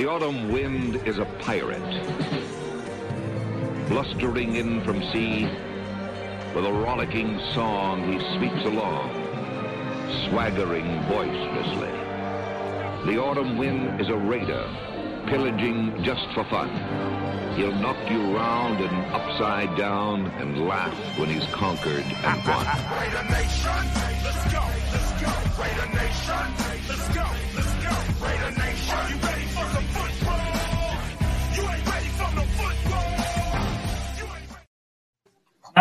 The autumn wind is a pirate, blustering in from sea. With a rollicking song, he sweeps along, swaggering boisterously. The autumn wind is a raider, pillaging just for fun. He'll knock you round and upside down and laugh when he's conquered and won. Raider Nation, let's go, let's go. Raider Nation, let's go,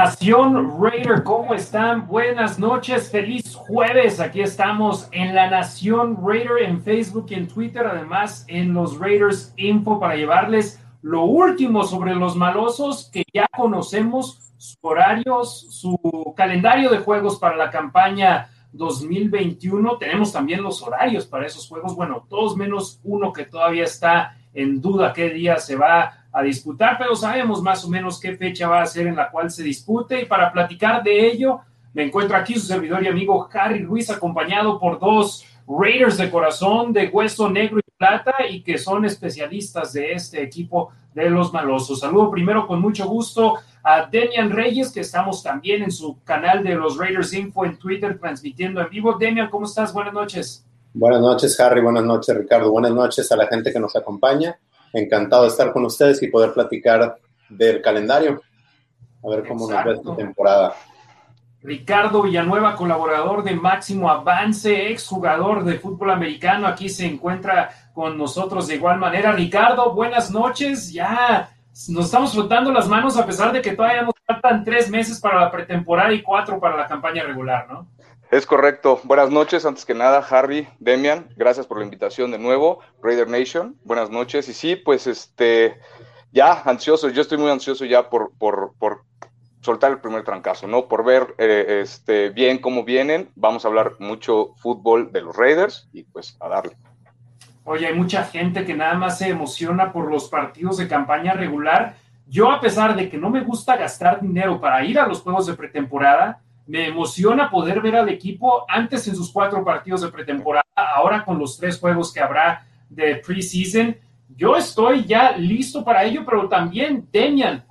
Nación Raider, ¿cómo están? Buenas noches, feliz jueves. Aquí estamos en la Nación Raider en Facebook y en Twitter, además en los Raiders Info para llevarles lo último sobre los malosos que ya conocemos, sus horarios, su calendario de juegos para la campaña 2021. Tenemos también los horarios para esos juegos, bueno, todos menos uno que todavía está en duda qué día se va a disputar, pero sabemos más o menos qué fecha va a ser en la cual se dispute. Y para platicar de ello, me encuentro aquí su servidor y amigo Harry Ruiz, acompañado por dos Raiders de corazón, de hueso negro y plata, y que son especialistas de este equipo de los malosos. Saludo primero con mucho gusto a Demian Reyes, que estamos también en su canal de los Raiders Info en Twitter transmitiendo en vivo. Demian, ¿cómo estás? Buenas noches. Buenas noches, Harry. Buenas noches, Ricardo. Buenas noches a la gente que nos acompaña. Encantado de estar con ustedes y poder platicar del calendario. A ver cómo nos va esta temporada. Ricardo Villanueva, colaborador de Máximo Avance, exjugador de fútbol americano, aquí se encuentra con nosotros de igual manera. Ricardo, buenas noches. Ya nos estamos frotando las manos a pesar de que todavía nos faltan tres meses para la pretemporada y cuatro para la campaña regular, ¿no? Es correcto. Buenas noches, antes que nada, Harry, Demian, gracias por la invitación de nuevo, Raider Nation, buenas noches. Y sí, pues este, ya ansioso, yo estoy muy ansioso ya por, por, por soltar el primer trancazo, ¿no? Por ver eh, este, bien cómo vienen. Vamos a hablar mucho fútbol de los Raiders y pues a darle. Oye, hay mucha gente que nada más se emociona por los partidos de campaña regular. Yo, a pesar de que no me gusta gastar dinero para ir a los juegos de pretemporada, me emociona poder ver al equipo antes en sus cuatro partidos de pretemporada, ahora con los tres juegos que habrá de preseason. Yo estoy ya listo para ello, pero también, Demian,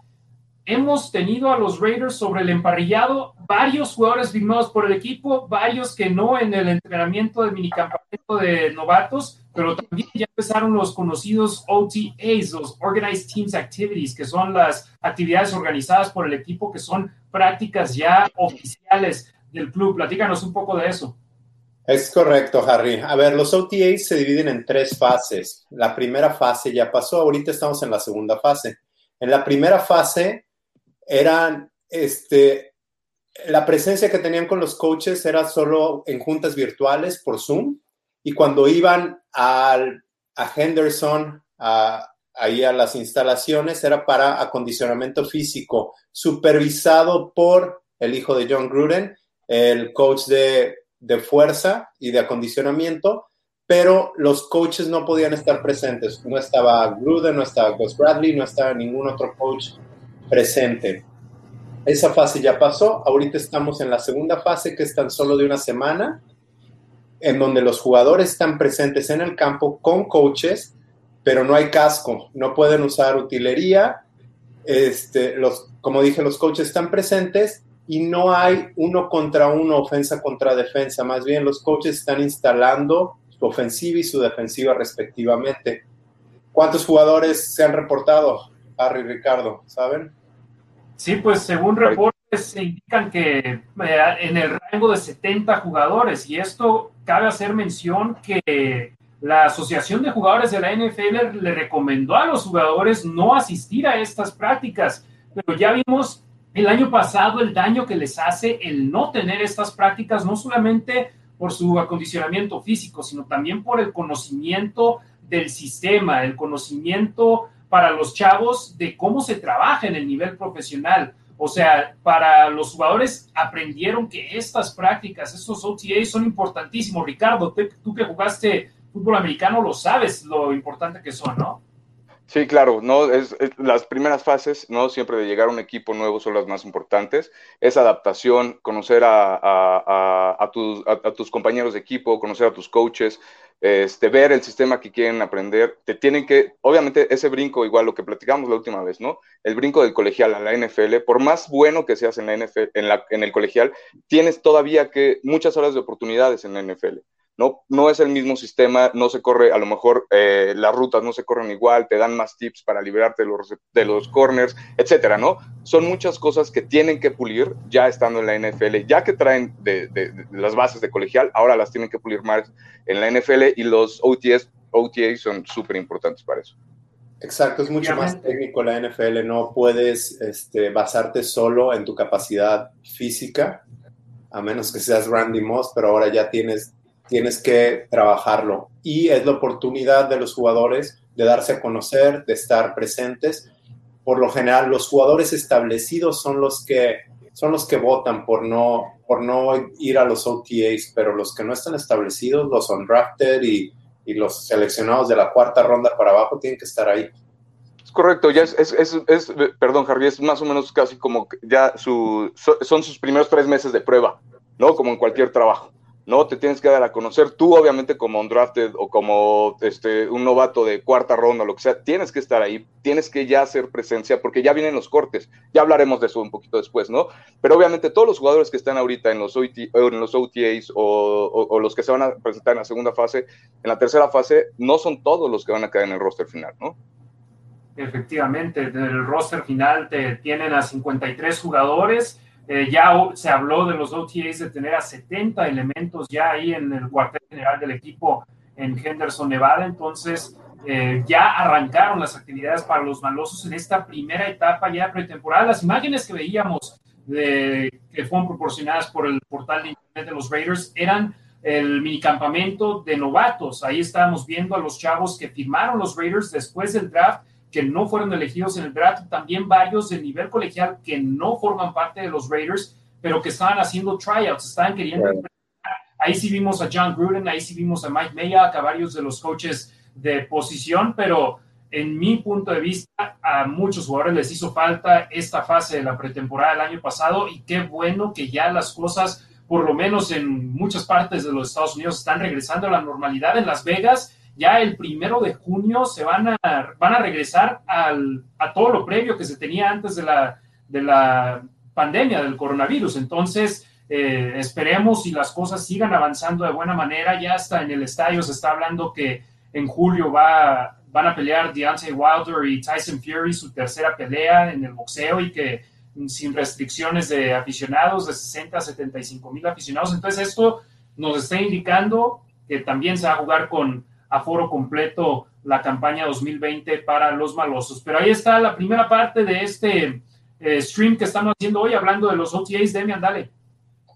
hemos tenido a los Raiders sobre el emparrillado, varios jugadores firmados por el equipo, varios que no en el entrenamiento del minicampamento de novatos, pero también ya empezaron los conocidos OTAs, los Organized Teams Activities, que son las actividades organizadas por el equipo, que son prácticas ya oficiales del club. Platícanos un poco de eso. Es correcto, Harry. A ver, los OTAs se dividen en tres fases. La primera fase ya pasó, ahorita estamos en la segunda fase. En la primera fase eran, este, la presencia que tenían con los coaches era solo en juntas virtuales por Zoom y cuando iban al, a Henderson, a, ahí a las instalaciones, era para acondicionamiento físico, supervisado por el hijo de John Gruden, el coach de, de fuerza y de acondicionamiento, pero los coaches no podían estar presentes. No estaba Gruden, no estaba Gus Bradley, no estaba ningún otro coach presente. Esa fase ya pasó, ahorita estamos en la segunda fase que es tan solo de una semana, en donde los jugadores están presentes en el campo con coaches, pero no hay casco, no pueden usar utilería, este, los, como dije, los coaches están presentes y no hay uno contra uno, ofensa contra defensa, más bien los coaches están instalando su ofensiva y su defensiva respectivamente. ¿Cuántos jugadores se han reportado, Harry Ricardo? ¿Saben? Sí, pues según reportes se indican que eh, en el rango de 70 jugadores, y esto cabe hacer mención que la Asociación de Jugadores de la NFL le recomendó a los jugadores no asistir a estas prácticas, pero ya vimos el año pasado el daño que les hace el no tener estas prácticas, no solamente por su acondicionamiento físico, sino también por el conocimiento del sistema, el conocimiento para los chavos de cómo se trabaja en el nivel profesional. O sea, para los jugadores aprendieron que estas prácticas, estos OTAs son importantísimos. Ricardo, tú, tú que jugaste fútbol americano lo sabes lo importante que son, ¿no? Sí, claro, no es, las primeras fases, no siempre de llegar a un equipo nuevo son las más importantes. Es adaptación, conocer a, a, a, tus, tus, compañeros de equipo, conocer a tus coaches, este, ver el sistema que quieren aprender, te tienen que, obviamente ese brinco, igual lo que platicamos la última vez, ¿no? El brinco del colegial a la NFL, por más bueno que seas en la NFL, en, la, en el colegial, tienes todavía que muchas horas de oportunidades en la NFL. No, no es el mismo sistema, no se corre, a lo mejor eh, las rutas no se corren igual, te dan más tips para liberarte de los, de los corners, etcétera, ¿no? Son muchas cosas que tienen que pulir ya estando en la NFL, ya que traen de, de, de las bases de colegial, ahora las tienen que pulir más en la NFL y los OTS, OTAs son súper importantes para eso. Exacto, es mucho más técnico la NFL, no puedes este, basarte solo en tu capacidad física, a menos que seas Randy Moss, pero ahora ya tienes tienes que trabajarlo. Y es la oportunidad de los jugadores de darse a conocer, de estar presentes. Por lo general, los jugadores establecidos son los que son los que votan por no, por no ir a los OTAs, pero los que no están establecidos, los undrafted y, y los seleccionados de la cuarta ronda para abajo tienen que estar ahí. Es correcto, ya es, es, es, es, perdón, Harry, es más o menos casi como ya su, son sus primeros tres meses de prueba, ¿no? Como en cualquier trabajo. ¿No? Te tienes que dar a conocer. Tú, obviamente, como un drafted o como este, un novato de cuarta ronda lo que sea, tienes que estar ahí, tienes que ya hacer presencia, porque ya vienen los cortes. Ya hablaremos de eso un poquito después, ¿no? Pero obviamente todos los jugadores que están ahorita en los, OT, en los OTAs o, o, los que se van a presentar en la segunda fase, en la tercera fase, no son todos los que van a quedar en el roster final, ¿no? Efectivamente, en el roster final te tienen a 53 jugadores eh, ya se habló de los OTAs de tener a 70 elementos ya ahí en el cuartel general del equipo en Henderson, Nevada. Entonces, eh, ya arrancaron las actividades para los malosos en esta primera etapa ya pretemporada. Las imágenes que veíamos de, que fueron proporcionadas por el portal de internet de los Raiders eran el minicampamento de novatos. Ahí estábamos viendo a los chavos que firmaron los Raiders después del draft que no fueron elegidos en el draft, también varios de nivel colegial que no forman parte de los Raiders, pero que estaban haciendo tryouts, estaban queriendo. Ahí sí vimos a John Gruden, ahí sí vimos a Mike Mayock, a varios de los coaches de posición, pero en mi punto de vista, a muchos jugadores les hizo falta esta fase de la pretemporada del año pasado y qué bueno que ya las cosas, por lo menos en muchas partes de los Estados Unidos, están regresando a la normalidad. En Las Vegas, ya el primero de junio se van a, van a regresar al, a todo lo previo que se tenía antes de la, de la pandemia del coronavirus. Entonces, eh, esperemos si las cosas sigan avanzando de buena manera. Ya hasta en el estadio se está hablando que en julio va, van a pelear Deontay Wilder y Tyson Fury su tercera pelea en el boxeo y que sin restricciones de aficionados, de 60 a 75 mil aficionados. Entonces, esto nos está indicando que también se va a jugar con a foro completo la campaña 2020 para los malosos. Pero ahí está la primera parte de este eh, stream que estamos haciendo hoy, hablando de los OTAs. Demian, dale.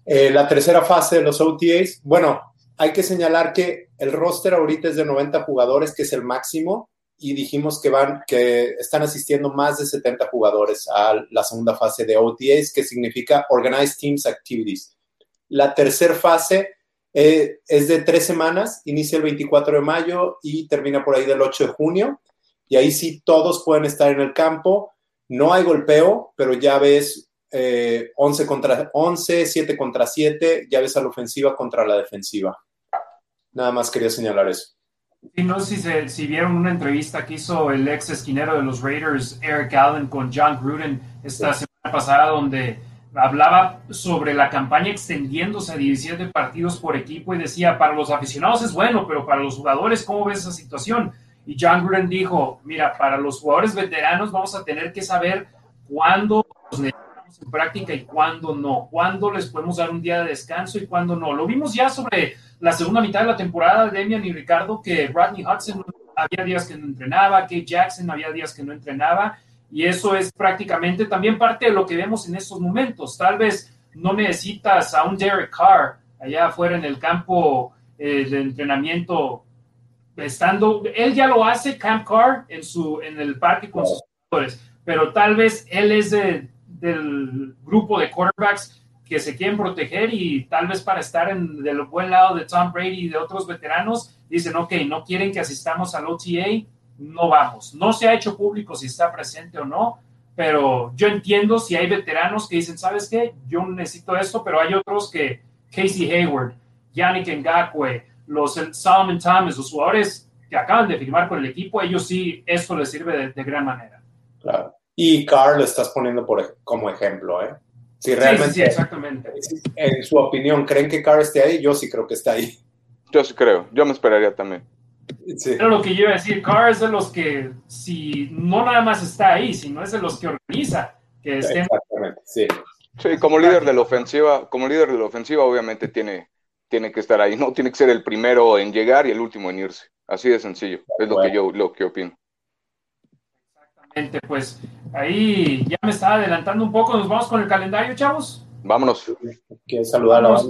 Eh, la tercera fase de los OTAs, bueno, hay que señalar que el roster ahorita es de 90 jugadores, que es el máximo, y dijimos que van, que están asistiendo más de 70 jugadores a la segunda fase de OTAs, que significa Organized Teams Activities. La tercera fase eh, es de tres semanas, inicia el 24 de mayo y termina por ahí del 8 de junio. Y ahí sí todos pueden estar en el campo. No hay golpeo, pero ya ves eh, 11 contra 11, 7 contra 7, ya ves a la ofensiva contra la defensiva. Nada más quería señalar eso. Sí, no sé si, se, si vieron una entrevista que hizo el ex esquinero de los Raiders, Eric Allen, con John Gruden esta sí. semana pasada, donde hablaba sobre la campaña extendiéndose a 17 partidos por equipo y decía, para los aficionados es bueno, pero para los jugadores, ¿cómo ves esa situación? Y John Gruden dijo, mira, para los jugadores veteranos vamos a tener que saber cuándo los necesitamos en práctica y cuándo no, cuándo les podemos dar un día de descanso y cuándo no. Lo vimos ya sobre la segunda mitad de la temporada, Demian y Ricardo, que Rodney Hudson había días que no entrenaba, que Jackson había días que no entrenaba, y eso es prácticamente también parte de lo que vemos en estos momentos. Tal vez no necesitas a un Derek Carr allá afuera en el campo eh, de entrenamiento, estando, él ya lo hace, Camp Carr, en, su, en el parque con sus jugadores, pero tal vez él es de, del grupo de quarterbacks que se quieren proteger y tal vez para estar en del buen lado de Tom Brady y de otros veteranos, dicen, ok, no quieren que asistamos al OTA, no vamos. No se ha hecho público si está presente o no, pero yo entiendo si hay veteranos que dicen, ¿sabes qué? Yo necesito esto, pero hay otros que, Casey Hayward, Yannick Ngakwe, los Solomon Thomas, los jugadores que acaban de firmar con el equipo, ellos sí, esto les sirve de, de gran manera. Claro. Y Carl lo estás poniendo por, como ejemplo, ¿eh? Si Sí, realmente, sí, sí, exactamente. en su opinión, creen que Carl esté ahí, yo sí creo que está ahí. Yo sí creo, yo me esperaría también. Sí. Era lo que yo iba a decir, Carr es de los que, si no nada más está ahí, sino es de los que organiza, que estén Exactamente, sí. Sí, como líder de la ofensiva, como líder de la ofensiva, obviamente tiene, tiene que estar ahí, ¿no? Tiene que ser el primero en llegar y el último en irse. Así de sencillo. Es lo que yo, lo que opino. Exactamente, pues ahí ya me estaba adelantando un poco. Nos vamos con el calendario, chavos. Vámonos. ¿Quieres saludar a la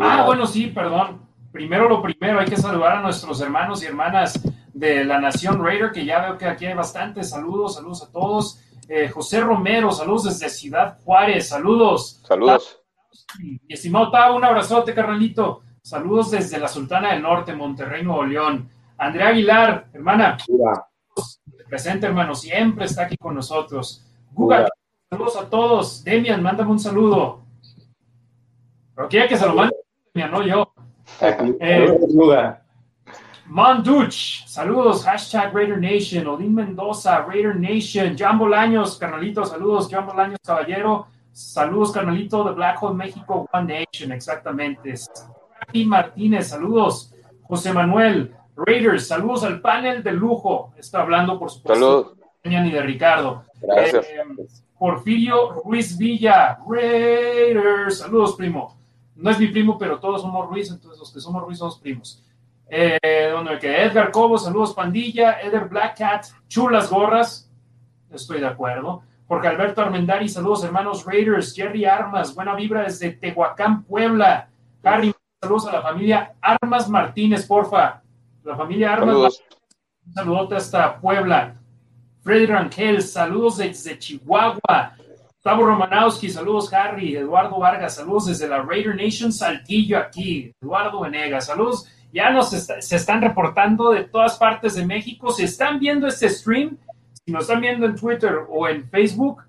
Ah, bueno, sí, perdón. Primero lo primero, hay que saludar a nuestros hermanos y hermanas de la Nación Raider, que ya veo que aquí hay bastantes. Saludos, saludos a todos. Eh, José Romero, saludos desde Ciudad Juárez, saludos. Saludos. Mi estimado Tavo, un abrazote, carnalito. Saludos desde la Sultana del Norte, Monterrey, Nuevo León. Andrea Aguilar, hermana, Mira, presente, hermano, siempre está aquí con nosotros. Hola. saludos a todos. Demian, mándame un saludo. Pero quiere que se lo mande Demian, no yo. Eh. Monduch, saludos, hashtag Raider Nation, Odín Mendoza, Raider Nation, John Bolaños, carnalito, saludos, John Bolaños, caballero, saludos, carnalito de Black Hole México, One Nation, exactamente. Rafi Martínez, saludos, José Manuel, Raiders, saludos al panel de lujo, está hablando por supuesto Saludos. y de Ricardo. Gracias. Eh, Porfirio Ruiz Villa, Raiders, saludos, primo. No es mi primo, pero todos somos Ruiz, entonces los que somos Ruiz somos primos. Eh, donde me quedé, Edgar Cobo, saludos, pandilla. Eder Black Cat, chulas gorras. Estoy de acuerdo. Jorge Alberto Armendari, saludos, hermanos Raiders. Jerry Armas, buena vibra desde Tehuacán, Puebla. Harry, saludos a la familia Armas Martínez, porfa. La familia Armas Saludos. un saludote hasta Puebla. Freddy Rangel, saludos desde Chihuahua. Gustavo Romanowski, saludos Harry. Eduardo Vargas, saludos desde la Raider Nation Saltillo aquí. Eduardo Venegas, saludos. Ya nos se están reportando de todas partes de México. Si están viendo este stream, si nos están viendo en Twitter o en Facebook,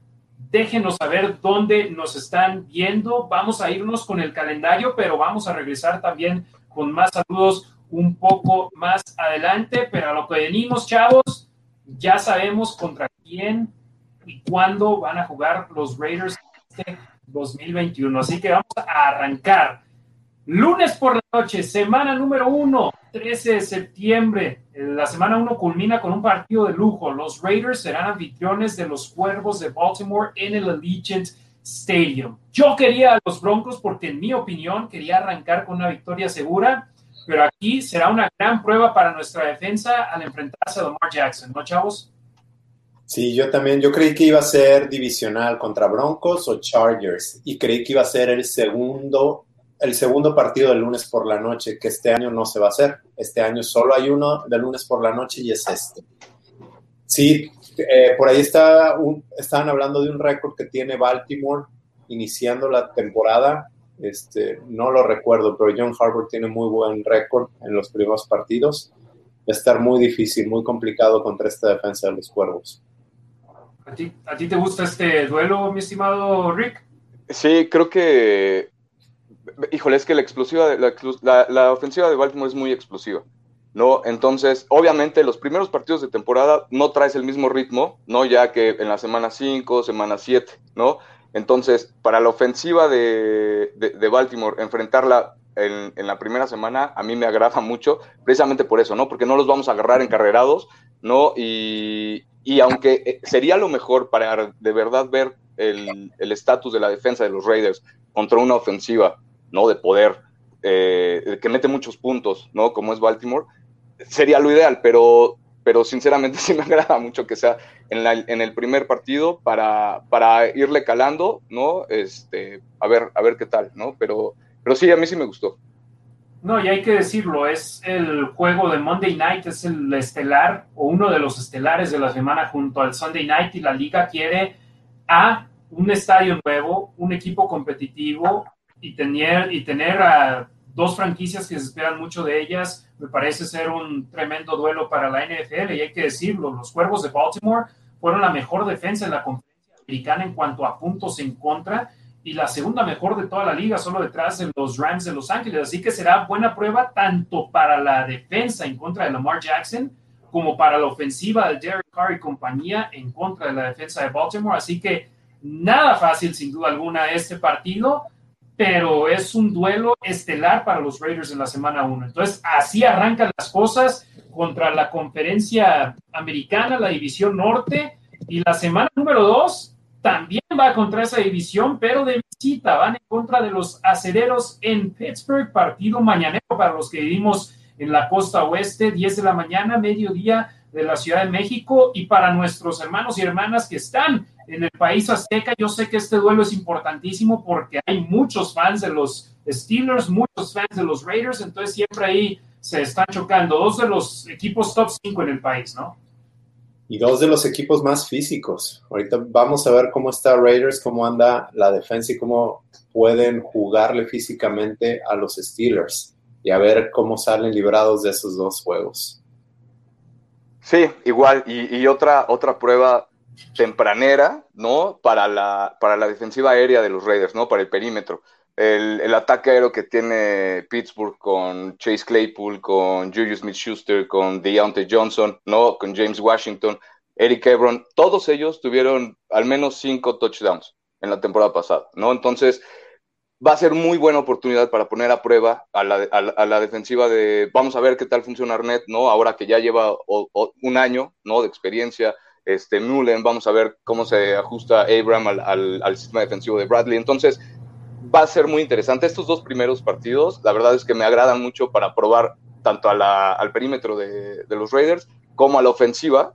déjenos saber dónde nos están viendo. Vamos a irnos con el calendario, pero vamos a regresar también con más saludos un poco más adelante. Pero a lo que venimos, chavos, ya sabemos contra quién y cuándo van a jugar los Raiders este 2021. Así que vamos a arrancar. Lunes por la noche, semana número uno, 13 de septiembre. Eh, La semana uno culmina con un partido de lujo. Los Raiders serán anfitriones de los Cuervos de Baltimore en el Allegiant Stadium. Yo quería a los Broncos porque, en mi opinión, quería arrancar con una victoria segura, pero aquí será una gran prueba para nuestra defensa al enfrentarse a Lamar Jackson, ¿no, chavos? Sí, yo también, yo creí que iba a ser divisional contra Broncos o Chargers y creí que iba a ser el segundo, el segundo partido del lunes por la noche, que este año no se va a hacer. Este año solo hay uno de lunes por la noche y es este. Sí, eh, por ahí está un, estaban hablando de un récord que tiene Baltimore iniciando la temporada. Este, no lo recuerdo, pero John Harbaugh tiene muy buen récord en los primeros partidos. Va a estar muy difícil, muy complicado contra esta defensa de los Cuervos. ¿A ti, a ti te gusta este duelo, mi estimado Rick? Sí, creo que. Híjole, es que la explosiva, la, ofensiva de Baltimore es muy explosiva, ¿no? Entonces, obviamente, los primeros partidos de temporada no traes el mismo ritmo, ¿no? Ya que en la semana 5, semana 7, ¿no? Entonces, para la ofensiva de, Baltimore, enfrentarla en, en la primera semana, a mí me agrada mucho, precisamente por eso, ¿no? Porque no los vamos a agarrar encarrerados, ¿no? Y, y aunque eh, sería lo mejor para de verdad ver el estatus de la defensa de los Raiders contra una ofensiva, ¿no? De poder, eh, que mete muchos puntos, ¿no? Como es Baltimore, sería lo ideal, pero, pero sinceramente sí me agrada mucho que sea en, la- en el primer partido para, para irle calando, ¿no? Este, a ver, a ver qué tal, ¿no? Pero, pero sí, a mí sí me gustó. No, y hay que decirlo, es el juego de Monday Night, es el estelar o uno de los estelares de la semana junto al Sunday Night y la liga quiere a un estadio nuevo, un equipo competitivo y tener, y tener a dos franquicias que se esperan mucho de ellas, me parece ser un tremendo duelo para la NFL y hay que decirlo, los Cuervos de Baltimore fueron la mejor defensa en la conferencia americana en cuanto a puntos en contra y la segunda mejor de toda la liga, solo detrás de los Rams de Los Ángeles. Así que será buena prueba tanto para la defensa en contra de Lamar Jackson como para la ofensiva de Derek Carr y compañía en contra de la defensa de Baltimore. Así que nada fácil, sin duda alguna, este partido, pero es un duelo estelar para los Raiders en la semana 1. Entonces, así arrancan las cosas contra la conferencia americana, la división norte, y la semana número 2 también va contra esa división, pero de visita. Van en contra de los acereros en Pittsburgh, partido mañanero para los que vivimos en la costa oeste, 10 de la mañana, mediodía de la Ciudad de México. Y para nuestros hermanos y hermanas que están en el país azteca, yo sé que este duelo es importantísimo porque hay muchos fans de los Steelers, muchos fans de los Raiders, entonces siempre ahí se están chocando dos de los equipos top 5 en el país, ¿no? Y dos de los equipos más físicos. Ahorita vamos a ver cómo está Raiders, cómo anda la defensa y cómo pueden jugarle físicamente a los Steelers y a ver cómo salen librados de esos dos juegos. Sí, igual, y, otra, otra prueba tempranera, ¿no? Para la, para la defensiva aérea de los Raiders, ¿no? Para el perímetro. El, el, ataque aéreo que tiene Pittsburgh con Chase Claypool, con Julius Smith-Schuster, con Deontay Johnson, ¿no? Con James Washington, Eric Ebron, todos ellos tuvieron al menos cinco touchdowns en la temporada pasada, ¿no? Entonces, va a ser muy buena oportunidad para poner a prueba a la, a la, defensiva de, vamos a ver qué tal funciona Arnett, ¿no? Ahora que ya lleva un año, ¿no? De experiencia, este, Mullen, vamos a ver cómo se ajusta Abram al, al sistema defensivo de Bradley. Entonces, va a ser muy interesante. Estos dos primeros partidos, la verdad es que me agradan mucho para probar tanto al perímetro de, los Raiders como a la ofensiva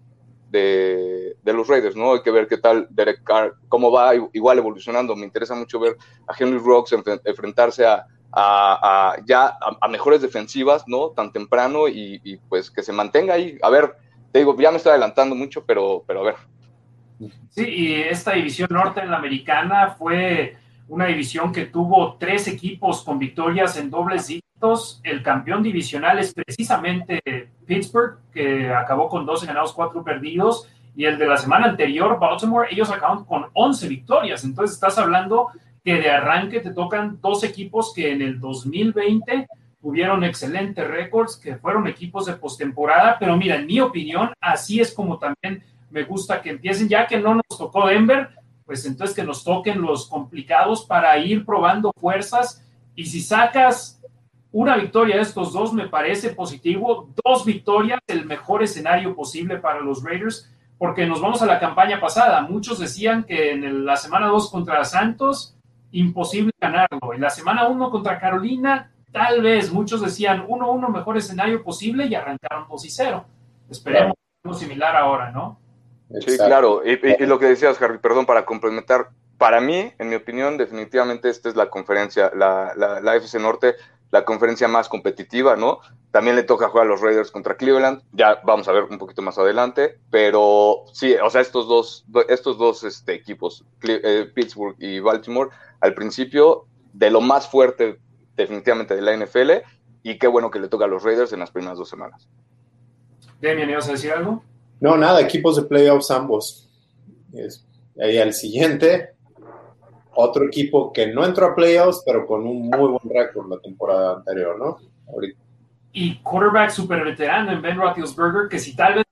de, los Raiders, ¿no? Hay que ver qué tal Derek Carr, cómo va igual evolucionando. Me interesa mucho ver a Henry Rocks enfrentarse a, ya a, mejores defensivas, ¿no? Tan temprano y, y, pues que se mantenga ahí. A ver, te digo, ya me estoy adelantando mucho, pero, pero a ver. Sí, y esta división norte en la americana fue una división que tuvo tres equipos con victorias en dobles dígitos. El campeón divisional es precisamente Pittsburgh, que acabó con 12 ganados, 4 perdidos. Y el de la semana anterior, Baltimore, ellos acaban con 11 victorias. Entonces estás hablando que de arranque te tocan dos equipos que en el 2020 tuvieron excelentes récords, que fueron equipos de postemporada. Pero mira, en mi opinión, así es como también me gusta que empiecen, ya que no nos tocó Denver, pues entonces que nos toquen los complicados para ir probando fuerzas. Y si sacas una victoria de estos dos, me parece positivo. Dos victorias, el mejor escenario posible para los Raiders, porque nos vamos a la campaña pasada. Muchos decían que en la semana 2 contra Santos, imposible ganarlo. En la semana 1 contra Carolina, tal vez. Muchos decían 1-1, mejor escenario posible y arrancaron 2 y 0. Esperemos algo similar ahora, ¿no? Sí, claro. Y, lo que decías, Harry, perdón, para complementar, para mí, en mi opinión, definitivamente esta es la conferencia, la, la, FC Norte, la conferencia más competitiva, ¿no? También le toca jugar a los Raiders contra Cleveland, ya vamos a ver un poquito más adelante, pero sí, o sea, estos dos, estos dos este, equipos, eh, Pittsburgh y Baltimore, al principio, de lo más fuerte definitivamente de la NFL, y qué bueno que le toca a los Raiders en las primeras dos semanas. Demian, ¿ibas a decir algo? No, nada, equipos de playoffs ambos. ahí al siguiente, otro equipo que no entró a playoffs, pero con un muy buen récord la temporada anterior, ¿no? Y quarterback super veterano en Ben Roethlisberger, que si tal vez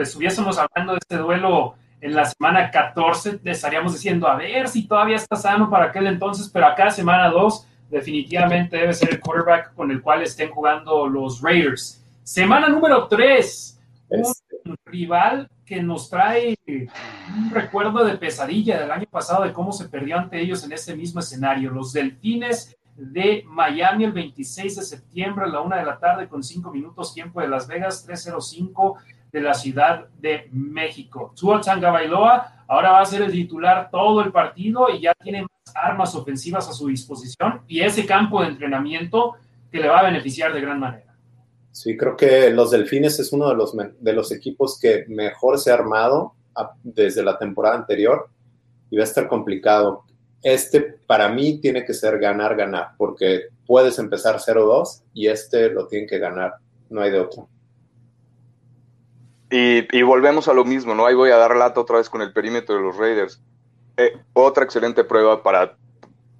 estuviésemos hablando de este duelo en la semana 14, estaríamos diciendo, a ver si todavía está sano para aquel entonces, pero acá semana 2 definitivamente debe ser el quarterback con el cual estén jugando los Raiders. Semana número 3, un rival que nos trae un recuerdo de pesadilla del año pasado de cómo se perdió ante ellos en ese mismo escenario. Los Delfines de Miami el 26 de septiembre a la una de la tarde con cinco minutos tiempo de Las Vegas, 305 de la Ciudad de México. Tua Bailoa ahora va a ser el titular todo el partido y ya tiene más armas ofensivas a su disposición y ese campo de entrenamiento que le va a beneficiar de gran manera. Sí, creo que los Delfines es uno de los, de los equipos que mejor se ha armado desde la temporada anterior y va a estar complicado. Este para mí tiene que ser ganar, ganar, porque puedes empezar 0-2 y este lo tienen que ganar, no hay de otro. Y, volvemos a lo mismo, ¿no? Ahí voy a dar lata otra vez con el perímetro de los Raiders. eh, otra excelente prueba para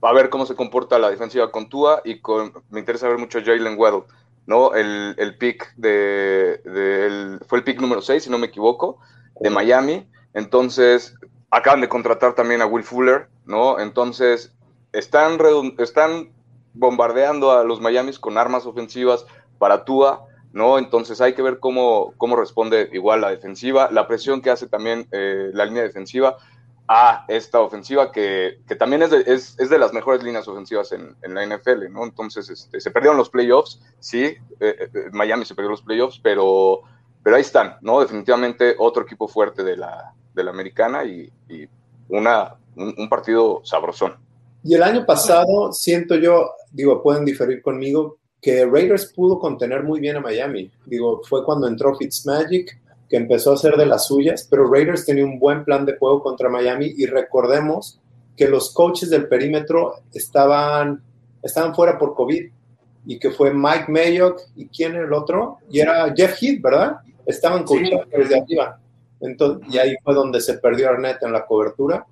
a ver cómo se comporta la defensiva con Tua y con, me interesa ver mucho Jalen Weddle, ¿no? El, el pick de, de el, fue el pick número 6, si no me equivoco, de Miami. Entonces, acaban de contratar también a Will Fuller, ¿no? Entonces, están, están bombardeando a los Miamis con armas ofensivas para Tua, ¿no? Entonces hay que ver cómo, cómo responde igual la defensiva, la presión que hace también eh, la línea defensiva a esta ofensiva que, que también es de, es, es de, las mejores líneas ofensivas en, en la NFL, ¿no? Entonces este, se perdieron los playoffs, sí, eh, eh, Miami se perdió los playoffs, pero, pero ahí están, ¿no? Definitivamente otro equipo fuerte de la, de la americana y, y una, un, un partido sabrosón. Y el año pasado, siento yo, digo, pueden diferir conmigo, que Raiders pudo contener muy bien a Miami. Digo, fue cuando entró Fitzmagic, que empezó a hacer de las suyas, pero Raiders tenía un buen plan de juego contra Miami y recordemos que los coaches del perímetro estaban, estaban fuera por COVID y que fue Mike Mayock y quién era el otro, y era Jeff Heath, ¿verdad? Estaban coachando sí. desde arriba. Entonces, y ahí fue donde se perdió Arnett en la cobertura.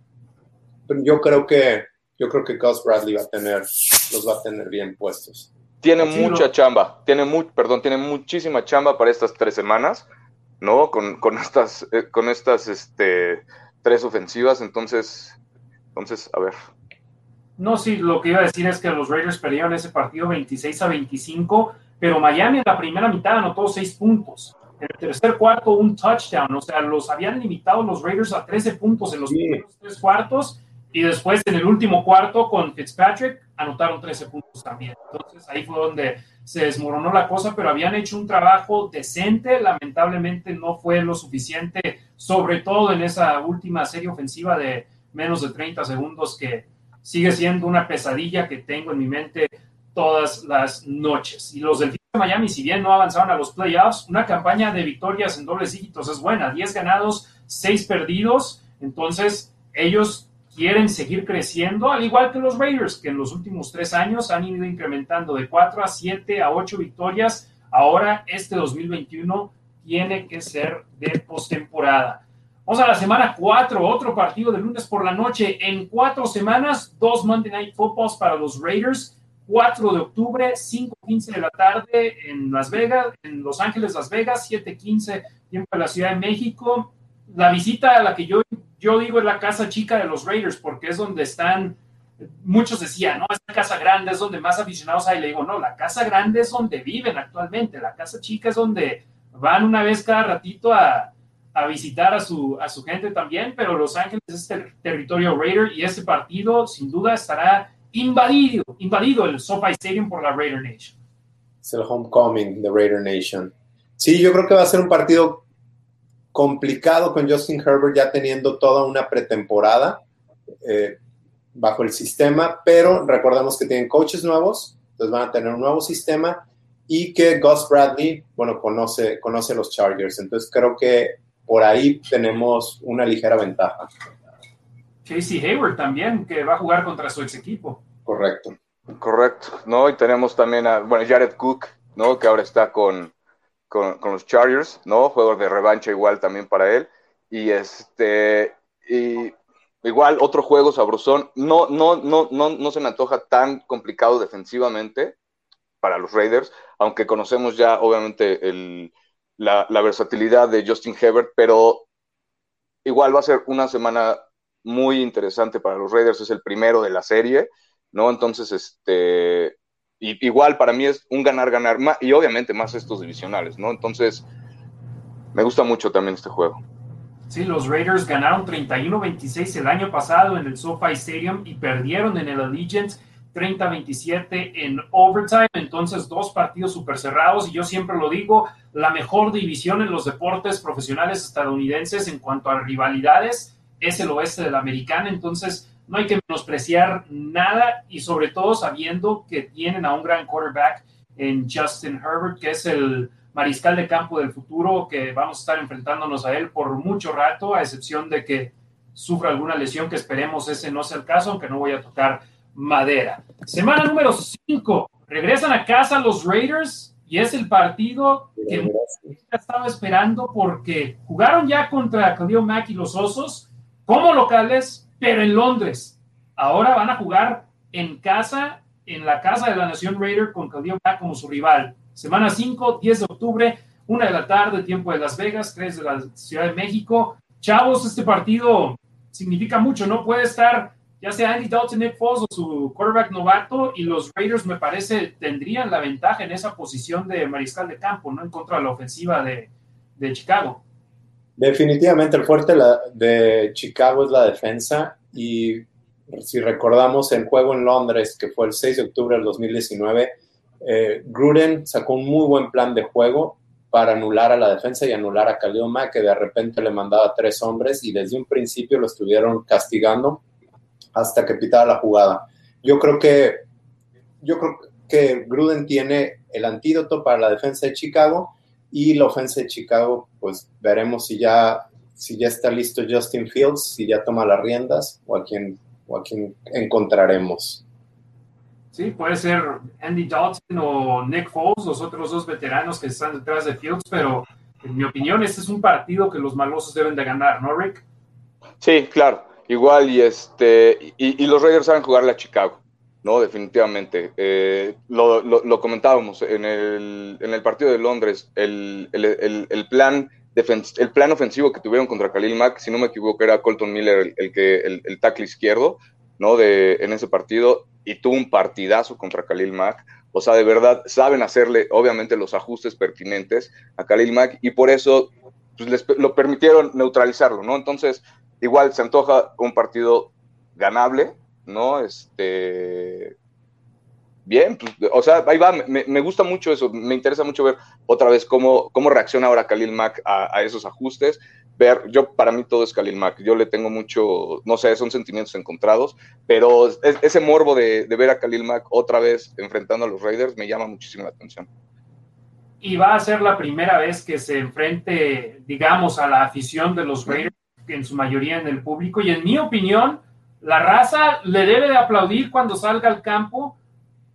Pero yo creo que yo creo que Gus Bradley va a tener, los va a tener bien puestos. Tiene sí, mucha no. chamba, tiene mu perdón, tiene muchísima chamba para estas tres semanas, ¿no? Con, con estas, eh, con estas este, tres ofensivas, entonces, entonces, a ver. No, sí, lo que iba a decir es que los Raiders perdieron ese partido 26 a 25, pero Miami en la primera mitad anotó seis puntos. En el tercer cuarto, un touchdown, o sea, los habían limitado los Raiders a 13 puntos en los sí. primeros tres cuartos y después en el último cuarto con Fitzpatrick anotaron 13 puntos también. Entonces ahí fue donde se desmoronó la cosa, pero habían hecho un trabajo decente. Lamentablemente no fue lo suficiente, sobre todo en esa última serie ofensiva de menos de 30 segundos que sigue siendo una pesadilla que tengo en mi mente todas las noches. Y los del de Miami, si bien no avanzaron a los playoffs, una campaña de victorias en dobles dígitos es buena. 10 ganados, 6 perdidos. Entonces ellos quieren seguir creciendo, al igual que los Raiders, que en los últimos tres años han ido incrementando de 4 a 7 a 8 victorias. Ahora, este 2021 tiene que ser de postemporada. Vamos a la semana 4, otro partido de lunes por la noche. En cuatro semanas, dos Monday Night Footballs para los Raiders. 4 de octubre, 5.15 de la tarde en Las Vegas, en Los Ángeles, Las Vegas, 7.15 tiempo de la Ciudad de México. La visita a la que yo yo digo es la casa chica de los Raiders porque es donde están, muchos decían, no, esta casa grande es donde más aficionados hay. Le digo, no, la casa grande es donde viven actualmente, la casa chica es donde van una vez cada ratito a, a visitar a su, a su gente también, pero Los Ángeles es ter territorio Raider y este partido sin duda estará invadido, invadido el SoFi Stadium por la Raider Nation. Es el homecoming de Raider Nation. Sí, yo creo que va a ser un partido complicado con Justin Herbert ya teniendo toda una pretemporada eh, bajo el sistema, pero recordamos que tienen coaches nuevos, entonces van a tener un nuevo sistema y que Gus Bradley, bueno, conoce, conoce los Chargers, entonces creo que por ahí tenemos una ligera ventaja. Casey Hayward también, que va a jugar contra su ex equipo. Correcto. Correcto, ¿no? Y tenemos también a, bueno, Jared Cook, ¿no? Que ahora está con, con, con, los Chargers, ¿no? Juego de revancha igual también para él. Y este, y igual otro juego sabrosón. No, no, no, no, no se me antoja tan complicado defensivamente para los Raiders, aunque conocemos ya obviamente el, la, la, versatilidad de Justin Herbert, pero igual va a ser una semana muy interesante para los Raiders, es el primero de la serie, ¿no? Entonces, este, y, igual para mí es un ganar-ganar, y obviamente más estos divisionales, ¿no? Entonces, me gusta mucho también este juego. Sí, los Raiders ganaron 31-26 el año pasado en el SoFi Stadium y perdieron en el Allegiant 30-27 en overtime, entonces dos partidos súper cerrados y yo siempre lo digo, la mejor división en los deportes profesionales estadounidenses en cuanto a rivalidades es el oeste de la americana, entonces no hay que menospreciar nada y sobre todo sabiendo que tienen a un gran quarterback en Justin Herbert, que es el mariscal de campo del futuro, que vamos a estar enfrentándonos a él por mucho rato, a excepción de que sufra alguna lesión, que esperemos ese no sea el caso, aunque no voy a tocar madera. Semana número 5, regresan a casa los Raiders y es el partido que estaba esperando porque jugaron ya contra Khalil Mack y los Osos. Como locales, pero en Londres. Ahora van a jugar en casa, en la casa de la Nación Raider con Khalil Mack como su rival. Semana 5, 10 de octubre, 1 de la tarde, tiempo de Las Vegas, 3 de la Ciudad de México. Chavos, este partido significa mucho, ¿no? Puede estar ya sea Andy Dalton, Nick Foles o su quarterback novato, y los Raiders me parece tendrían la ventaja en esa posición de mariscal de campo, ¿no? En contra de la ofensiva de, de Chicago. Definitivamente el fuerte de Chicago es la defensa y si recordamos el juego en Londres, que fue el 6 de octubre del 2019, eh, Gruden sacó un muy buen plan de juego para anular a la defensa y anular a Khalil Mack, que de repente le mandaba tres hombres y desde un principio lo estuvieron castigando hasta que pitaba la jugada. Yo creo que, yo creo que Gruden tiene el antídoto para la defensa de Chicago y la ofensa de Chicago, pues veremos si ya, si ya está listo Justin Fields, si ya toma las riendas o a quién, o a quién encontraremos. Sí, puede ser Andy Dalton o Nick Foles, los otros dos veteranos que están detrás de Fields, pero en mi opinión este es un partido que los malosos deben de ganar, ¿no, Rick? Sí, claro. Igual y este y, los Raiders saben jugarle a Chicago, ¿no? Definitivamente. Eh, lo, comentábamos en el, en el, partido de Londres, el, el, plan el plan ofensivo que tuvieron contra Khalil Mack, si no me equivoco, era Colton Miller el, que el, tackle izquierdo, ¿no? De, en ese partido, y tuvo un partidazo contra Khalil Mack. O sea, de verdad, saben hacerle, obviamente, los ajustes pertinentes a Khalil Mack, y por eso pues, les, lo permitieron neutralizarlo, ¿no? Entonces, igual se antoja un partido ganable, ¿no? Este. Bien, pues, o sea, ahí va, me, gusta mucho eso, me interesa mucho ver otra vez cómo, cómo reacciona ahora Khalil Mack a, esos ajustes. Ver, yo para mí todo es Khalil Mack, yo le tengo mucho, no sé, son sentimientos encontrados, pero ese morbo de, ver a Khalil Mack otra vez enfrentando a los Raiders me llama muchísimo la atención. Y va a ser la primera vez que se enfrente, digamos, a la afición de los Raiders en su mayoría en el público. Y en mi opinión, la raza le debe de aplaudir cuando salga al campo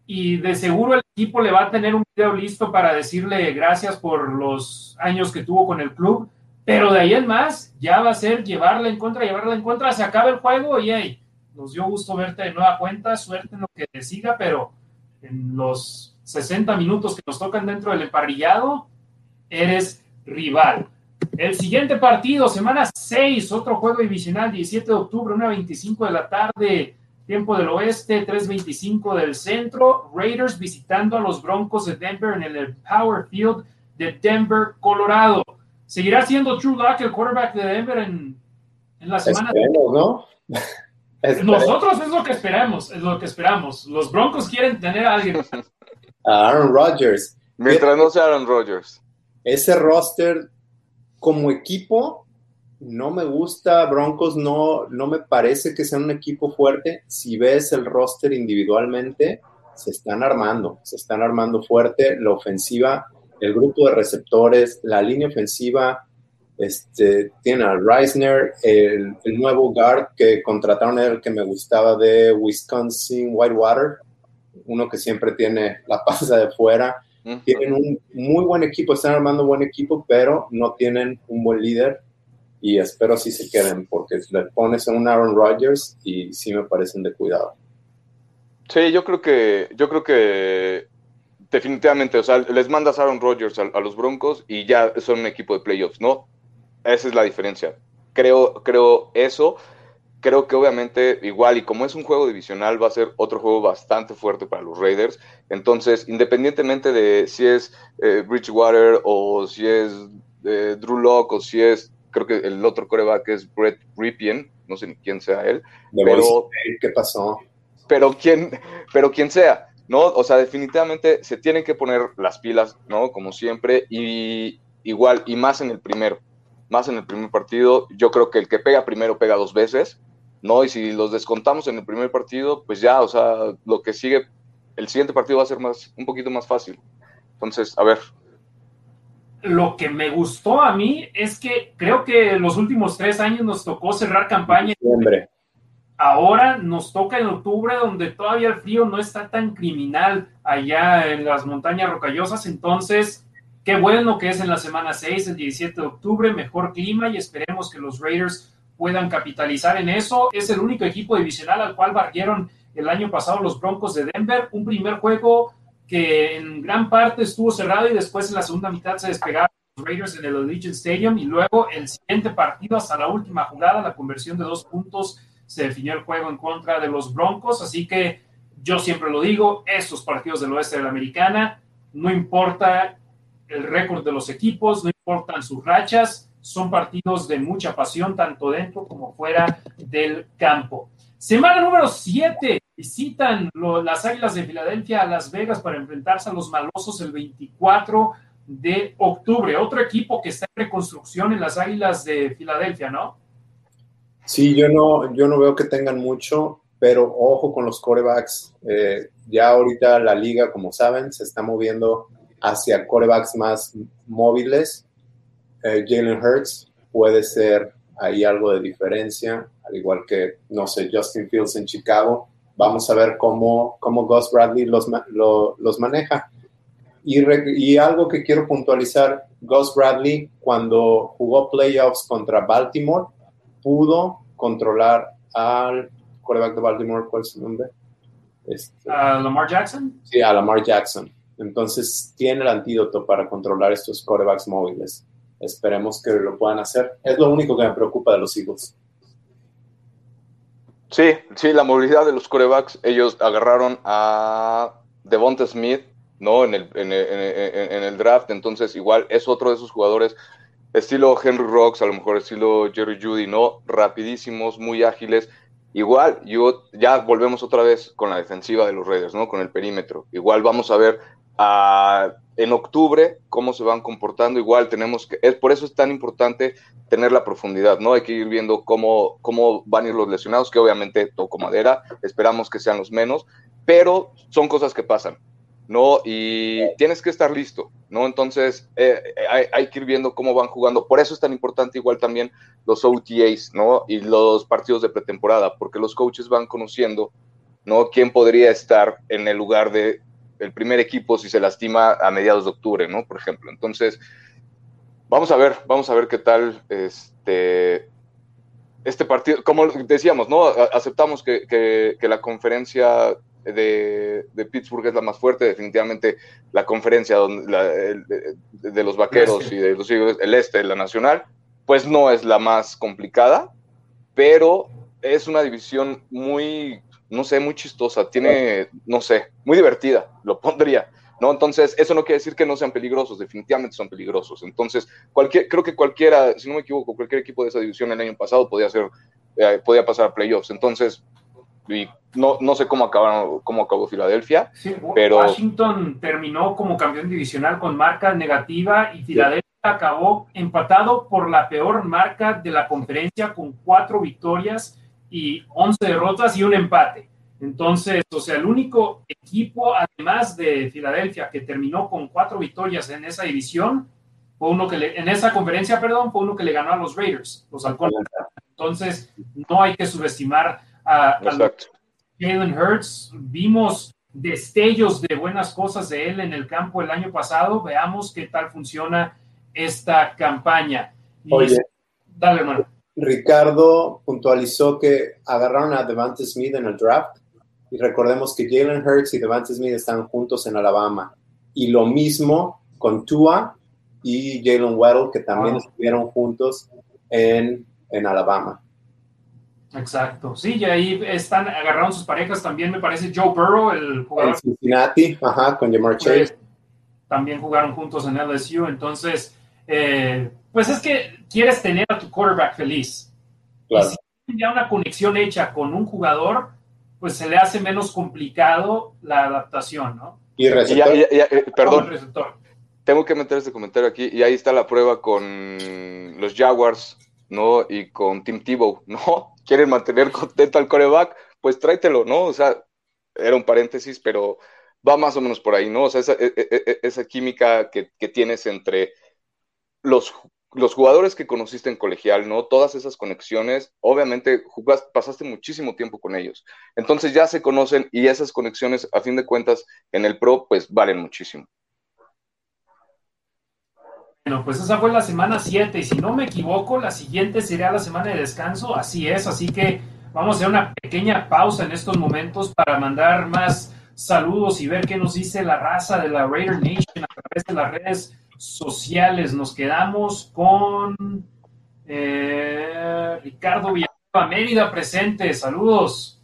y de seguro el equipo le va a tener un video listo para decirle gracias por los años que tuvo con el club. Pero de ahí en más, ya va a ser llevarla en contra, llevarla en contra, se acaba el juego y hey, nos dio gusto verte de nueva cuenta, suerte en lo que te siga, pero en los 60 minutos que nos tocan dentro del emparrillado, eres rival. El siguiente partido, semana 6, otro juego divisional, 17 de octubre, 1.25 de la tarde, tiempo del oeste, 3.25 del centro. Raiders visitando a los Broncos de Denver en el Power Field de Denver, Colorado. ¿Seguirá siendo True Lock el quarterback de Denver en, la semana? Esperemos, ¿no? Nosotros es lo que esperamos, es lo que esperamos. Los Broncos quieren tener a alguien. Aaron Rodgers. Mientras no sea Aaron Rodgers. Ese roster como equipo, no me gusta. Broncos no, no me parece que sea un equipo fuerte. Si ves el roster individualmente, se están armando, se están armando fuerte. La ofensiva, el grupo de receptores, la línea ofensiva, este, tiene a Reisner, el, nuevo guard que contrataron, el que me gustaba de Wisconsin, Whitewater, uno que siempre tiene la pasa de fuera. Tienen un muy buen equipo, están armando buen equipo, pero no tienen un buen líder y espero si se queden porque le pones a un Aaron Rodgers y sí me parecen de cuidado. Sí, yo creo que yo creo que definitivamente, o sea, les mandas Aaron Rodgers a, a los Broncos y ya son un equipo de playoffs, ¿no? Esa es la diferencia. Creo, creo eso creo que obviamente igual y como es un juego divisional va a ser otro juego bastante fuerte para los Raiders. Entonces, independientemente de si es eh, Bridgewater o si es eh, Drew Locke o si es, creo que el otro coreback es Brett Ripien, no sé ni quién sea él. pero, ¿Qué pasó? Pero quién, pero quién sea, ¿no? O sea, definitivamente se tienen que poner las pilas, ¿no? Como siempre, y igual, y más en el primero más en el primer partido. Yo creo que el que pega primero pega dos veces. ¿No? Y si los descontamos en el primer partido, pues ya, o sea, lo que sigue, el siguiente partido va a ser más, un poquito más fácil. Entonces, a ver. Lo que me gustó a mí es que creo que los últimos tres años nos tocó cerrar campaña. En Ahora nos toca en octubre, donde todavía el frío no está tan criminal allá en las montañas rocallosas. Entonces, qué bueno que es en la semana 6, el 17 de octubre, mejor clima y esperemos que los Raiders puedan capitalizar en eso. Es el único equipo divisional al cual barrieron el año pasado los Broncos de Denver. Un primer juego que en gran parte estuvo cerrado y después en la segunda mitad se despegaron los Raiders en el Allegiant Stadium y luego el siguiente partido hasta la última jugada, la conversión de dos puntos, se definió el juego en contra de los Broncos. Así que yo siempre lo digo, estos partidos del oeste de la americana, no importa el récord de los equipos, no importan sus rachas, son partidos de mucha pasión, tanto dentro como fuera del campo. Semana número 7, visitan las Águilas de Filadelfia a Las Vegas para enfrentarse a los malosos el 24 de octubre. Otro equipo que está en reconstrucción en las Águilas de Filadelfia, ¿no? Sí, yo no, yo no veo que tengan mucho, pero ojo con los corebacks. Eh, ya ahorita la liga, como saben, se está moviendo hacia corebacks más móviles. Eh, Jalen Hurts puede ser ahí algo de diferencia, al igual que, no sé, Justin Fields en Chicago. Vamos a ver cómo, cómo Gus Bradley los, los maneja. Y, y, algo que quiero puntualizar, Gus Bradley cuando jugó playoffs contra Baltimore, pudo controlar al coreback de Baltimore, ¿cuál es su nombre? Este, ¿A Lamar Jackson? Sí, a Lamar Jackson. Entonces tiene el antídoto para controlar estos corebacks móviles. Esperemos que lo puedan hacer. Es lo único que me preocupa de los Eagles. Sí, sí, la movilidad de los corebacks. Ellos agarraron a Devonta Smith, ¿no? En el, en, el draft. Entonces, igual es otro de esos jugadores estilo Henry Rocks, a lo mejor estilo Jerry Judy, ¿no? Rapidísimos, muy ágiles Igual, yo, ya volvemos otra vez con la defensiva de los Raiders, ¿no? Con el perímetro. Igual vamos a ver ah, en octubre cómo se van comportando. Igual tenemos que, es por eso es tan importante tener la profundidad, ¿no? Hay que ir viendo cómo, cómo van a ir los lesionados, que obviamente toco madera, esperamos que sean los menos, pero son cosas que pasan. ¿no? Y tienes que estar listo, ¿no? Entonces eh, hay, que ir viendo cómo van jugando. Por eso es tan importante igual también los OTAs, ¿no? Y los partidos de pretemporada, porque los coaches van conociendo, ¿no? Quién podría estar en el lugar de el primer equipo si se lastima a mediados de octubre, ¿no? Por ejemplo. Entonces, vamos a ver, vamos a ver qué tal este, este partido. Como decíamos, ¿no? Aceptamos que, que la conferencia de, Pittsburgh es la más fuerte, definitivamente la conferencia de, los vaqueros y de los el este, la nacional, pues no es la más complicada, pero es una división muy, no sé, muy chistosa, tiene, no sé, muy divertida, lo pondría. ¿No? Entonces, eso no quiere decir que no sean peligrosos, definitivamente son peligrosos. Entonces, cualquier, creo que cualquiera, si no me equivoco, cualquier equipo de esa división el año pasado podía, ser, eh, podía pasar a playoffs. Entonces, y no, no sé cómo acabaron, cómo acabó Filadelfia, pero Washington terminó como campeón divisional con marca negativa y Filadelfia acabó empatado por la peor marca de la conferencia con cuatro victorias y once derrotas y un empate. Entonces, o sea, el único equipo, además de Filadelfia, que terminó con cuatro victorias en esa división, fue uno que le, en esa conferencia, perdón, fue uno que le ganó a los Raiders, los halcones. Entonces, no hay que subestimar a, Jalen Hurts. Vimos destellos de buenas cosas de él en el campo el año pasado. Veamos qué tal funciona esta campaña. Oye, dale, hermano. Ricardo puntualizó que agarraron a Devante Smith en el draft y recordemos que Jalen Hurts y Devante Smith están juntos en Alabama. Y lo mismo con Tua y Jalen Weddle, que también estuvieron juntos en, en Alabama. Exacto, sí, y ahí están, agarraron sus parejas también, me parece Joe Burrow, el jugador. Cincinnati, ajá, con Jamar pues, Chase. También jugaron juntos en LSU, entonces, eh, pues es que quieres tener a tu quarterback feliz. Claro. Y si tienes ya una conexión hecha con un jugador, pues se le hace menos complicado la adaptación, ¿no? Y receptor. Eh, perdón, tengo que meter este comentario aquí, y ahí está la prueba con los Jaguars, ¿no? Y con Tim Tebow, ¿no? quieren mantener contento al coreback, pues tráetelo, ¿no? O sea, era un paréntesis, pero va más o menos por ahí, ¿no? O sea, esa, e, e, e, química que, tienes entre los, los jugadores que conociste en colegial, ¿no? Todas esas conexiones, obviamente jugaste, pasaste muchísimo tiempo con ellos. Entonces ya se conocen y esas conexiones, a fin de cuentas, en el pro, pues valen muchísimo. Bueno, pues esa fue la semana 7 y si no me equivoco, la siguiente sería la semana de descanso, así es, así que vamos a hacer una pequeña pausa en estos momentos para mandar más saludos y ver qué nos dice la raza de la Raider Nation a través de las redes sociales. Nos quedamos con eh, Ricardo Villanueva Mérida presente, saludos.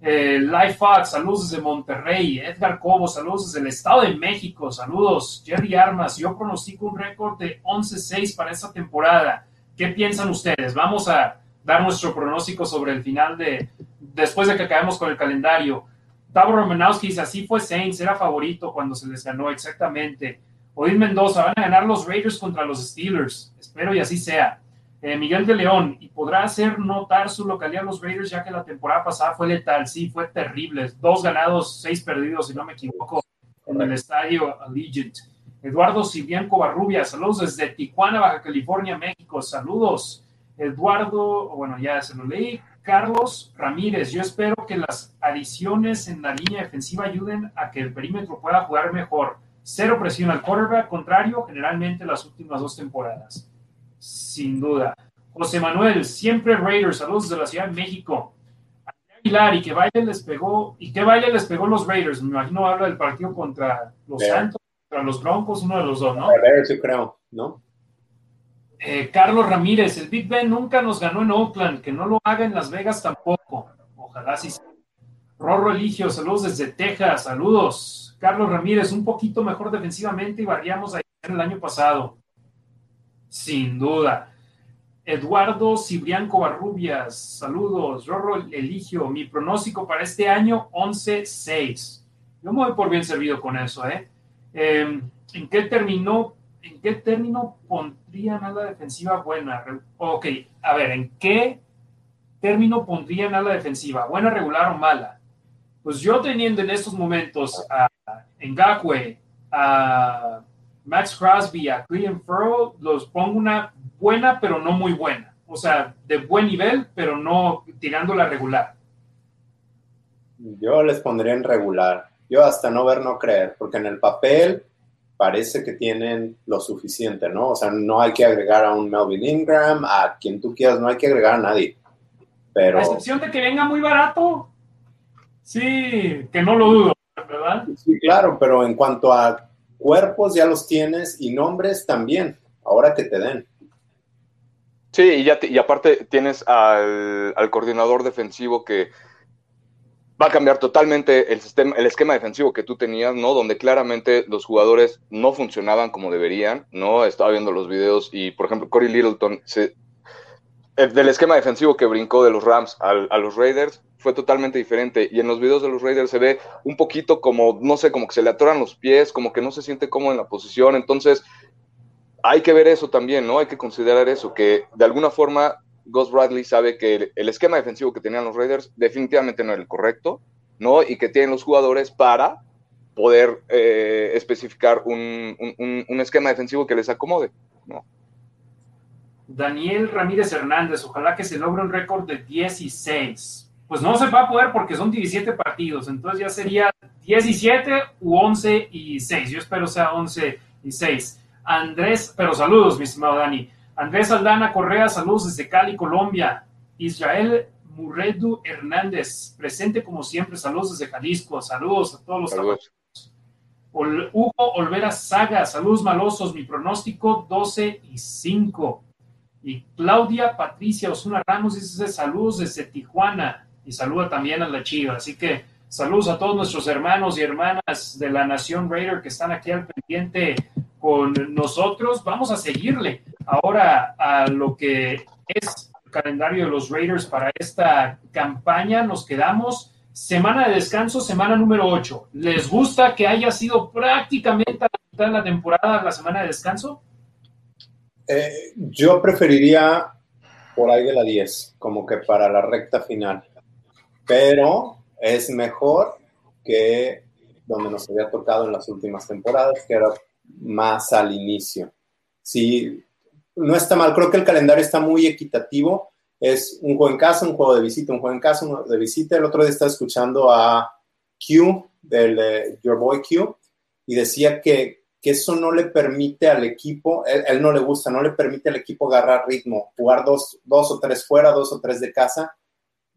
Eh, Life Fox, saludos desde Monterrey. Edgar Cobo, saludos desde el Estado de México, saludos. Jerry Armas, yo pronostico un récord de 11-6 para esta temporada. ¿Qué piensan ustedes? Vamos a dar nuestro pronóstico sobre el final de, después de que acabemos con el calendario. Tavo Romanowski dice, así fue Saints, era favorito cuando se les ganó, exactamente. Odín Mendoza, van a ganar los Raiders contra los Steelers. Espero y así sea. Eh, Miguel de León, y podrá hacer notar su localidad los Raiders, ya que la temporada pasada fue letal. Sí, fue terrible. Dos ganados, seis perdidos, si no me equivoco, en el estadio Allegiant. Eduardo Cibianco Barrubia, saludos desde Tijuana, Baja California, México. Saludos. Eduardo, bueno, ya se lo leí. Carlos Ramírez, yo espero que las adiciones en la línea defensiva ayuden a que el perímetro pueda jugar mejor. Cero presión al quarterback, contrario, generalmente las últimas dos temporadas sin duda. José Manuel, siempre Raiders, saludos de la Ciudad de México. Aguilar, y que baile les pegó, y que baile les pegó los Raiders. Me imagino habla del partido contra los Santos, contra los Broncos, uno de los dos, ¿no? Raiders, yo creo, ¿no? Eh, Carlos Ramírez, el Big Ben nunca nos ganó en Oakland, que no lo haga en Las Vegas tampoco. Ojalá sí. Rorro Eligio, saludos desde Texas, saludos. Carlos Ramírez, un poquito mejor defensivamente y variamos ahí el año pasado sin duda. Eduardo Cibrianco Barrubias, saludos. Rorro Eligio, mi pronóstico para este año 11-6. Yo me voy por bien servido con eso, ¿eh? Em, ¿En qué terminó? ¿En qué término pondrían a la defensiva buena? Ok, a ver, ¿en qué término pondrían a la defensiva? ¿Buena, regular o mala? Pues yo teniendo en estos momentos a Ngakwe, a Max Crosby, a Clean Furrow, los pongo una buena, pero no muy buena. O sea, de buen nivel, pero no tirando la regular. Yo les pondría en regular. Yo hasta no ver, no creer, porque en el papel parece que tienen lo suficiente, ¿no? O sea, no hay que agregar a un Melvin Ingram, a quien tú quieras, no hay que agregar a nadie. Pero... A excepción de que venga muy barato. Sí, que no lo dudo, ¿verdad? Sí, claro, pero en cuanto a cuerpos ya los tienes y nombres también, ahora que te den. Sí, y, ya y aparte tienes al, coordinador defensivo que va a cambiar totalmente el, sistema, el esquema defensivo que tú tenías, ¿no? Donde claramente los jugadores no funcionaban como deberían, ¿no? Estaba viendo los videos y, por ejemplo, Corey Littleton, se, del esquema defensivo que brincó de los Rams a los Raiders, fue totalmente diferente. Y en los videos de los Raiders se ve un poquito como, no sé, como que se le atoran los pies, como que no se siente cómodo en la posición. Entonces, hay que ver eso también, ¿no? Hay que considerar eso, que de alguna forma Gus Bradley sabe que el, esquema defensivo que tenían los Raiders definitivamente no era el correcto, ¿no? Y que tienen los jugadores para poder eh, especificar un, un esquema defensivo que les acomode, ¿no? Daniel Ramírez Hernández, ojalá que se logre un récord de 16 pues no se va a poder porque son 17 partidos, entonces ya sería 17 u 11 y 6. Yo espero sea 11 y 6. Andrés, pero saludos, mi estimado Dani. Andrés Aldana Correa, saludos desde Cali, Colombia. Israel Murredu Hernández, presente como siempre, saludos desde Jalisco, saludos a todos los saludos. Hugo Olvera Saga, saludos malosos, mi pronóstico 12 y 5. Y Claudia Patricia Osuna Ramos dice saludos desde Tijuana y saluda también a la Chiva. Así que saludos a todos nuestros hermanos y hermanas de la Nación Raider que están aquí al pendiente con nosotros. Vamos a seguirle ahora a lo que es el calendario de los Raiders para esta campaña. Nos quedamos semana de descanso, semana número 8. ¿Les gusta que haya sido prácticamente a la mitad de la temporada la semana de descanso? Eh, yo preferiría por ahí de la 10, como que para la recta final pero es mejor que donde nos había tocado en las últimas temporadas, que era más al inicio. Sí, no está mal, creo que el calendario está muy equitativo. Es un juego en casa, un juego de visita, un juego en casa, un juego de visita. El otro día estaba escuchando a Q, del de Your Boy Q, y decía que que eso no le permite al equipo, él, él, no le gusta, no le permite al equipo agarrar ritmo, jugar dos, dos o tres fuera, dos o tres de casa.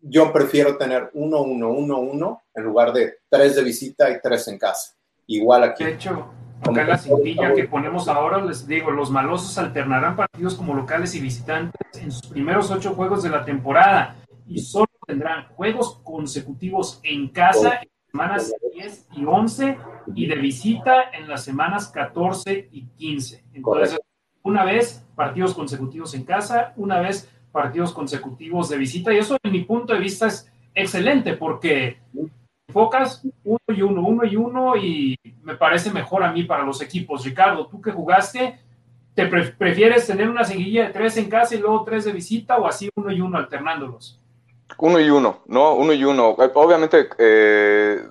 Yo prefiero tener uno, uno, uno, uno, en lugar de tres de visita y tres en casa. Igual aquí. De hecho, acá en la cintilla que ponemos ahora, les digo, los malosos alternarán partidos como locales y visitantes en sus primeros ocho juegos de la temporada y solo tendrán juegos consecutivos en casa semanas 10 y 11 y de visita en las semanas 14 y 15. Entonces, Correcto. una vez partidos consecutivos en casa, una vez partidos consecutivos de visita y eso en mi punto de vista es excelente porque enfocas uno y uno, uno y uno y me parece mejor a mí para los equipos. Ricardo, tú que jugaste, ¿te pre prefieres tener una seguilla de tres en casa y luego tres de visita o así uno y uno alternándolos? Uno y uno, ¿no? Uno y uno. Obviamente eh,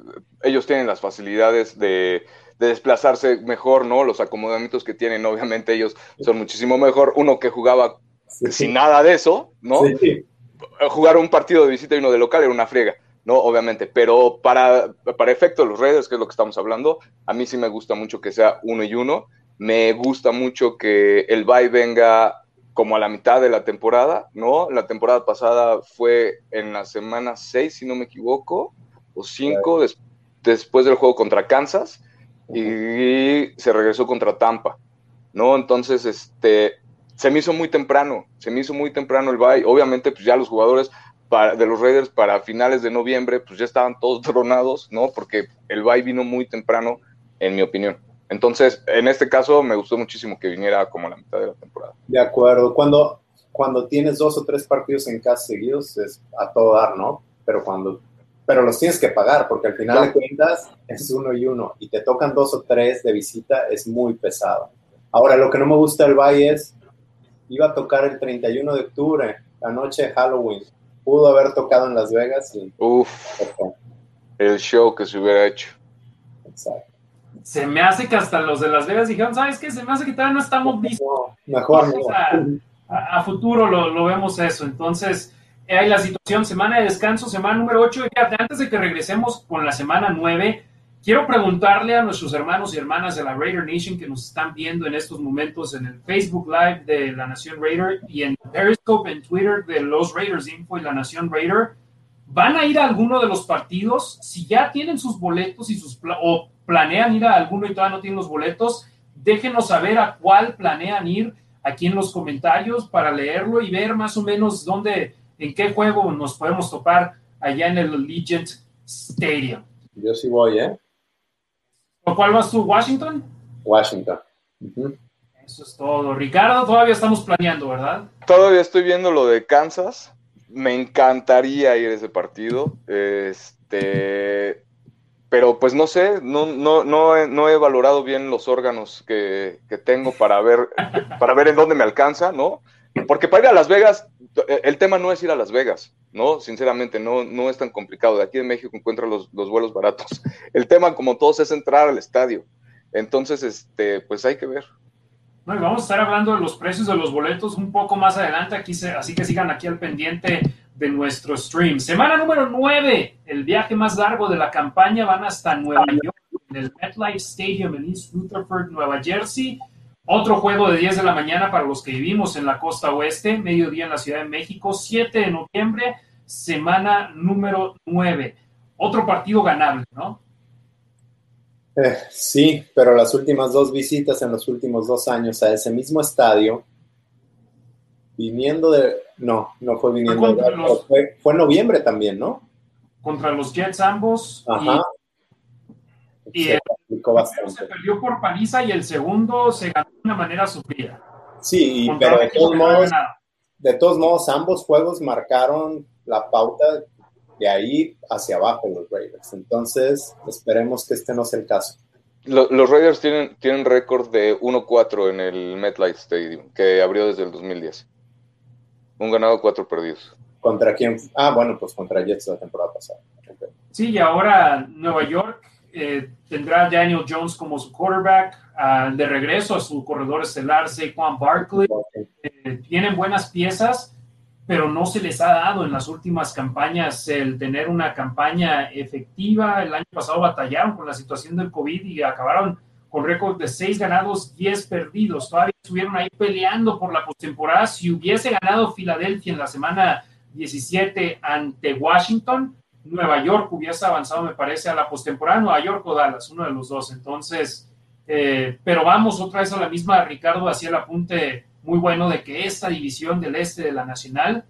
ellos tienen las facilidades de, de, desplazarse mejor, ¿no? Los acomodamientos que tienen, obviamente ellos son muchísimo mejor. Uno que jugaba sí, sin sí. nada de eso, ¿no? Sí, Jugar un partido de visita y uno de local era una friega, ¿no? Obviamente. Pero para, para efecto de los Raiders, que es lo que estamos hablando, a mí sí me gusta mucho que sea uno y uno. Me gusta mucho que el bye venga como a la mitad de la temporada, ¿no? La temporada pasada fue en la semana 6, si no me equivoco, o 5, des después del juego contra Kansas, y se regresó contra Tampa, ¿no? Entonces, este, se me hizo muy temprano, se me hizo muy temprano el bye. Obviamente, pues ya los jugadores para, de los Raiders para finales de noviembre, pues ya estaban todos tronados, ¿no? Porque el bye vino muy temprano, en mi opinión. Entonces, en este caso, me gustó muchísimo que viniera como la mitad de la temporada. De acuerdo. Cuando, cuando tienes dos o tres partidos en casa seguidos, es a todo dar, ¿no? Pero cuando pero los tienes que pagar, porque al final claro. de cuentas es uno y uno, y te tocan dos o tres de visita, es muy pesado. Ahora, lo que no me gusta del Valle es, iba a tocar el 31 de octubre, la noche de Halloween. Pudo haber tocado en Las Vegas y... Uf, el show que se hubiera hecho. Exacto se me hace que hasta los de Las Vegas dijeron, ¿sabes qué? Se me hace que todavía no estamos listos. No, mejor no. A, futuro lo, lo, vemos eso. Entonces, hay la situación, semana de descanso, semana número 8. Fíjate, antes de que regresemos con la semana 9, quiero preguntarle a nuestros hermanos y hermanas de la Raider Nation que nos están viendo en estos momentos en el Facebook Live de la Nación Raider y en Periscope, en Twitter de los Raiders Info y la Nación Raider. ¿Van a ir a alguno de los partidos? Si ya tienen sus boletos y sus o planean ir a alguno y todavía no tienen los boletos, déjenos saber a cuál planean ir aquí en los comentarios para leerlo y ver más o menos dónde, en qué juego nos podemos topar allá en el Allegiant Stadium. Yo sí voy, ¿eh? ¿Por cuál vas tú? ¿Washington? Washington. Uh -huh. Eso es todo. Ricardo, todavía estamos planeando, ¿verdad? Todavía estoy viendo lo de Kansas. Me encantaría ir a ese partido. Este, pero pues no sé, no, no, no, he, no he valorado bien los órganos que, que, tengo para ver, para ver en dónde me alcanza, ¿no? Porque para ir a Las Vegas, el tema no es ir a Las Vegas, ¿no? Sinceramente, no, no es tan complicado. De aquí de México encuentras los, los vuelos baratos. El tema, como todos, es entrar al estadio. Entonces, este, pues hay que ver. No, vamos a estar hablando de los precios de los boletos un poco más adelante, aquí así que sigan aquí al pendiente de nuestro stream. Semana número 9, el viaje más largo de la campaña, van hasta Nueva York, en el MetLife Stadium en East Rutherford, Nueva Jersey. Otro juego de 10 de la mañana para los que vivimos en la costa oeste, mediodía en la Ciudad de México, 7 de noviembre, semana número 9. Otro partido ganable, ¿no? Eh, sí, pero las últimas dos visitas en los últimos dos años a ese mismo estadio, viniendo de, no, no fue viniendo. Fue, los, fue, fue, en noviembre también, ¿no? Contra los Jets ambos. Ajá. Y, y se, el primero se perdió por paliza y el segundo se ganó de una manera sufrida. Sí, pero de todos, modos, de todos modos, ambos juegos marcaron la pauta de ahí hacia abajo los Raiders. Entonces, esperemos que este no sea el caso. Los, los Raiders tienen, tienen récord de 1-4 en el MetLife Stadium, que abrió desde el 2010. Un ganado, cuatro perdidos. ¿Contra quién? Ah, bueno, pues contra Jets la temporada pasada. Okay. Sí, y ahora Nueva York eh, tendrá a Daniel Jones como su quarterback, uh, de regreso a su corredor estelar, Saquon Barkley. Okay. Eh, tienen buenas piezas, pero no se les ha dado en las últimas campañas el tener una campaña efectiva. El año pasado batallaron con la situación del COVID y acabaron con récord de 6 ganados, 10 perdidos. Todavía estuvieron ahí peleando por la postemporada. Si hubiese ganado Filadelfia en la semana 17 ante Washington, Nueva York hubiese avanzado, me parece, a la postemporada, Nueva York o Dallas, uno de los dos. Entonces, eh, pero vamos otra vez a la misma, Ricardo hacía el apunte muy bueno de que esta división del este de la Nacional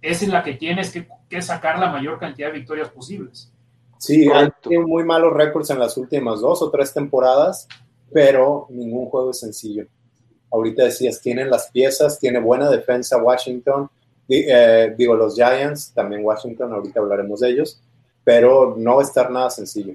es en la que tienes que, que sacar la mayor cantidad de victorias posibles. Sí, han tenido muy malos récords en las últimas dos o tres temporadas, pero ningún juego es sencillo. Ahorita decías, tienen las piezas, tiene buena defensa Washington, eh, digo los Giants, también Washington, ahorita hablaremos de ellos, pero no va a estar nada sencillo.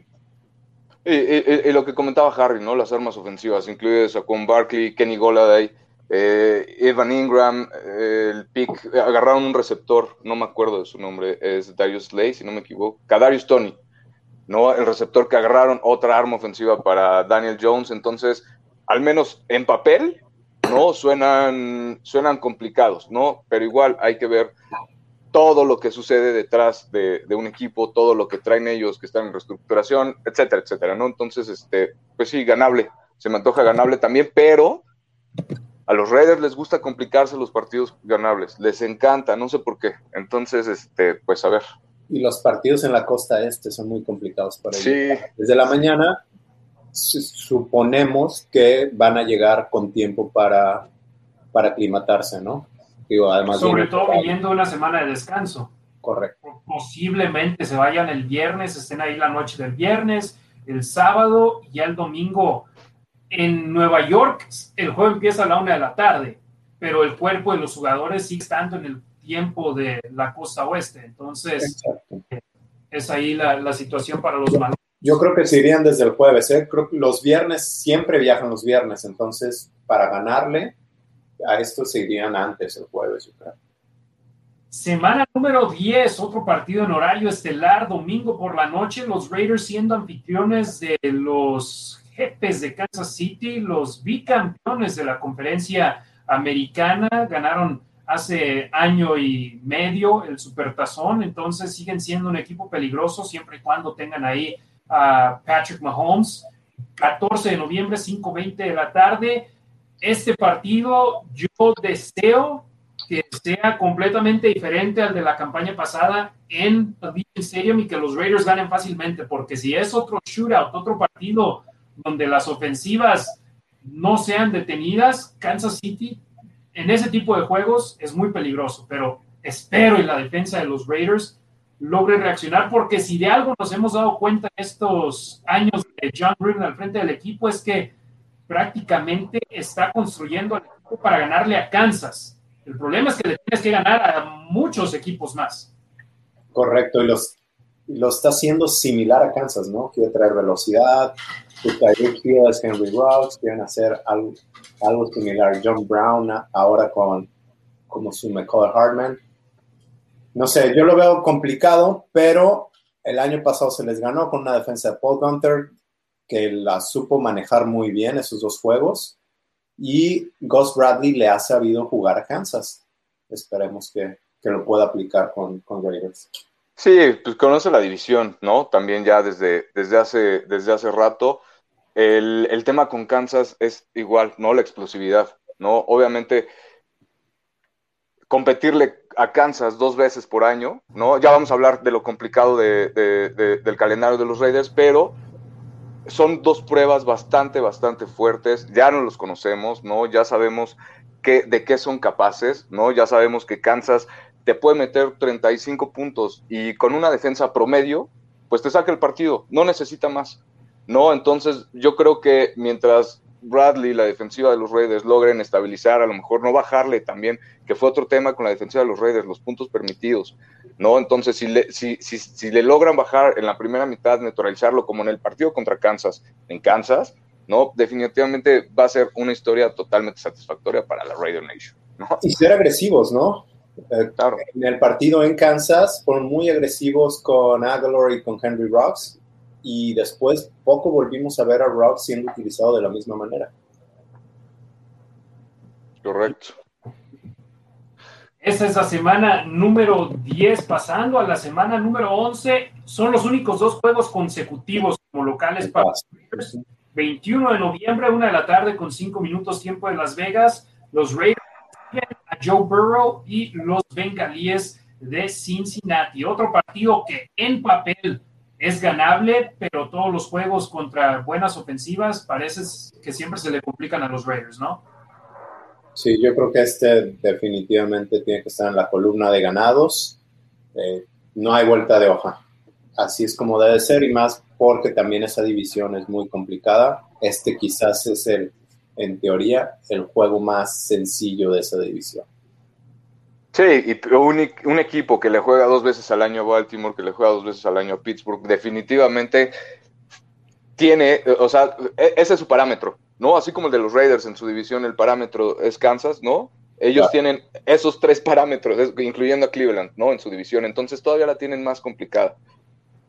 Y, lo que comentaba Harry, ¿no? Las armas ofensivas, incluye con Barkley, Kenny Goladay, eh, Evan Ingram, eh, el pick, agarraron un receptor, no me acuerdo de su nombre, es Darius Slay, si no me equivoco, Kadarius Tony, ¿no? El receptor que agarraron, otra arma ofensiva para Daniel Jones, entonces, al menos en papel, ¿no? Suenan, suenan complicados, ¿no? Pero igual hay que ver todo lo que sucede detrás de, un equipo, todo lo que traen ellos que están en reestructuración, etcétera, etcétera, ¿no? Entonces, este, pues sí, ganable, se me antoja ganable también, pero a los Raiders les gusta complicarse los partidos ganables, les encanta, no sé por qué. Entonces, este, pues a ver. Y los partidos en la costa este son muy complicados para ellos. Sí. Desde la mañana suponemos que van a llegar con tiempo para, para aclimatarse, ¿no? Sobre todo viniendo una semana de descanso. Correcto. Posiblemente se vayan el viernes, estén ahí la noche del viernes, el sábado y el domingo. En Nueva York el juego empieza a la una de la tarde, pero el cuerpo de los jugadores sigue estando en el tiempo de la costa oeste. Entonces, es ahí la, la, situación para los malos. Yo creo que se irían desde el jueves. ¿eh? Creo que los viernes siempre viajan los viernes. Entonces, para ganarle, a esto se irían antes el jueves, Semana número 10, otro partido en horario estelar, domingo por la noche, los Raiders siendo anfitriones de los jefes de Kansas City, los bicampeones de la conferencia americana, ganaron hace año y medio el Supertazón, entonces siguen siendo un equipo peligroso siempre y cuando tengan ahí a Patrick Mahomes. 14 de noviembre, 5.20 de la tarde este partido yo deseo que sea completamente diferente al de la campaña pasada en Allegiant Stadium y que los Raiders ganen fácilmente, porque si es otro shootout, otro partido donde las ofensivas no sean detenidas, Kansas City en ese tipo de juegos es muy peligroso, pero espero en la defensa de los Raiders logre reaccionar, porque si de algo nos hemos dado cuenta estos años de John Gruden al frente del equipo es que prácticamente está construyendo el equipo para ganarle a Kansas. El problema es que le tienes que ganar a muchos equipos más. Correcto, y los, lo está haciendo similar a Kansas, ¿no? Quiere traer velocidad, es Henry Rocks, quieren hacer algo, algo similar. John Brown ahora con como su McCall Hartman. No sé, yo lo veo complicado, pero el año pasado se les ganó con una defensa de Paul Gunter que la supo manejar muy bien esos dos juegos. Y Gus Bradley le ha sabido jugar a Kansas. Esperemos que, lo pueda aplicar con, con, Raiders. Sí, pues conoce la división, ¿no? También ya desde, desde, hace, desde hace rato. El, el tema con Kansas es igual, ¿no? La explosividad, ¿no? Obviamente, competirle a Kansas dos veces por año, ¿no? Ya vamos a hablar de lo complicado de, del calendario de los Raiders, pero son dos pruebas bastante, bastante fuertes. Ya no los conocemos, ¿no? Ya sabemos que, de qué son capaces, ¿no? Ya sabemos que Kansas te puede meter 35 puntos y con una defensa promedio, pues te saca el partido. No necesita más, ¿no? Entonces, yo creo que mientras Bradley, la defensiva de los Raiders, logren estabilizar, a lo mejor no bajarle también, que fue otro tema con la defensiva de los Raiders, los puntos permitidos, ¿no? Entonces, si le, si, si, si le logran bajar en la primera mitad, neutralizarlo como en el partido contra Kansas, en Kansas, ¿no? Definitivamente va a ser una historia totalmente satisfactoria para la Raider Nation, ¿no? Y ser agresivos, ¿no? Eh, claro. En el partido en Kansas fueron muy agresivos con Aguilar y con Henry Rocks y después poco volvimos a ver a Rocks siendo utilizado de la misma manera. Correcto. Esa es la semana número 10, pasando a la semana número 11. Son los únicos dos juegos consecutivos como locales para los 21 de noviembre, una de la tarde con cinco minutos tiempo de Las Vegas. Los Raiders a Joe Burrow y los Bengalíes de Cincinnati. Otro partido que en papel es ganable, pero todos los juegos contra buenas ofensivas parece que siempre se le complican a los Raiders, ¿no? Sí, yo creo que este definitivamente tiene que estar en la columna de ganados. Eh, no hay vuelta de hoja. Así es como debe ser y más porque también esa división es muy complicada. Este quizás es el, en teoría, el juego más sencillo de esa división. Sí, y un, un, equipo que le juega dos veces al año a Baltimore, que le juega dos veces al año a Pittsburgh, definitivamente tiene, o sea, e, ese es su parámetro, ¿no? Así como el de los Raiders en su división, el parámetro es Kansas, ¿no? Ellos tienen esos tres parámetros, incluyendo a Cleveland, ¿no? En su división, entonces todavía la tienen más complicada.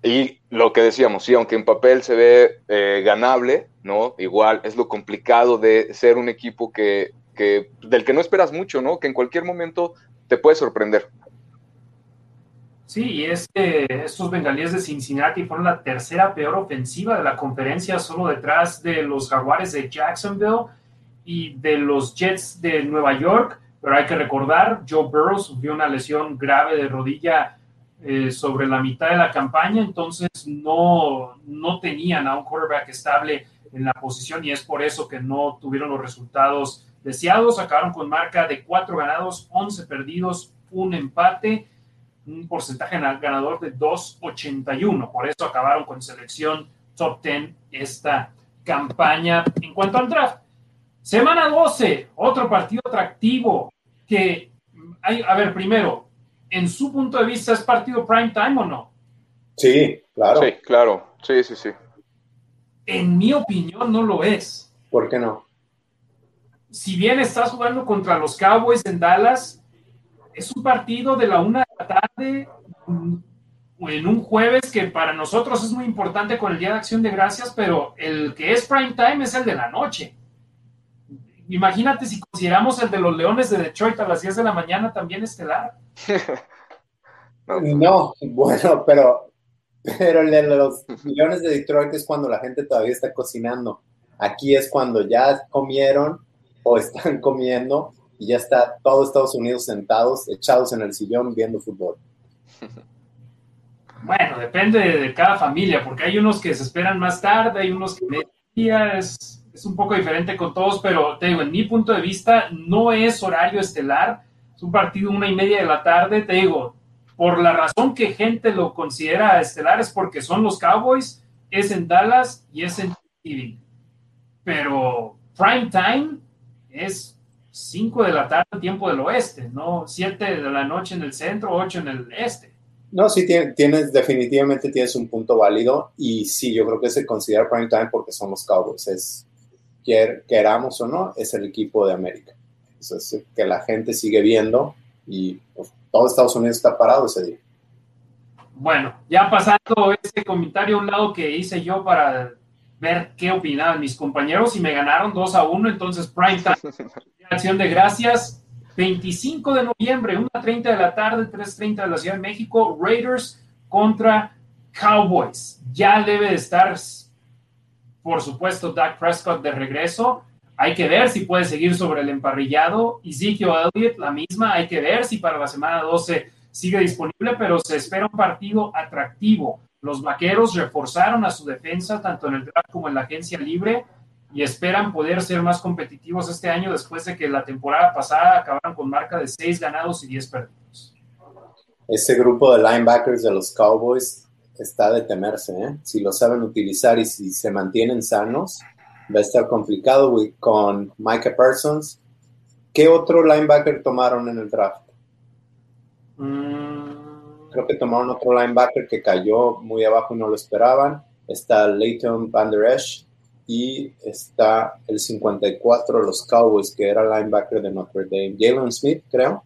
Y lo que decíamos, sí, aunque en papel se ve eh, ganable, ¿no? Igual es lo complicado de ser un equipo que, que, del que no esperas mucho, ¿no? Que en cualquier momento te puede sorprender. Sí, y es estos bengalíes de Cincinnati fueron la tercera peor ofensiva de la conferencia, solo detrás de los Jaguares de Jacksonville y de los Jets de Nueva York. Pero hay que recordar, Joe Burrow sufrió una lesión grave de rodilla eh, sobre la mitad de la campaña, entonces no, no tenían a un quarterback estable en la posición y es por eso que no tuvieron los resultados deseados. Acabaron con marca de cuatro ganados, 11 perdidos, un empate, un porcentaje ganador de 2.81. Por eso acabaron con selección top 10 esta campaña. En cuanto al draft, semana 12, otro partido atractivo que hay, a ver, primero, en su punto de vista, ¿es partido prime time o no? Sí, claro. Sí, claro. Sí, sí, sí. En mi opinión, no lo es. ¿Por qué no? si bien estás jugando contra los Cowboys en Dallas, es un partido de la una de la tarde mm, en un jueves que para nosotros es muy importante con el Día de Acción de Gracias, pero el que es prime time es el de la noche. Imagínate si consideramos el de los Leones de Detroit a las 10 de la mañana también estelar. no, bueno, pero, pero el de los Leones de Detroit es cuando la gente todavía está cocinando. Aquí es cuando ya comieron o están comiendo y ya está todo Estados Unidos sentados, echados en el sillón viendo fútbol. Bueno, depende de cada familia, porque hay unos que se esperan más tarde, hay unos que media, es, un poco diferente con todos, pero te digo, en mi punto de vista, no es horario estelar, es un partido una y media de la tarde, te digo, por la razón que gente lo considera estelar es porque son los Cowboys, es en Dallas y es en TV. Pero prime time es 5 de la tarde, tiempo del oeste, no 7 de la noche en el centro, 8 en el este. No, sí, tienes, definitivamente tienes un punto válido y sí, yo creo que se considera prime time porque son los Cowboys, es, queramos o no, es el equipo de América. Es que la gente sigue viendo y pues, todo Estados Unidos está parado ese día. Bueno, ya pasando ese comentario a un lado que hice yo para ver qué opinaban mis compañeros y me ganaron 2 a 1, entonces prime time, acción de gracias, 25 de noviembre, 1.30 de la tarde, 3.30 de la Ciudad de México, Raiders contra Cowboys. Ya debe de estar, por supuesto, Dak Prescott de regreso. Hay que ver si puede seguir sobre el emparrillado. Ezekiel Elliott, la misma. Hay que ver si para la semana 12 sigue disponible, pero se espera un partido atractivo. Los vaqueros reforzaron a su defensa tanto en el draft como en la agencia libre y esperan poder ser más competitivos este año después de que la temporada pasada acabaron con marca de 6 ganados y 10 perdidos. Ese grupo de linebackers de los Cowboys está de temerse, ¿eh? Si lo saben utilizar y si se mantienen sanos, va a estar complicado con Micah Parsons. ¿Qué otro linebacker tomaron en el draft? Mm, creo que tomaron otro linebacker que cayó muy abajo y no lo esperaban. Está Leighton Van Der Esch y está el 54 de los Cowboys, que era linebacker de Notre Dame. Jalen Smith, creo.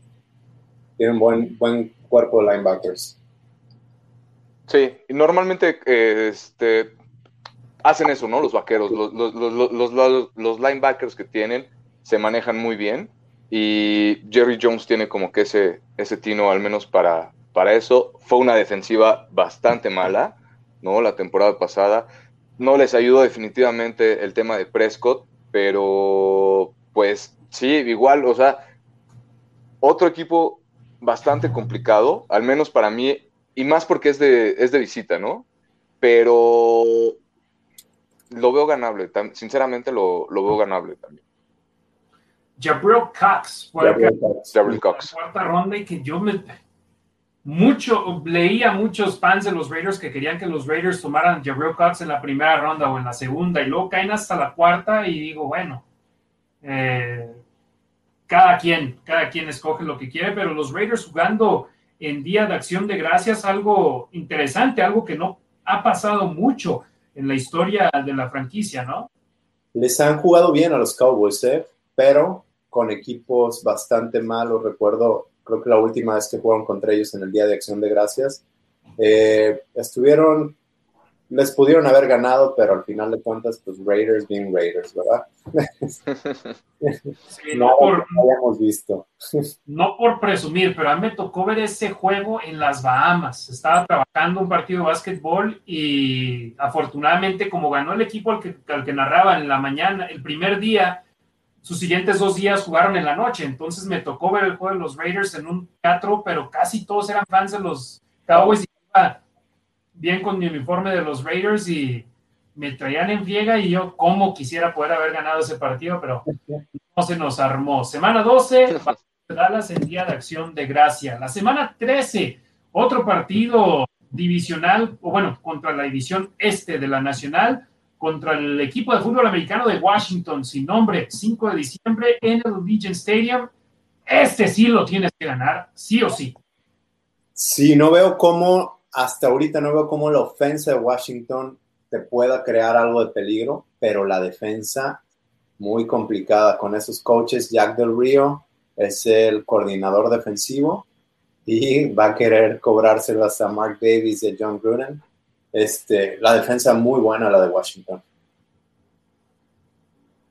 Tienen buen, buen cuerpo de linebackers. Sí, y normalmente este, hacen eso, ¿no? Los vaqueros, los, los, los, los, linebackers que tienen se manejan muy bien y Jerry Jones tiene como que ese, ese tino al menos para, para eso. Fue una defensiva bastante mala, ¿no? La temporada pasada. no les ayudó definitivamente el tema de Prescott, pero pues sí, igual, o sea, otro equipo bastante complicado, al menos para mí, y más porque es de, es de visita, ¿no? Pero lo veo ganable, sinceramente lo, lo veo ganable también. Jabril Cox, Jabril Cox. cuarta ronda y que yo me mucho leía muchos fans de los Raiders que querían que los Raiders tomaran Jabril Cox en la primera ronda o en la segunda y luego caen hasta la cuarta y digo, bueno, eh, cada quien, cada quien escoge lo que quiere, pero los Raiders jugando en Día de Acción de Gracias, algo interesante, algo que no ha pasado mucho en la historia de la franquicia, ¿no? Les han jugado bien a los Cowboys, ¿eh? pero con equipos bastante malos. Recuerdo, creo que la última vez que jugaron contra ellos en el Día de Acción de Gracias, eh, estuvieron les pudieron haber ganado, pero al final de cuentas, pues Raiders bien Raiders, ¿verdad? no, por, habíamos visto. no por presumir, pero a mí me tocó ver ese juego en las Bahamas. Estaba trabajando un partido de básquetbol y afortunadamente, como ganó el equipo al que, al que narraba en la mañana, el primer día, sus siguientes dos días jugaron en la noche. Entonces me tocó ver el juego de los Raiders en un teatro, pero casi todos eran fans de los Cowboys. Y bien con mi uniforme de los Raiders y me traían en friega y yo como quisiera poder haber ganado ese partido, pero no se nos armó. Semana 12, Dallas en Día de Acción de Gracia. La semana 13, otro partido divisional, o bueno, contra la división este de la Nacional, contra el equipo de fútbol americano de Washington, sin nombre, 5 de diciembre en el Legion Stadium. Este sí lo tienes que ganar, sí o sí. Sí, no veo cómo hasta ahorita no veo cómo la ofensa de Washington te pueda crear algo de peligro, pero la defensa muy complicada con esos coaches. Jack Del Rio es el coordinador defensivo y va a querer cobrárselas a Mark Davis de John Gruden. Este, la defensa muy buena la de Washington.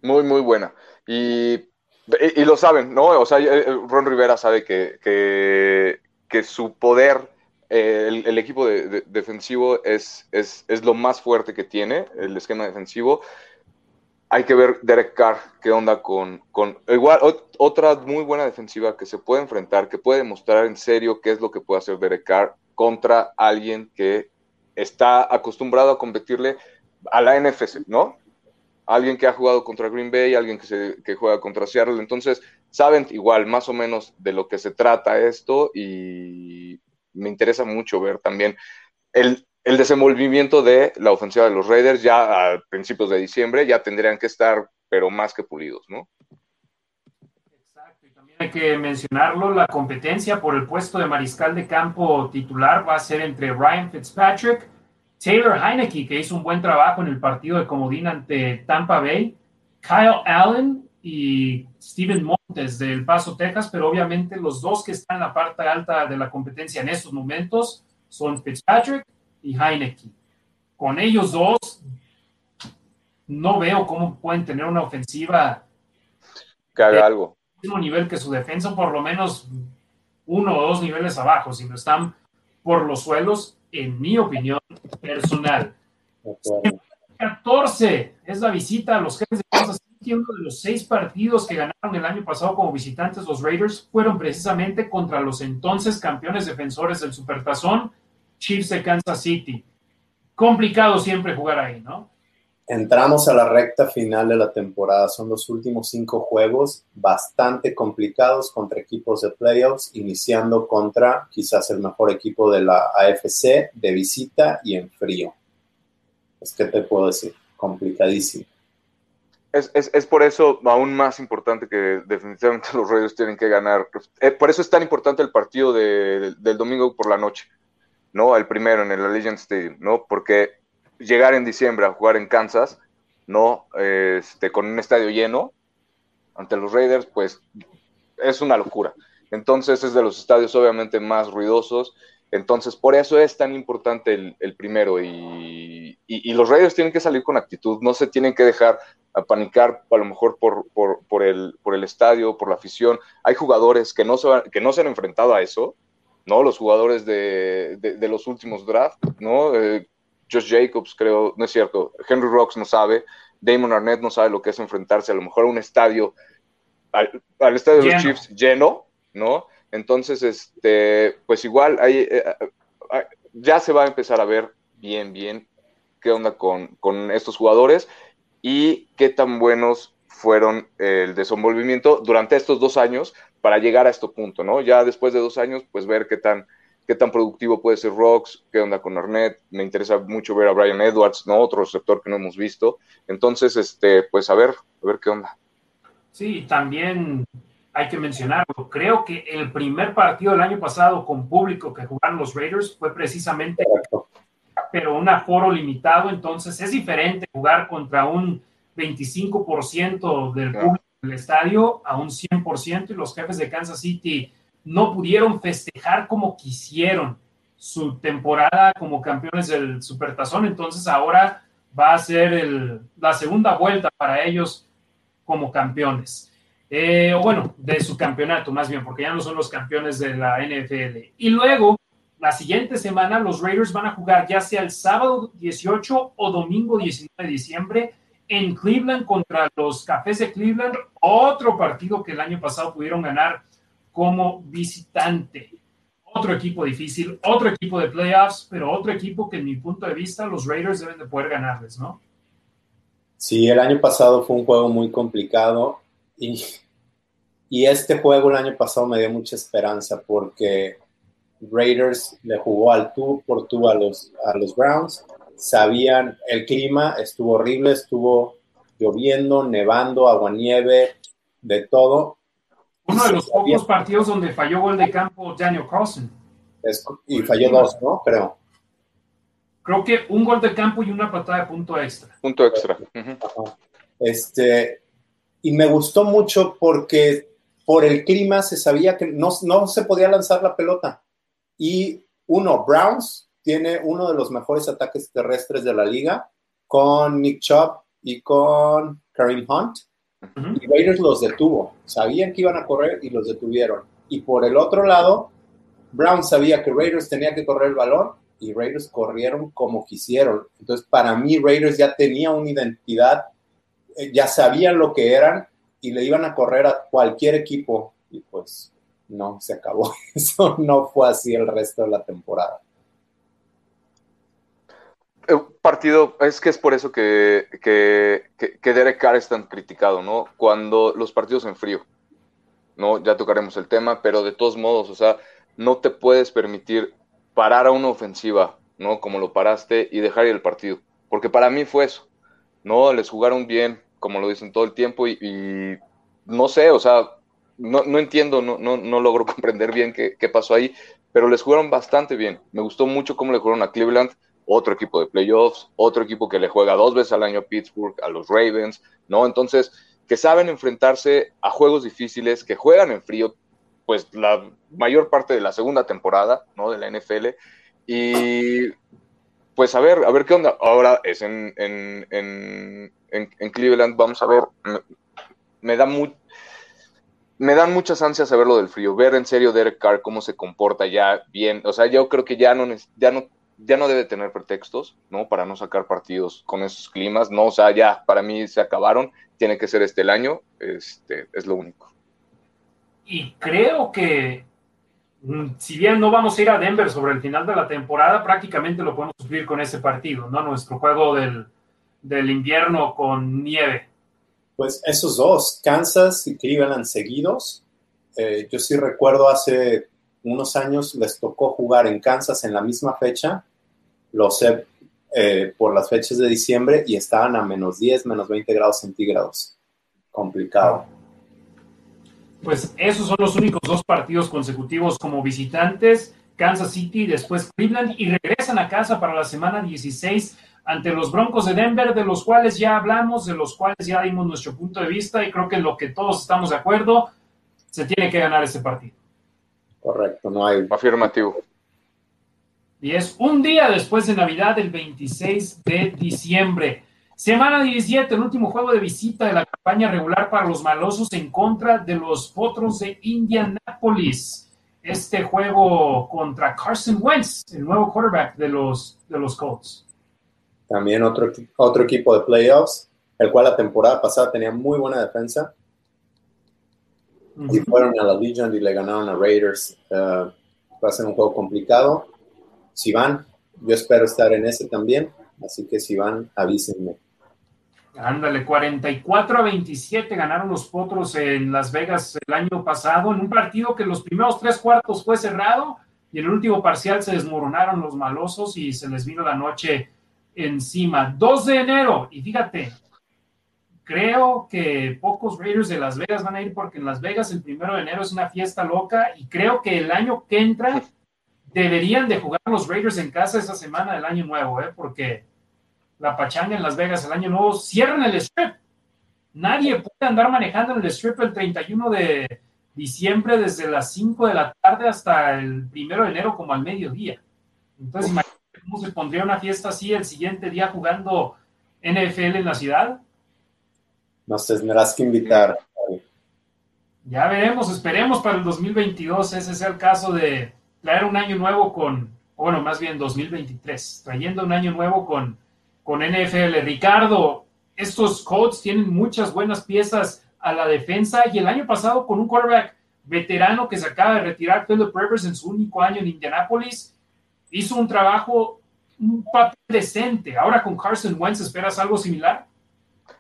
Muy, muy buena. Y, y, lo saben, ¿no? O sea, eh, Ron Rivera sabe que, que su poder eh, el, equipo defensivo es, es, lo más fuerte que tiene, el esquema defensivo. Hay que ver Derek Carr, qué onda con, con igual otra muy buena defensiva que se puede enfrentar, que puede mostrar en serio qué es lo que puede hacer Derek Carr contra alguien que está acostumbrado a competirle a la NFC, ¿no? Alguien que ha jugado contra Green Bay, alguien que, se, que juega contra Seattle. Entonces, saben igual más o menos de lo que se trata esto y me interesa mucho ver también el, desenvolvimiento de la ofensiva de los Raiders ya a principios de diciembre, ya tendrían que estar, pero más que pulidos, ¿no? Exacto, y también hay que mencionarlo, la competencia por el puesto de mariscal de campo titular va a ser entre Ryan Fitzpatrick, Taylor Heineke, que hizo un buen trabajo en el partido de comodín ante Tampa Bay, Kyle Allen y Steven Montes del Paso, Texas, pero obviamente los dos que están en la parte alta de la competencia en estos momentos son Fitzpatrick y Heineke. Con ellos dos, no veo cómo pueden tener una ofensiva que haga algo. Mismo nivel que su defensa, por lo menos uno o dos niveles abajo, si no están por los suelos, en mi opinión personal. 14 es la visita a los jefes de Kansas uno de los seis partidos que ganaron el año pasado como visitantes los Raiders fueron precisamente contra los entonces campeones defensores del Supertazón, Chiefs de Kansas City. Complicado siempre jugar ahí, ¿no? Entramos a la recta final de la temporada. Son los últimos cinco juegos bastante complicados contra equipos de playoffs, iniciando contra quizás el mejor equipo de la AFC de visita y en frío. Es que te puedo decir, complicadísimo. Es, es, es, por eso aún más importante que definitivamente los Raiders tienen que ganar. Eh, por eso es tan importante el partido de, del domingo por la noche, ¿no? El primero en el Allegiant Stadium, ¿no? Porque llegar en diciembre a jugar en Kansas, ¿no? Este, con un estadio lleno ante los Raiders, pues es una locura. Entonces es de los estadios obviamente más ruidosos entonces, por eso es tan importante el, primero y, los Raiders tienen que salir con actitud, no se tienen que dejar apanicar a lo mejor por, por, el, por el estadio, por la afición. Hay jugadores que no se, que no se han enfrentado a eso, ¿no? Los jugadores de, los últimos drafts, ¿no? Eh, Josh Jacobs, creo, no es cierto, Henry Rocks no sabe, Damon Arnett no sabe lo que es enfrentarse a lo mejor a un estadio, al, estadio de los Chiefs lleno, ¿no? Entonces, este, pues igual hay, eh, eh, ya se va a empezar a ver bien, bien qué onda con, con estos jugadores y qué tan buenos fueron el desenvolvimiento durante estos dos años para llegar a este punto, ¿no? Ya después de dos años, pues ver qué tan, qué tan productivo puede ser Rocks, qué onda con Arnett, me interesa mucho ver a Brian Edwards, ¿no? Otro receptor que no hemos visto. Entonces, este, pues a ver, a ver qué onda. Sí, también hay que mencionarlo. Creo que el primer partido del año pasado con público que jugaron los Raiders fue precisamente, pero un aforo limitado, entonces es diferente jugar contra un 25% del público del estadio a un 100% y los jefes de Kansas City no pudieron festejar como quisieron su temporada como campeones del Supertazón, entonces ahora va a ser la segunda vuelta para ellos como campeones. Eh, o bueno, de su campeonato más bien, porque ya no son los campeones de la NFL. Y luego, la siguiente semana, los Raiders van a jugar ya sea el sábado 18 o domingo 19 de diciembre en Cleveland contra los Cafés de Cleveland, otro partido que el año pasado pudieron ganar como visitante. Otro equipo difícil, otro equipo de playoffs, pero otro equipo que en mi punto de vista los Raiders deben de poder ganarles, ¿no? Sí, el año pasado fue un juego muy complicado y, y este juego el año pasado me dio mucha esperanza porque Raiders le jugó al tú por tú a los, a los Browns sabían, el clima estuvo horrible, estuvo lloviendo, nevando, aguanieve, de todo. Uno de los pocos partidos donde falló gol de campo Daniel Carlson. y falló dos, ¿no? Creo. Creo que un gol de campo y una patada de punto extra. Punto extra. Este, y me gustó mucho porque por el clima se sabía que no, no se podía lanzar la pelota. Y uno, Browns tiene uno de los mejores ataques terrestres de la liga con Nick Chubb y con Kareem Hunt. Y Raiders los detuvo. Sabían que iban a correr y los detuvieron. Y por el otro lado, Brown sabía que Raiders tenía que correr el balón y Raiders corrieron como quisieron. Entonces, para mí, Raiders ya tenía una identidad, ya sabían lo que eran y le iban a correr a cualquier equipo. Y pues no, se acabó. Eso no fue así el resto de la temporada partido, es que es por eso que, que, que, Derek Carr es tan criticado, ¿no? Cuando los partidos en frío, ¿no? Ya tocaremos el tema, pero de todos modos, o sea, no te puedes permitir parar a una ofensiva, ¿no? Como lo paraste y dejar ir el partido. Porque para mí fue eso, ¿no? Les jugaron bien, como lo dicen todo el tiempo, y, no sé, o sea, no, no entiendo, no, no, no, logro comprender bien qué, qué pasó ahí, pero les jugaron bastante bien. Me gustó mucho cómo le jugaron a Cleveland otro equipo de playoffs, otro equipo que le juega dos veces al año a Pittsburgh, a los Ravens, ¿no? Entonces, que saben enfrentarse a juegos difíciles, que juegan en frío, pues la mayor parte de la segunda temporada, ¿no? De la NFL. Y pues a ver, a ver qué onda. Ahora es en, en, en, en Cleveland, vamos a ver, me, da me dan muchas ansias saber lo del frío, ver en serio Derek Carr cómo se comporta ya bien. O sea, yo creo que ya no, ya no ya no debe tener pretextos, ¿no? Para no sacar partidos con esos climas, ¿no? O sea, ya para mí se acabaron, tiene que ser este el año, este, es lo único. Y creo que, mm, si bien no vamos a ir a Denver sobre el final de la temporada, prácticamente lo podemos cumplir con ese partido, ¿no? Nuestro juego del, invierno con nieve. Pues esos dos, Kansas y Cleveland seguidos, eh, yo sí recuerdo hace unos años les tocó jugar en Kansas en la misma fecha lo sé eh, por las fechas de diciembre y estaban a menos 10, menos 20 grados centígrados. Complicado. Pues esos son los únicos dos partidos consecutivos como visitantes, Kansas City y después Cleveland, y regresan a casa para la semana 16 ante los Broncos de Denver, de los cuales ya hablamos, de los cuales ya dimos nuestro punto de vista y creo que en lo que todos estamos de acuerdo, se tiene que ganar ese partido. Correcto, no hay. Afirmativo. Y es un día después de Navidad, el 26 de diciembre. Semana 17, el último juego de visita de la campaña regular para los malosos en contra de los Potros de Indianapolis. Este juego contra Carson Wentz, el nuevo quarterback de los, de los Colts. También otro, otro equipo de playoffs, el cual la temporada pasada tenía muy buena defensa. Y fueron a la Legion y le ganaron a Raiders. Uh, va a ser un juego complicado. Si van, yo espero estar en ese también. Así que si van, avísenme. Ándale, 44 a 27 ganaron los Potros en Las Vegas el año pasado, en un partido que los primeros tres cuartos fue cerrado y en el último parcial se desmoronaron los malosos y se les vino la noche encima. 2 de enero, y fíjate, creo que pocos Raiders de Las Vegas van a ir porque en Las Vegas el primero de enero es una fiesta loca y creo que el año que entra deberían de jugar los Raiders en casa esa semana del año nuevo, ¿eh? porque la pachanga en Las Vegas el año nuevo cierran el strip. Nadie puede andar manejando en el strip el 31 de diciembre desde las 5 de la tarde hasta el primero de enero como al mediodía. Entonces, imagínate cómo se pondría una fiesta así el siguiente día jugando NFL en la ciudad. Nos tendrás que invitar. Ya veremos, esperemos para el 2022 ese sea el caso de traer un año nuevo con, bueno, más bien 2023, trayendo un año nuevo con, con NFL. Ricardo, estos Colts tienen muchas buenas piezas a la defensa y el año pasado con un quarterback veterano que se acaba de retirar, Philip Rivers, en su único año en Indianapolis, hizo un trabajo, un papel decente. Ahora con Carson Wentz, ¿esperas algo similar?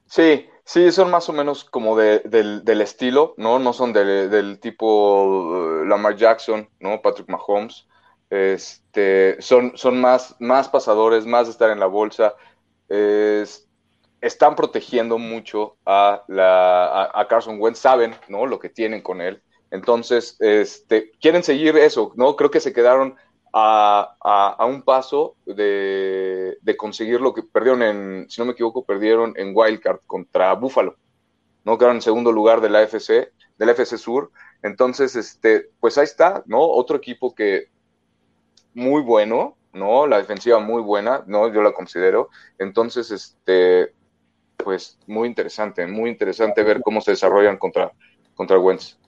Sí, sí, son más o menos como de, del, del, estilo, ¿no? No son de, del tipo uh, Lamar Jackson, ¿no? Patrick Mahomes. Este, son, son más, más pasadores, más de estar en la bolsa. Es, están protegiendo mucho a, la, a, Carson Wentz, saben, ¿no? Lo que tienen con él. Entonces, este, quieren seguir eso, ¿no? Creo que se quedaron a, a, un paso de, de, conseguir lo que perdieron en, si no me equivoco, perdieron en Wildcard contra Buffalo, ¿no? Quedaron en segundo lugar de la FC, del FC Sur. Entonces, este, pues ahí está, ¿no? Otro equipo que muy bueno, ¿no? La defensiva muy buena, ¿no? Yo la considero. Entonces, este, pues muy interesante, muy interesante ver cómo se desarrollan contra, contra Wentz.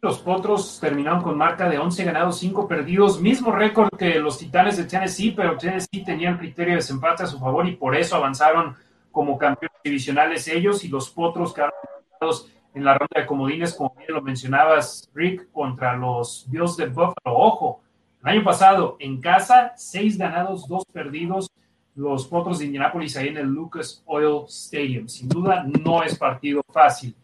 Los Potros terminaron con marca de 11 ganados, 5 perdidos, mismo récord que los Titanes de Tennessee, pero Tennessee tenía el criterio de desempate a su favor y por eso avanzaron como campeones divisionales ellos y los Potros quedaron en la ronda de comodines, como bien lo mencionabas, Rick, contra los Bills de Buffalo. Ojo, el año pasado en casa, 6 ganados, 2 perdidos, los Potros de Indianapolis ahí en el Lucas Oil Stadium. Sin duda, no es partido fácil.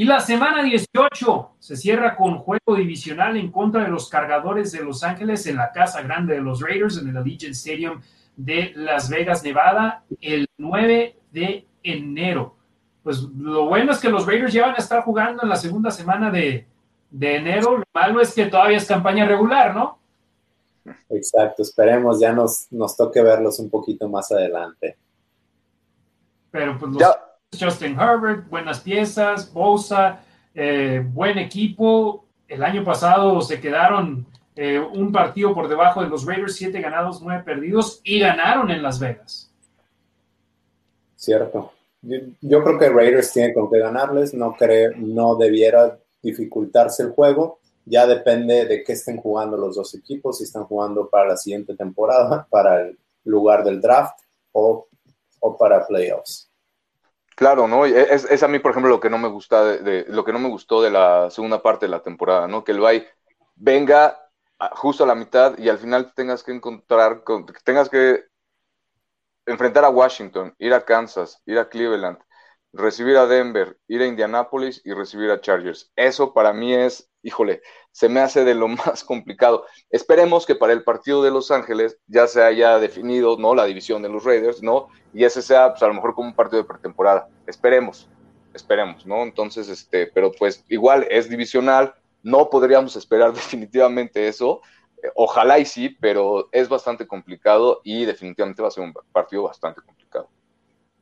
Y la semana 18 se cierra con juego divisional en contra de los cargadores de Los Ángeles en la Casa Grande de los Raiders en el Allegiant Stadium de Las Vegas, Nevada, el 9 de enero. Pues lo bueno es que los Raiders ya van a estar jugando en la segunda semana de, de enero. Lo malo es que todavía es campaña regular, ¿no? Exacto, esperemos ya nos, nos toque verlos un poquito más adelante. Pero pues los... Ya Justin Herbert, buenas piezas, Bosa, eh, buen equipo. El año pasado se quedaron eh, un partido por debajo de los Raiders, siete ganados, nueve perdidos, y ganaron en Las Vegas. Cierto. Yo, creo que Raiders tiene con qué ganarles, no, creo, no debiera dificultarse el juego. Ya depende de qué estén jugando los dos equipos, si están jugando para la siguiente temporada, para el lugar del draft o, o para playoffs. Claro, ¿no? Es, es, a mí, por ejemplo, lo que no me gusta de, lo que no me gustó de la segunda parte de la temporada, ¿no? Que el Bay venga justo a la mitad y al final tengas que encontrar, tengas que enfrentar a Washington, ir a Kansas, ir a Cleveland, recibir a Denver, ir a Indianapolis y recibir a Chargers. Eso para mí es, híjole, se me hace de lo más complicado. Esperemos que para el partido de Los Ángeles ya se haya definido, ¿no? La división de los Raiders, ¿no? Y ese sea, pues a lo mejor como un partido de pretemporada. Esperemos, esperemos, ¿no? Entonces, este, pero pues igual es divisional, no podríamos esperar definitivamente eso. Ojalá y sí, pero es bastante complicado y definitivamente va a ser un partido bastante complicado.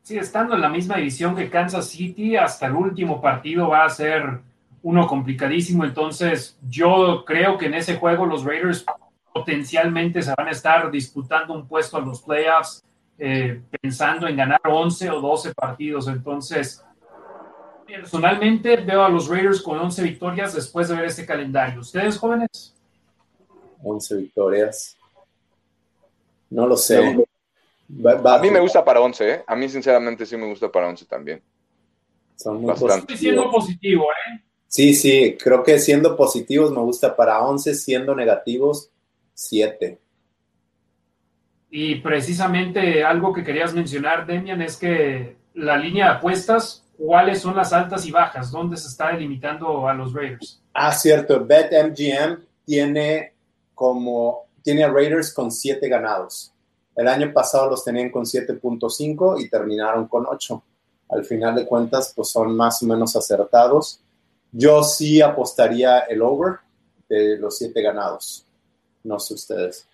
Sí, estando en la misma división que Kansas City, hasta el último partido va a ser uno complicadísimo. Entonces, yo creo que en ese juego los Raiders potencialmente se van a estar disputando un puesto en los playoffs, eh, pensando en ganar 11 o 12 partidos. Entonces, personalmente veo a los Raiders con 11 victorias después de ver este calendario. ¿Ustedes, jóvenes? 11 victorias. No lo sé. Va- va- A mí me gusta para 11, ¿eh? A mí sinceramente sí me gusta para 11 también. Son muy bastante. Estoy siendo positivos. positivo, ¿eh? Sí, sí, creo que siendo positivos me gusta para 11, siendo negativos 7. Y precisamente algo que querías mencionar, Demian, es que la línea de apuestas, ¿cuáles son las altas y bajas? ¿Dónde se está delimitando a los Raiders? Ah, cierto, BetMGM tiene como, tiene a Raiders con 7 ganados. El año pasado los tenían con 7.5 y terminaron con 8. Al final de cuentas, pues son más o menos acertados. Yo sí apostaría el over de los 7 ganados. No sé ustedes.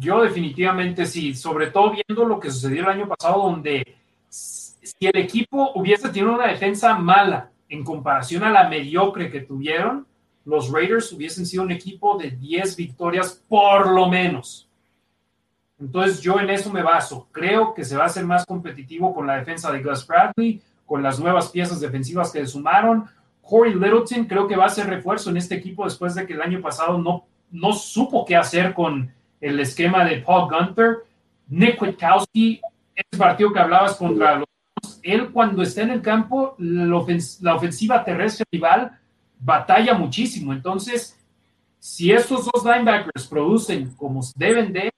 Yo definitivamente sí, sobre todo viendo lo que sucedió el año pasado, donde si el equipo hubiese tenido una defensa mala en comparación a la mediocre que tuvieron, los Raiders hubiesen sido un equipo de 10 victorias por lo menos. Entonces yo en eso me baso. Creo que se va a hacer más competitivo con la defensa de Gus Bradley, con las nuevas piezas defensivas que sumaron. Corey Littleton creo que va a ser refuerzo en este equipo después de que el año pasado no, no supo qué hacer con el esquema de Paul Gunther. Nick Witkowski, ese partido que hablabas contra los él cuando está en el campo, la, la ofensiva terrestre rival batalla muchísimo. Entonces, si estos dos linebackers producen como deben de,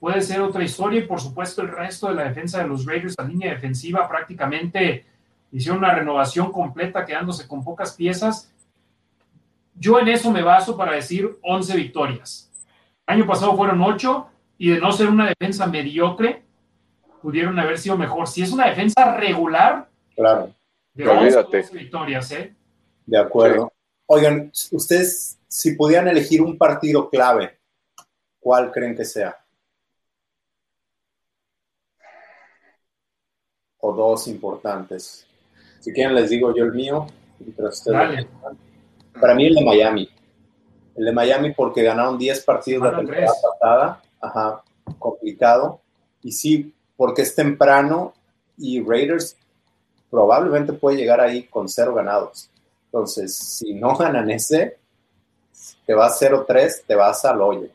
puede ser otra historia y por supuesto el resto de la defensa de los Raiders, la línea defensiva prácticamente hicieron una renovación completa quedándose con pocas piezas. Yo en eso me baso para decir 11 victorias. El año pasado fueron 8 y de no ser una defensa mediocre, pudieron haber sido mejor. Si es una defensa regular, Claro, de 11, Olvídate. 12 victorias, ¿eh? de acuerdo. Oigan, ustedes, si pudieran elegir un partido clave, ¿cuál creen que sea? O dos importantes. Si quieren les digo yo el mío. ustedes. Para mí el de Miami. El de Miami porque ganaron 10 partidos la temporada tres. pasada. Ajá, complicado. Y sí, porque es temprano y Raiders probablemente puede llegar ahí con cero ganados. Entonces, si no ganan ese, te vas 0-3, te vas al hoyo.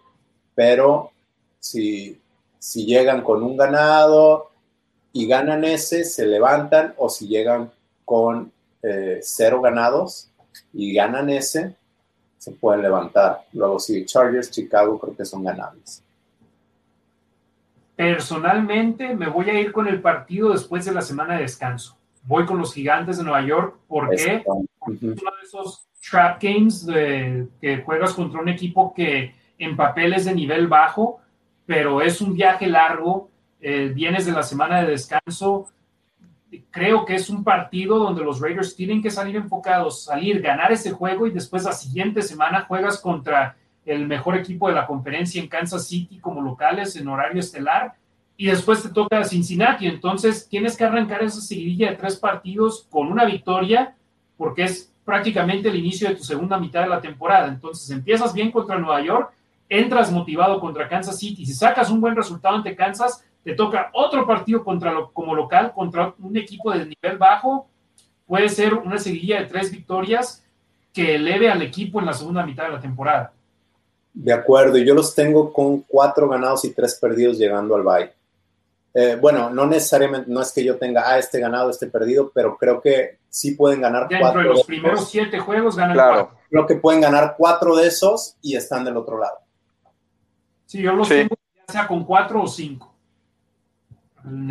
Pero si, si llegan con un ganado y ganan ese, se levantan, o si llegan con eh, cero ganados y ganan ese, se pueden levantar. Luego, si Chargers, Chicago, creo que son ganables. Personalmente me voy a ir con el partido después de la semana de descanso. Voy con los gigantes de Nueva York. ¿Por qué? Eso, ujú. uno de esos trap games de, que juegas contra un equipo que en papel es de nivel bajo, pero es un viaje largo, eh, vienes de la semana de descanso. Creo que es un partido donde los Raiders tienen que salir enfocados, salir, ganar ese juego y después la siguiente semana juegas contra el mejor equipo de la conferencia en Kansas City como locales en horario estelar y después te toca Cincinnati. Entonces tienes que arrancar esa seguidilla de tres partidos con una victoria porque es prácticamente el inicio de tu segunda mitad de la temporada. Entonces empiezas bien contra Nueva York, entras motivado contra Kansas City. Si sacas un buen resultado ante Kansas, te toca otro partido contra lo, como local contra un equipo de nivel bajo. Puede ser una seguidilla de tres victorias que eleve al equipo en la segunda mitad de la temporada. De acuerdo, y yo los tengo con cuatro ganados y tres perdidos llegando al bye. Eh, bueno, no necesariamente, no es que yo tenga, ah, este ganado, este perdido, pero creo que sí pueden ganar Dentro cuatro de de los esos. primeros siete juegos ganan Claro. cuatro. Creo que pueden ganar cuatro de esos y están del otro lado. Sí, yo los Sí. tengo ya sea con cuatro o cinco.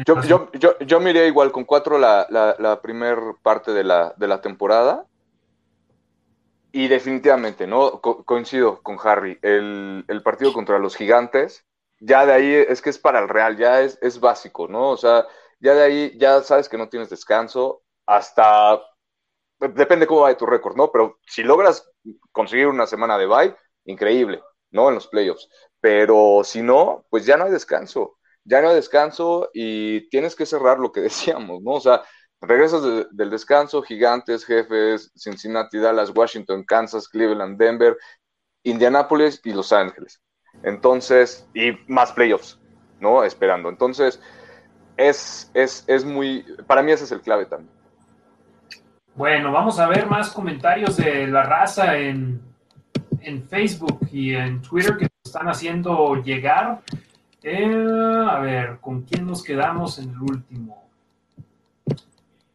Yo, yo, yo, yo miré igual con cuatro la, la, la primer parte de la, de la temporada. Y definitivamente, ¿no? Co- coincido con Harry. El, el partido contra los gigantes, ya de ahí es que es para el Real, ya es, es básico, ¿no? O sea, ya de ahí ya sabes que no tienes descanso hasta. Depende cómo vaya tu récord, ¿no? Pero si logras conseguir una semana de bye, increíble, ¿no? En los playoffs. Pero si no, pues ya no hay descanso ya no descanso y tienes que cerrar lo que decíamos, ¿no? O sea, regresas de- del descanso, gigantes, jefes, Cincinnati, Dallas, Washington, Kansas, Cleveland, Denver, Indianapolis y Los Ángeles. Entonces, y más playoffs, ¿no? Esperando. Entonces, es, es, es muy, para mí ese es el clave también. Bueno, vamos a ver más comentarios de la raza en, en Facebook y en Twitter que están haciendo llegar. Eh, a ver, ¿con quién nos quedamos en el último?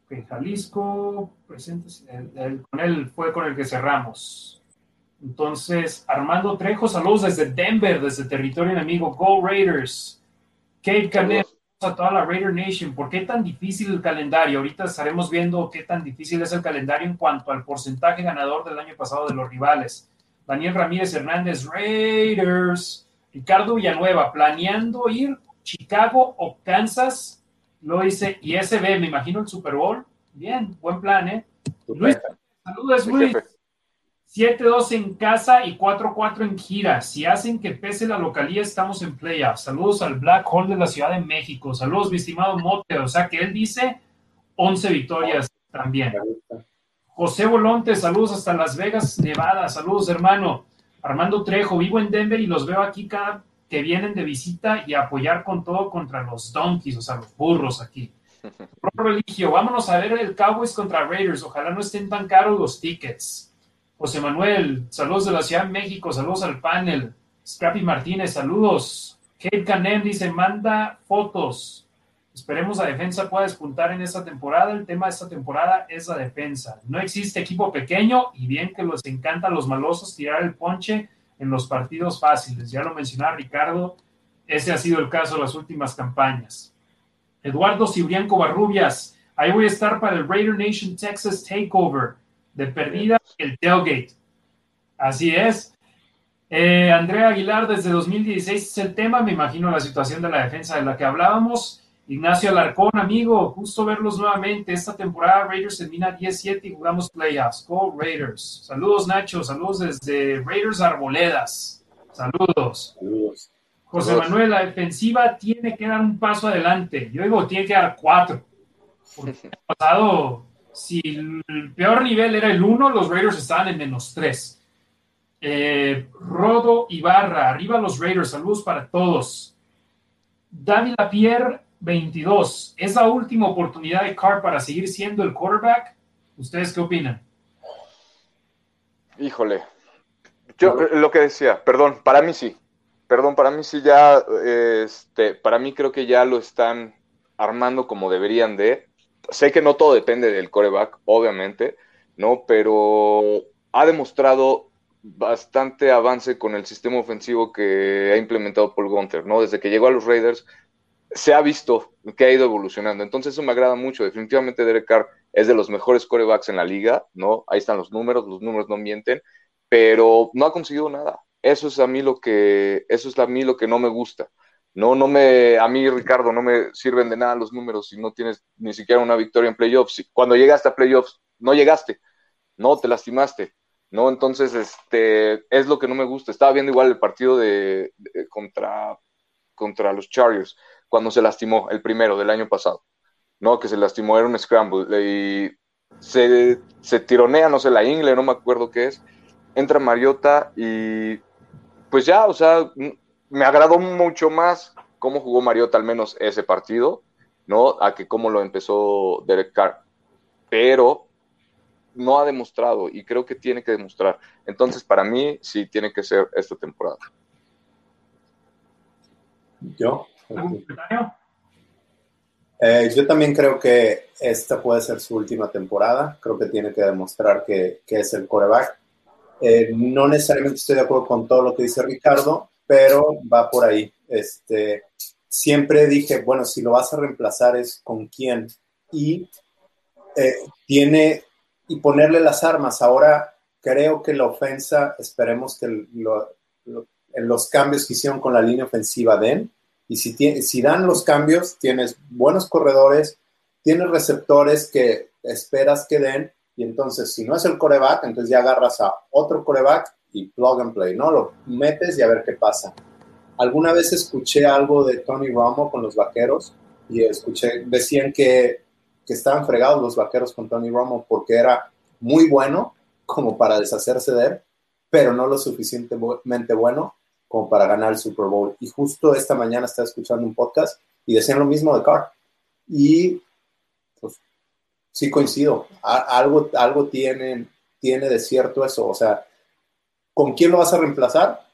En Jalisco, presentes, el- el- con él fue con el que cerramos. Entonces, Armando Trejo, saludos desde Denver, desde territorio enemigo. Go Raiders. Kate Canet, a toda la Raider Nation. ¿Por qué tan difícil el calendario? Ahorita estaremos viendo qué tan difícil es el calendario en cuanto al porcentaje ganador del año pasado de los rivales. Daniel Ramírez Hernández, Raiders. Ricardo Villanueva, planeando ir Chicago o Kansas. Lo dice, y SB, me imagino el Super Bowl. Bien, buen plan, ¿eh? Luis, saludos, Luis. jefe. 7-2 en casa y 4-4 en gira. Si hacen que pese la localía, estamos en playoffs. Saludos al Black Hole de la Ciudad de México. Saludos, mi estimado Mote. O sea que él dice 11 victorias también. José Bolonte, saludos hasta Las Vegas, Nevada. Saludos, hermano. Armando Trejo, vivo en Denver y los veo aquí cada que vienen de visita y apoyar con todo contra los donkeys, o sea, los burros aquí. Pro Religio, vámonos a ver el Cowboys contra Raiders. Ojalá no estén tan caros los tickets. José Manuel, saludos de la Ciudad de México, saludos al panel. Scrappy Martínez, saludos. Kate Canem dice, manda fotos. Esperemos la defensa pueda despuntar en esta temporada. El tema de esta temporada es la defensa. No existe equipo pequeño y bien que les encanta a los malosos tirar el ponche en los partidos fáciles. Ya lo mencionaba Ricardo, ese ha sido el caso de las últimas campañas. Eduardo Cibrián Covarrubias, ahí voy a estar para el Raider Nation Texas Takeover. De perdida, el tailgate. Así es. Eh, Andrea Aguilar, desde 2016 es el tema, me imagino la situación de la defensa de la que hablábamos. Ignacio Alarcón, amigo, justo verlos nuevamente. Esta temporada Raiders termina 17 y jugamos playoffs. Go Raiders. Saludos Nacho, saludos desde Raiders Arboledas. Saludos. Saludos. José Saludos. Manuel, la defensiva tiene que dar un paso adelante. Yo digo, tiene que dar cuatro. Porque el pasado, si el peor nivel era el uno, los Raiders estaban en menos tres. Eh, Rodo Ibarra, arriba los Raiders, saludos para todos. David Lapierre, 22. ¿Es la última oportunidad de Carr para seguir siendo el quarterback? ¿Ustedes qué opinan? Híjole. Yo lo que decía, perdón, para mí sí. Perdón, para mí sí ya, este, para mí creo que ya lo están armando como deberían de. Sé que no todo depende del coreback, obviamente, ¿no? Pero ha demostrado bastante avance con el sistema ofensivo que ha implementado Paul Gunter, ¿no? Desde que llegó a los Raiders, se ha visto que ha ido evolucionando. Entonces eso me agrada mucho. Definitivamente Derek Carr es de los mejores corebacks en la liga, ¿no? Ahí están los números, los números no mienten, pero no ha conseguido nada. Eso es a mí lo que, eso es a mí lo que no me gusta. No, no me, a mí, Ricardo, no me sirven de nada los números si no tienes ni siquiera una victoria en playoffs. Cuando llegaste a playoffs, no llegaste, no, te lastimaste, ¿no? Entonces, este, es lo que no me gusta. Estaba viendo igual el partido de, de- contra, contra los Chargers, cuando se lastimó, el primero del año pasado, ¿no? Que se lastimó, era un scramble, y se, tironea, no sé, la ingle, no me acuerdo qué es, entra Mariota y pues ya, o sea, me agradó mucho más cómo jugó Mariota al menos ese partido, ¿no? A que cómo lo empezó Derek Carr. Pero no ha demostrado y creo que tiene que demostrar. Entonces, para mí, sí tiene que ser esta temporada. Yo. Eh, yo también creo que esta puede ser su última temporada. Creo que tiene que demostrar que, que es el coreback. Eh, no necesariamente estoy de acuerdo con todo lo que dice Ricardo, pero va por ahí. Este, siempre dije, bueno, si lo vas a reemplazar es con quién. Y eh, tiene, y ponerle las armas. Ahora creo que la ofensa, esperemos que lo- lo- en los cambios que hicieron con la línea ofensiva den. Y si, si dan los cambios, tienes buenos corredores, tienes receptores que esperas que den. Y entonces, si no es el coreback, entonces ya agarras a otro coreback y plug and play, ¿no? Lo metes y a ver qué pasa. Alguna vez escuché algo de Tony Romo con los vaqueros y escuché, decían que, que estaban fregados los vaqueros con Tony Romo porque era muy bueno como para deshacerse de él, pero no lo suficientemente bueno como para ganar el Super Bowl. Y justo esta mañana estaba escuchando un podcast y decían lo mismo de Carr. Y pues sí coincido, algo, algo tiene, tiene de cierto eso. O sea, ¿con quién lo vas a reemplazar?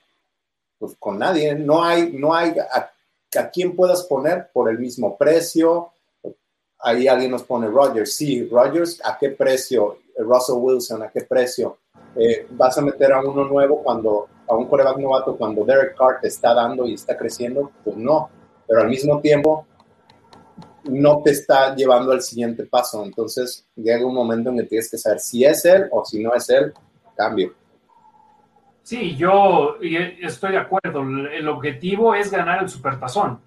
Pues con nadie. No hay, no hay a a quién puedas poner por el mismo precio. Ahí alguien nos pone Rogers. Sí, Rogers, ¿a qué precio? Russell Wilson, ¿a qué precio? Eh, ¿Vas a meter a uno nuevo cuando, a un coreback novato cuando Derek Carr te está dando y está creciendo? Pues no. Pero al mismo tiempo, no te está llevando al siguiente paso. Entonces, llega un momento en que tienes que saber si es él o si no es él, cambio. Sí, yo estoy de acuerdo. El objetivo es ganar el supertazón.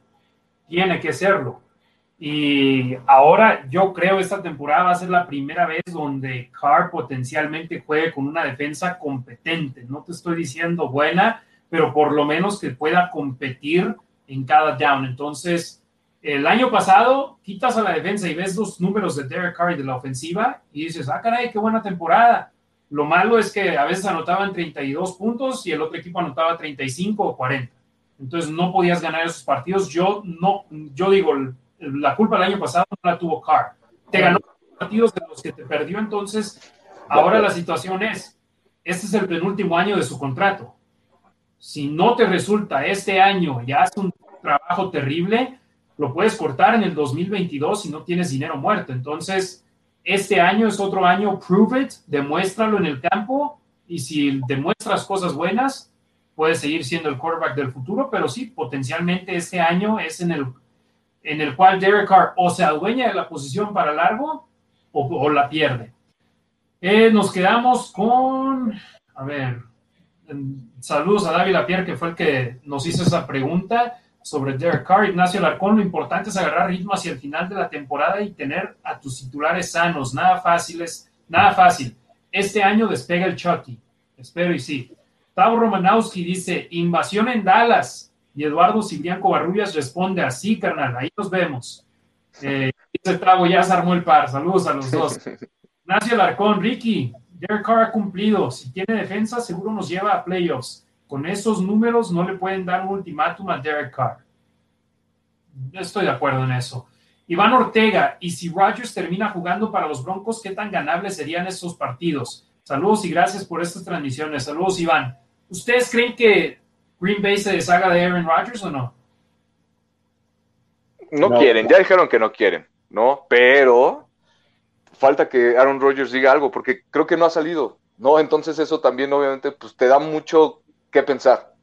Tiene que serlo. Y ahora yo creo esta temporada va a ser la primera vez donde Carr potencialmente juegue con una defensa competente. No te estoy diciendo buena, pero por lo menos que pueda competir en cada down. Entonces, el año pasado quitas a la defensa y ves los números de Derek Carr de la ofensiva y dices, ah, caray, qué buena temporada. Lo malo es que a veces anotaban 32 puntos y el otro equipo anotaba 35 o 40. Entonces no podías ganar esos partidos. Yo no, yo digo, la culpa del año pasado no la tuvo Carr. Te ganó partidos de los que te perdió, entonces ahora la situación es, este es el penúltimo año de su contrato. Si no te resulta este año y hace un trabajo terrible, lo puedes cortar en el 2022 si no tienes dinero muerto. Entonces, este año es otro año, prove it, demuéstralo en el campo y si demuestras cosas buenas, puedes seguir siendo el quarterback del futuro, pero sí, potencialmente este año es en el, en el cual Derek Carr o se adueña de la posición para largo o, la pierde. Eh, nos quedamos con, a ver, saludos a David Lapierre, que fue el que nos hizo esa pregunta sobre Derek Carr, Ignacio Larcón, lo importante es agarrar ritmo hacia el final de la temporada y tener a tus titulares sanos, nada fáciles, nada fácil. Este año despega el Chucky, espero y sí. Tavo Romanowski dice, invasión en Dallas, y Eduardo Cibrián Covarrubias responde así, carnal, ahí nos vemos. Eh, dice Tavo, ya se armó el par, saludos a los dos. Ignacio Larcón, Ricky, Derek Carr ha cumplido, si tiene defensa seguro nos lleva a playoffs con esos números no le pueden dar un ultimátum a Derek Carr. Estoy de acuerdo en eso. Iván Ortega, y si Rodgers termina jugando para los Broncos, ¿qué tan ganables serían esos partidos? Saludos y gracias por estas transmisiones. Saludos, Iván. ¿Ustedes creen que Green Bay se deshaga de Aaron Rodgers o no? No, quieren, ya dijeron que no quieren, ¿no? Pero falta que Aaron Rodgers diga algo, porque creo que no ha salido, ¿no? Entonces eso también obviamente pues te da mucho qué pensar.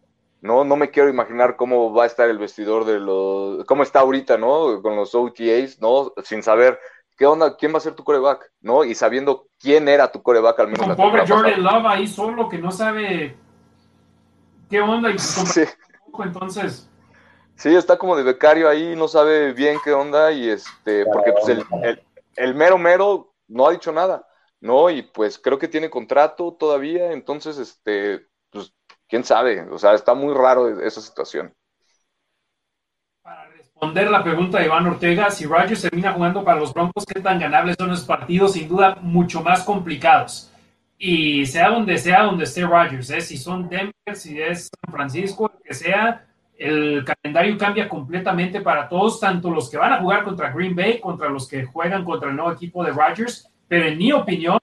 No, no me quiero imaginar cómo va a estar el vestidor de los, cómo está ahorita, ¿no? Con los OTAs, ¿no? Sin saber qué onda, quién va a ser tu coreback, ¿no? Y sabiendo quién era tu coreback al menos. Con pobre Jordan Love ahí solo que no sabe qué onda y sí. entonces. Sí, está como de becario ahí, no sabe bien qué onda y este, porque pues el, el, el mero mero no ha dicho nada, ¿no? Y pues creo que tiene contrato todavía, entonces, este, quién sabe, o sea, está muy raro esa situación. Para responder la pregunta de Iván Ortega, si Rodgers termina jugando para los Broncos, ¿qué tan ganables son esos partidos? Sin duda, mucho más complicados. Y sea donde sea, donde esté Rodgers, ¿eh? si son Denver, si es San Francisco, que sea, el calendario cambia completamente para todos, tanto los que van a jugar contra Green Bay, contra los que juegan contra el nuevo equipo de Rodgers. Pero en mi opinión,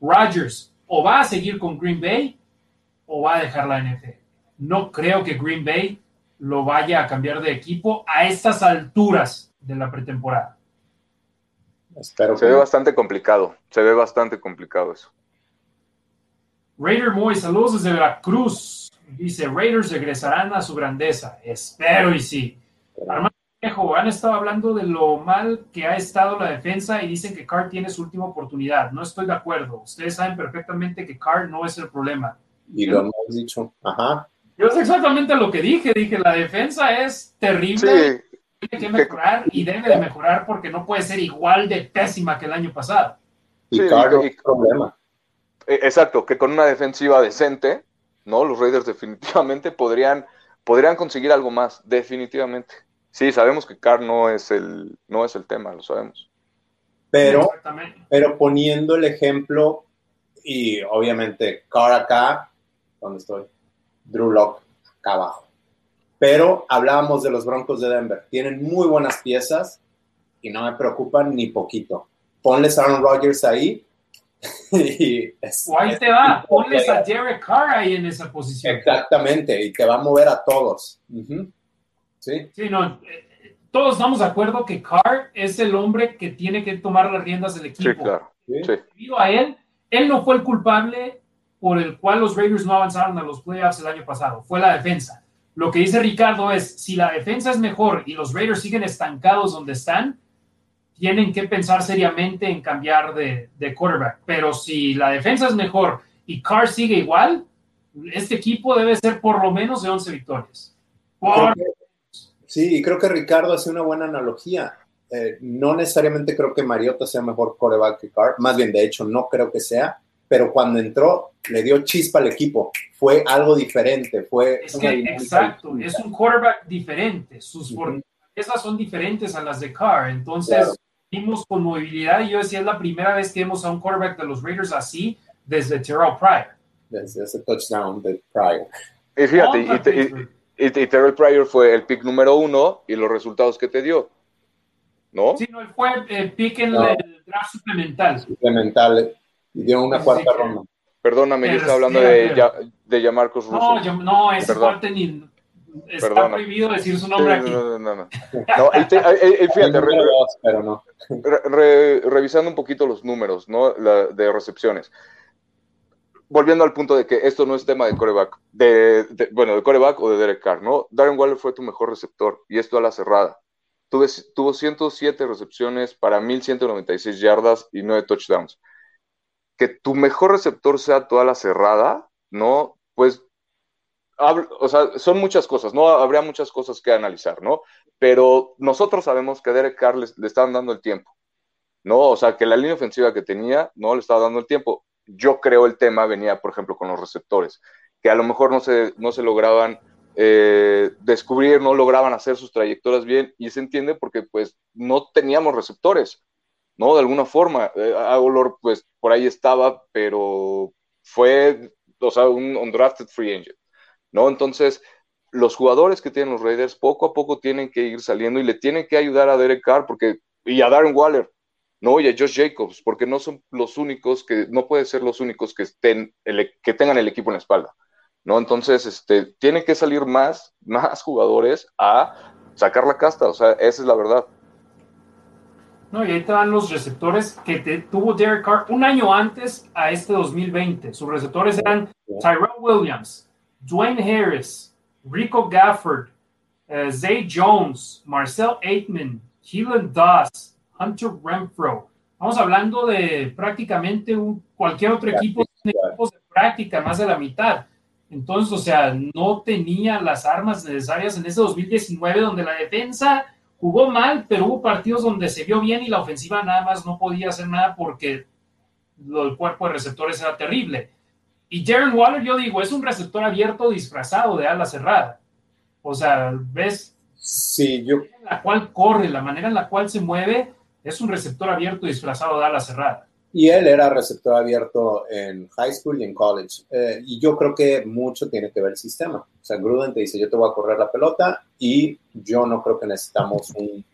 Rodgers o va a seguir con Green Bay o va a dejar la NFL. No creo que Green Bay lo vaya a cambiar de equipo a estas alturas de la pretemporada. Espero se ve bastante complicado, se ve bastante complicado eso. Raider Moy, saludos desde Veracruz. Dice, Raiders regresarán a su grandeza. Espero y sí. Armando Viejo, han estado hablando de lo mal que ha estado la defensa y dicen que Carr tiene su última oportunidad. No estoy de acuerdo. Ustedes saben perfectamente que Carr no es el problema. Y lo hemos dicho. Ajá. Yo sé exactamente lo que dije. Dije, la defensa es terrible. Tiene que mejorar y debe de mejorar porque no puede ser igual de pésima que el año pasado. Y sí, claro, problema. E, exacto, que con una defensiva decente, ¿no? Los Raiders definitivamente podrían, podrían conseguir algo más, definitivamente. Sí, sabemos que Carr no es el, no es el tema, lo sabemos. Pero, pero poniendo el ejemplo, y obviamente Carr acá, ¿Dónde estoy? Drew Lock, acá abajo. Pero hablábamos de los Broncos de Denver. Tienen muy buenas piezas y no me preocupan ni poquito. Ponles a Aaron Rodgers ahí. y o ahí te va, ponles a Derek Carr ahí en esa posición. Exactamente, y te va a mover a todos. Sí. Sí, no, eh, todos estamos de acuerdo que Carr es el hombre que tiene que tomar las riendas del equipo. Sí, claro. Sí. Sí. Debido a él, él no fue el culpable por el cual los Raiders no avanzaron a los playoffs el año pasado, fue la defensa. Lo que dice Ricardo es, si la defensa es mejor y los Raiders siguen estancados donde están, tienen que pensar seriamente en cambiar de, de quarterback. Pero si la defensa es mejor y Carr sigue igual, este equipo debe ser por lo menos de 11 victorias. Por- que- sí, y creo que Ricardo hace una buena analogía. Eh, no necesariamente creo que Mariota sea mejor coreback que Carr, más bien, de hecho, no creo que sea, pero cuando entró, le dio chispa al equipo. Fue algo diferente, fue Es que, exacto, distinta. es un quarterback diferente. Sus Ujú. fortalezas son diferentes a las de Carr. Entonces, Claro. Vimos con movilidad. Y yo decía, es la primera vez que vemos a un quarterback de los Raiders así desde Terrell Pryor. Desde ese touchdown de Pryor. Y fíjate, y, te- y- y- y Terrell Pryor fue el pick número uno y los resultados que te dio. ¿No? Sí, no, él fue eh, pick en No. el draft suplemental. Suplemental, y dio una Sí, cuarta sí, ronda. Perdóname, yo estaba hablando sí, de, ya, de Yamarcos Russo. No, yo- no, ese cuate ni. Está Perdona. prohibido decir su Sí, nombre aquí. no, no, no, no. Te- fíjate, re- pero no. re- re- revisando un poquito los números, ¿no? La- de recepciones. Volviendo al punto de que esto no es tema de coreback, de, de- bueno, de coreback o de Derek Carr, ¿no? Darren Waller fue tu mejor receptor y esto a la cerrada. Tuve, tuvo 107 recepciones para 1196 yardas y 9 touchdowns. Que tu mejor receptor sea toda la cerrada, ¿no? Pues, o sea, son muchas cosas, ¿no? Habría muchas cosas que analizar, ¿no? Pero nosotros sabemos que a Derek Carr le, le estaban dando el tiempo, ¿no? O sea, que la línea ofensiva que tenía no le estaba dando el tiempo. Yo creo el tema venía, por ejemplo, con los receptores, que a lo mejor no se, no se lograban eh, descubrir, no lograban hacer sus trayectorias bien, y se entiende porque pues no teníamos receptores, ¿no? De alguna forma. Eh, pues por ahí estaba, pero fue, o sea, un undrafted free agent, ¿no? Entonces, los jugadores que tienen los Raiders poco a poco tienen que ir saliendo y le tienen que ayudar a Derek Carr porque, y a Darren Waller, ¿no? Y a Josh Jacobs, porque no son los únicos que, no pueden ser los únicos que estén, el- que tengan el equipo en la espalda, ¿no? Entonces, este, tienen que salir más, más jugadores a sacar la casta, o sea, esa es la verdad. No, y ahí te dan los receptores que te- tuvo Derek Carr un año antes a este 2020. Sus receptores eran Tyrell Williams, Dwayne Harris, Rico Gafford, eh, Zay Jones, Marcel Aitman, Keelan Doss, Hunter Renfro. Estamos hablando de prácticamente un- cualquier otro equipo, de equipos de práctica, más de la mitad. Entonces, o sea, no tenía las armas necesarias en ese 2019 donde la defensa jugó mal, pero hubo partidos donde se vio bien y la ofensiva nada más no podía hacer nada porque lo- el cuerpo de receptores era terrible. Y Darren Waller, yo digo, es un receptor abierto disfrazado de ala cerrada. O sea, ves Sí, yo, en la cual corre, la manera en la cual se mueve, es un receptor abierto disfrazado de ala cerrada. y él era receptor abierto en high school y en college. Eh, y yo creo que mucho tiene que ver el sistema. O sea, Gruden te dice, yo te voy a correr la pelota y yo no creo que necesitamos un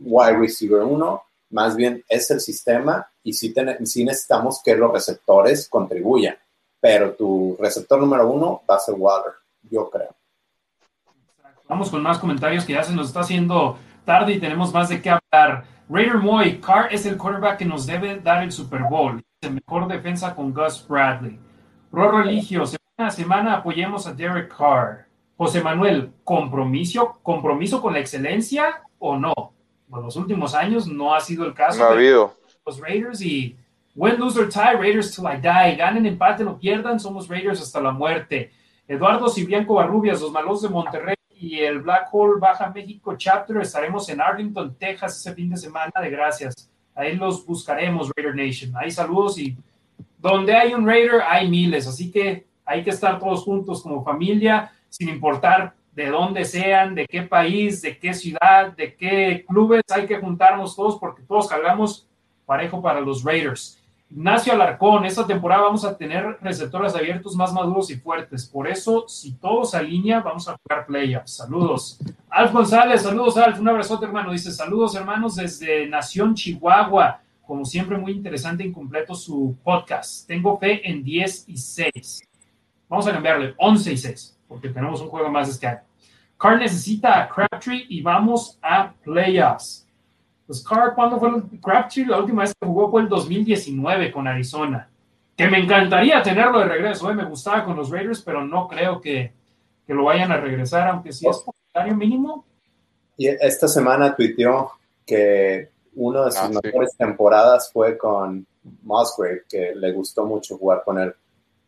wide receiver uno. Más bien es el sistema y sí, ten- sí necesitamos que los receptores contribuyan. Pero tu receptor número uno va a ser Waller, yo creo. Vamos con más comentarios que ya se nos está haciendo tarde y tenemos más de qué hablar. Raider Moy, Carr es el quarterback que nos debe dar el Super Bowl. El mejor defensa con Gus Bradley. Ro Religio, semana a semana apoyemos a Derek Carr. José Manuel, ¿compromiso, compromiso con la excelencia o no? En los últimos años no ha sido el caso. No ha habido. los Raiders y win, lose or tie, Raiders till I die. Ganen, empate, no pierdan, somos Raiders hasta la muerte. Eduardo Cibrianco Barrubias, los malos de Monterrey y el Black Hole Baja México Chapter. Estaremos en Arlington, Texas ese fin de semana de gracias. Ahí los buscaremos, Raider Nation. Ahí saludos y donde hay un Raider hay miles, así que hay que estar todos juntos como familia, sin importar de dónde sean, de qué país, de qué ciudad, de qué clubes, hay que juntarnos todos porque todos cargamos parejo para los Raiders. Ignacio Alarcón, esta temporada vamos a tener receptores abiertos más maduros y fuertes. Por eso, si todo se alinea, vamos a jugar playoffs. Saludos. Alf González, saludos Alf, un abrazote hermano. Dice, saludos hermanos desde Nación Chihuahua. Como siempre, muy interesante e incompleto su podcast. Tengo fe en 10 y 6. Vamos a cambiarle 11 y 6, porque tenemos un juego más este año. Carr necesita a Crabtree y vamos a playoffs. Pues Carr, ¿cuándo fue el Crabtree? La última vez que jugó fue el 2019 con Arizona. Que me encantaría tenerlo de regreso, ¿eh? me gustaba con los Raiders, pero no creo que, que lo vayan a regresar, aunque sí es comentario mínimo. Y esta semana tuiteó que una de sus Ah, sí. mejores temporadas fue con Musgrave, que le gustó mucho jugar con él.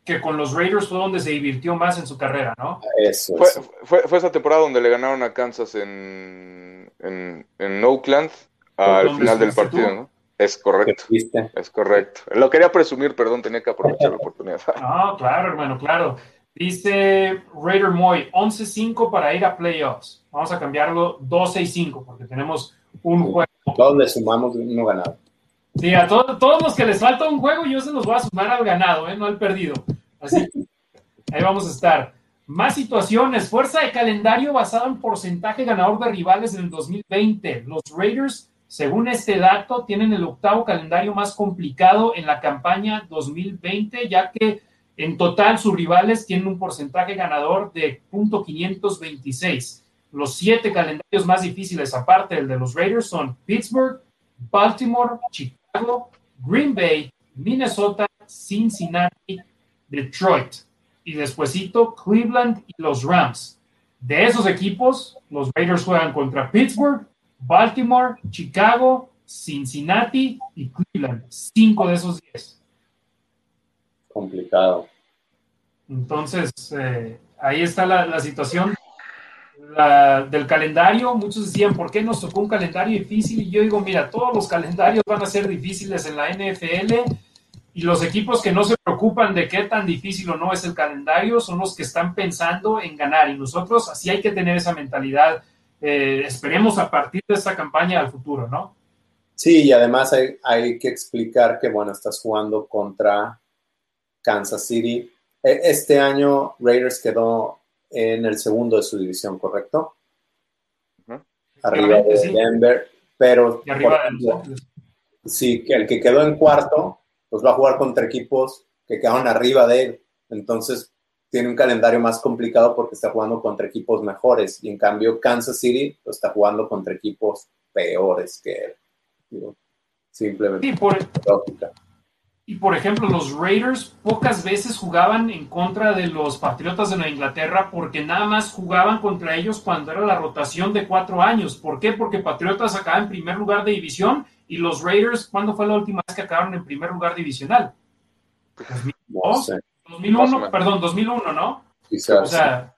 Que con los Raiders fue donde se divirtió más en su carrera, ¿no? Eso Fue, es. fue, fue esa temporada donde le ganaron a Kansas en, en, en Oakland al ¿Dónde final del partido, tú? ¿no? Es correcto, es correcto. Lo quería presumir, perdón, tenía que aprovechar la oportunidad. No, claro, hermano, claro. Dice Raider Moy, 11-5 para ir a playoffs. Vamos a cambiarlo 12-5 porque tenemos un juego. Todos le sumamos uno ganado. Sí, a to- todos los que les falta un juego, yo se los voy a sumar al ganado, ¿eh? no al perdido. Así que ahí vamos a estar. Más situaciones. Fuerza de calendario basado en porcentaje ganador de rivales en el 2020. Los Raiders, según este dato, tienen el octavo calendario más complicado en la campaña 2020, ya que en total sus rivales tienen un porcentaje ganador de .526. Los siete calendarios más difíciles, aparte del de los Raiders, son Pittsburgh, Baltimore, Chicago, Green Bay, Minnesota, Cincinnati, Detroit y despuesito Cleveland y los Rams. De esos equipos, los Raiders juegan contra Pittsburgh, Baltimore, Chicago, Cincinnati y Cleveland. Cinco de esos diez. Complicado. Entonces, eh, ahí está la, la situación la- del calendario. Muchos decían, ¿por qué nos tocó un calendario difícil? Y yo digo, mira, todos los calendarios van a ser difíciles en la NFL y los equipos que no se preocupan de qué tan difícil o no es el calendario son los que están pensando en ganar. Y nosotros así hay que tener esa mentalidad. Eh, esperemos a partir de esta campaña al futuro, ¿no? Sí, y además hay, hay que explicar que, bueno, estás jugando contra Kansas City. E- Este año Raiders quedó en el segundo de su división, ¿correcto? Arriba de Sí. Denver, pero Y arriba por de ejemplo, Los Ángeles. sí, que el que quedó en cuarto, pues va a jugar contra equipos que quedaron arriba de él. Entonces tiene un calendario más complicado porque está jugando contra equipos mejores. Y en cambio, Kansas City pues, está jugando contra equipos peores que él. Digo, simplemente Sí, por, lógica. Y por ejemplo, los Raiders pocas veces jugaban en contra de los Patriotas de Nueva Inglaterra porque nada más jugaban contra ellos cuando era la rotación de cuatro años. ¿Por qué? Porque Patriotas acaba en primer lugar de división y los Raiders, ¿cuándo fue la última vez que acabaron en primer lugar divisional? No sé, 2001, Más o menos. perdón, 2001, ¿no? quizás. O sea,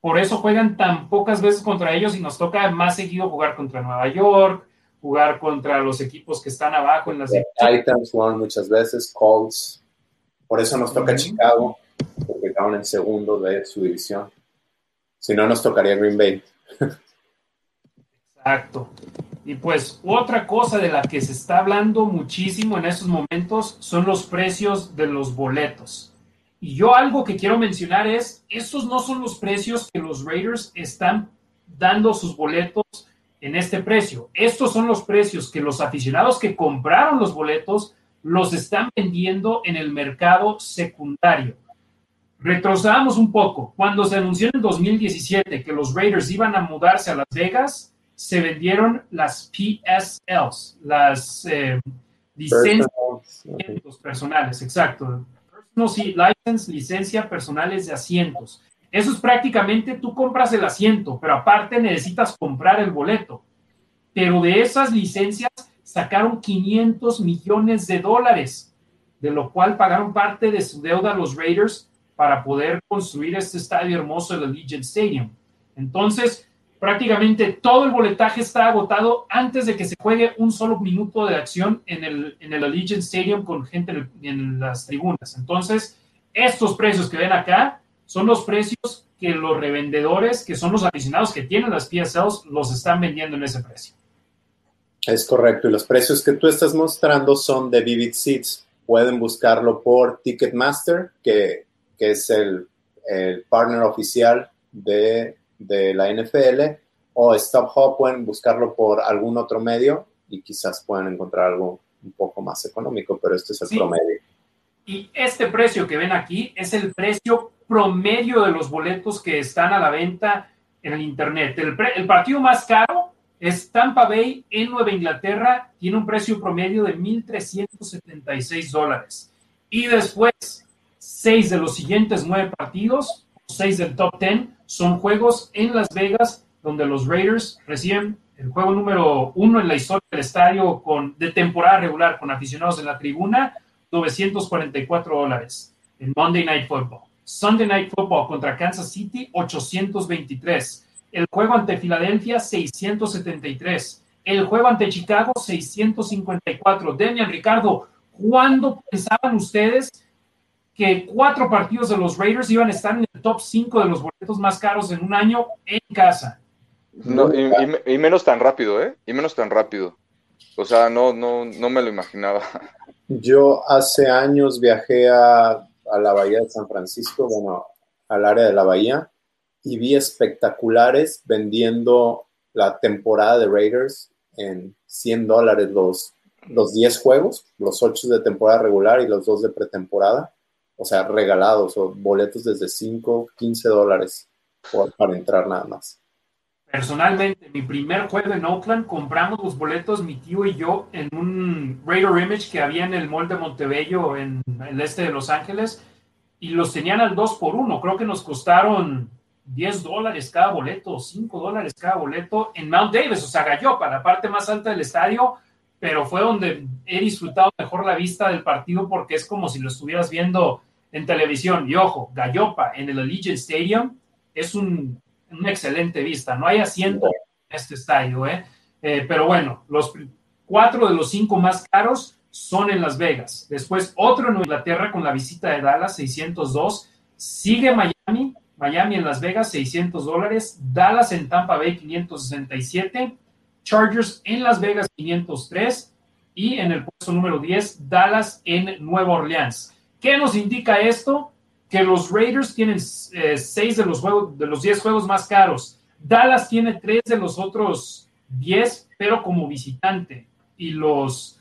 por eso juegan tan pocas veces contra ellos y nos toca más seguido jugar contra Nueva York, jugar contra los equipos que están abajo en las Titans jugaron muchas veces, Colts. Por eso nos toca. Chicago, porque quedaron en segundo de su división. Si no, nos tocaría Green Bay. Exacto. Y pues otra cosa de la que se está hablando muchísimo en estos momentos son los precios de los boletos. Y yo algo que quiero mencionar es, estos no son los precios que los Raiders están dando sus boletos en este precio. Estos son los precios que los aficionados que compraron los boletos los están vendiendo en el mercado secundario. Retrocedamos un poco. Cuando se anunció en el 2017 que los Raiders iban a mudarse a Las Vegas, se vendieron las PSLs, las eh, licencias asientos personales, exacto. Personal license, licencia personales de asientos. Eso es prácticamente tú compras el asiento, pero aparte necesitas comprar el boleto. Pero de esas licencias sacaron 500 millones de dólares, de lo cual pagaron parte de su deuda a los Raiders para poder construir este estadio hermoso del Allegiant Stadium. Entonces, prácticamente todo el boletaje está agotado antes de que se juegue un solo minuto de acción en el, en el Allegiant Stadium con gente en, las tribunas. Entonces, estos precios que ven acá son los precios que los revendedores, que son los aficionados que tienen las PSLs, los están vendiendo en ese precio. Es correcto. Y los precios que tú estás mostrando son de Vivid Seats. Pueden buscarlo por Ticketmaster, que, que es el, el partner oficial de, de la NFL, o StubHub. Pueden buscarlo por algún otro medio y quizás puedan encontrar algo un poco más económico, pero este es el Sí. promedio. Y este precio que ven aquí es el precio promedio de los boletos que están a la venta en el internet. El, pre- el partido más caro es Tampa Bay en Nueva Inglaterra, tiene un precio promedio de 1.376 dólares. Y después, seis de los siguientes nueve partidos, seis del top ten, son juegos en Las Vegas, donde los Raiders reciben el juego número uno en la historia del estadio con, de temporada regular con aficionados en la tribuna, 944 dólares en Monday Night Football. Sunday Night Football contra Kansas City, 823. El juego ante Filadelfia, 673. El juego ante Chicago, 654. Demian, Ricardo, ¿cuándo pensaban ustedes que cuatro partidos de los Raiders iban a estar en el top 5 de los boletos más caros en un año en casa? No, y, y- y menos tan rápido, ¿eh? Y menos tan rápido. O sea, no, no, no me lo imaginaba. Yo hace años viajé a, a la bahía de San Francisco, bueno, al área de la bahía, y vi espectaculares vendiendo la temporada de Raiders en 100 dólares los, los 10 juegos, los 8 de temporada regular y los 2 de pretemporada. O sea, regalados o boletos desde 5, 15 dólares para entrar nada más. Personalmente, mi primer juego en Oakland, compramos los boletos, mi tío y yo, en un Raider Image que había en el Mall de Montebello, en el este de Los Ángeles, y los tenían al 2 por 1 Creo que nos costaron 10 dólares cada boleto, 5 dólares cada boleto en Mount Davis, o sea, Gallopa, la parte más alta del estadio, pero fue donde he disfrutado mejor la vista del partido porque es como si lo estuvieras viendo en televisión. Y ojo, Gallopa en el Allegiant Stadium es un, una excelente vista. No hay asiento en este estadio, ¿eh? Eh, pero bueno, los cuatro de los cinco más caros son en Las Vegas. Después otro en Inglaterra con la visita de Dallas, 602. Sigue Miami, Miami en Las Vegas, 600 dólares. Dallas en Tampa Bay, 567. Chargers en Las Vegas, 503. Y en el puesto número 10, Dallas en Nueva Orleans. ¿Qué nos indica esto? Que los Raiders tienen eh, seis de los, juegos, de los 10 juegos más caros. Dallas tiene tres de los otros 10, pero como visitante. Y los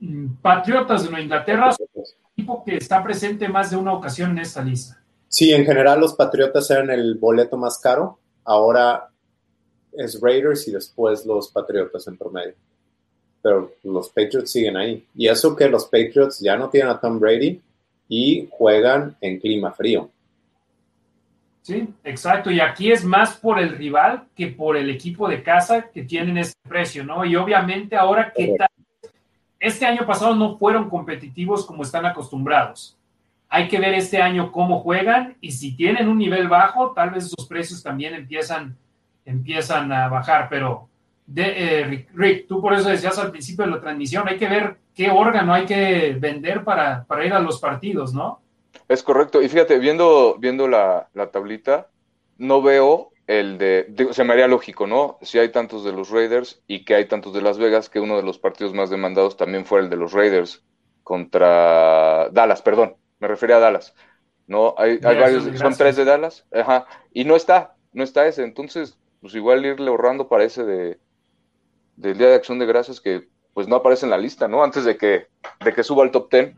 mm, Patriotas de Nueva Inglaterra son un equipo que está presente más de una ocasión en esta lista. Sí, en general los Patriotas eran el boleto más caro. Ahora es Raiders y después los Patriotas en promedio. Pero los Patriots siguen ahí. Y eso que los Patriots ya no tienen a Tom Brady y juegan en clima frío. Sí, exacto. Y aquí es más por el rival que por el equipo de casa que tienen este precio, ¿no? Y obviamente ahora que tal, este año pasado no fueron competitivos como están acostumbrados. Hay que ver este año cómo juegan y si tienen un nivel bajo, tal vez esos precios también empiezan, empiezan a bajar. Pero, de, eh, Rick, Rick, tú por eso decías al principio de la transmisión, hay que ver qué órgano hay que vender para, para ir a los partidos, ¿no? Es correcto. Y fíjate, viendo, viendo la, la tablita, no veo el de, digo, se me haría lógico, ¿no? Si hay tantos de los Raiders y que hay tantos de Las Vegas, que uno de los partidos más demandados también fue el de los Raiders contra Dallas, perdón, me refería a Dallas. No, hay, hay varios, gracias. son tres de Dallas, ajá, y no está, no está ese, entonces, pues igual irle ahorrando para ese de del Día de Acción de Gracias que pues no aparece en la lista, ¿no? Antes de que, de que suba al top ten.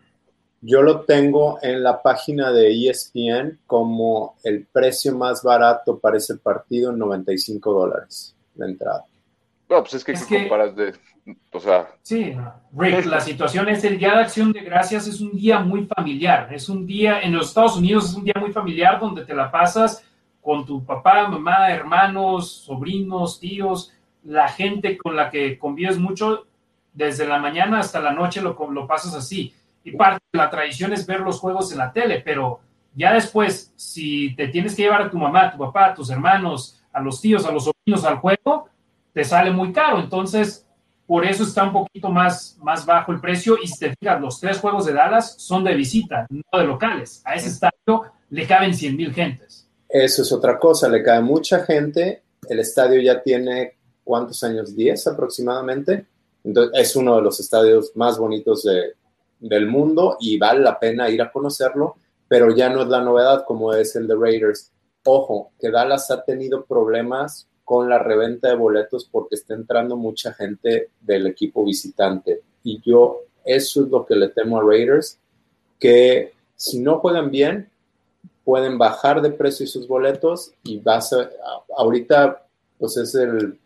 Yo lo tengo en la página de ESPN como el precio más barato para ese partido, 95 dólares la entrada. No, pues es que, Es ¿qué que- comparas de, o sea, Sí, Rick, la situación es el Día de Acción de Gracias es un día muy familiar, es un día, en los Estados Unidos es un día muy familiar donde te la pasas con tu papá, mamá, hermanos, sobrinos, tíos, la gente con la que convives mucho, desde la mañana hasta la noche lo, lo pasas así. Y parte de la tradición es ver los juegos en la tele, pero ya después, si te tienes que llevar a tu mamá, a tu papá, a tus hermanos, a los tíos, a los sobrinos al juego, te sale muy caro. Entonces, por eso está un poquito más, más bajo el precio. Y si te fijas, los tres juegos de Dallas son de visita, no de locales. A ese estadio le caben 100 mil gentes. Eso es otra cosa, le cae mucha gente. El estadio ya tiene, ¿cuántos años? ¿10 aproximadamente? Es uno de los estadios más bonitos de, del mundo y vale la pena ir a conocerlo, pero ya no es la novedad como es el de Raiders. Ojo, que Dallas ha tenido problemas con la reventa de boletos porque está entrando mucha gente del equipo visitante. Y yo, eso es lo que le temo a Raiders, que si no juegan bien, pueden bajar de precio sus boletos y vas a, ahorita pues es el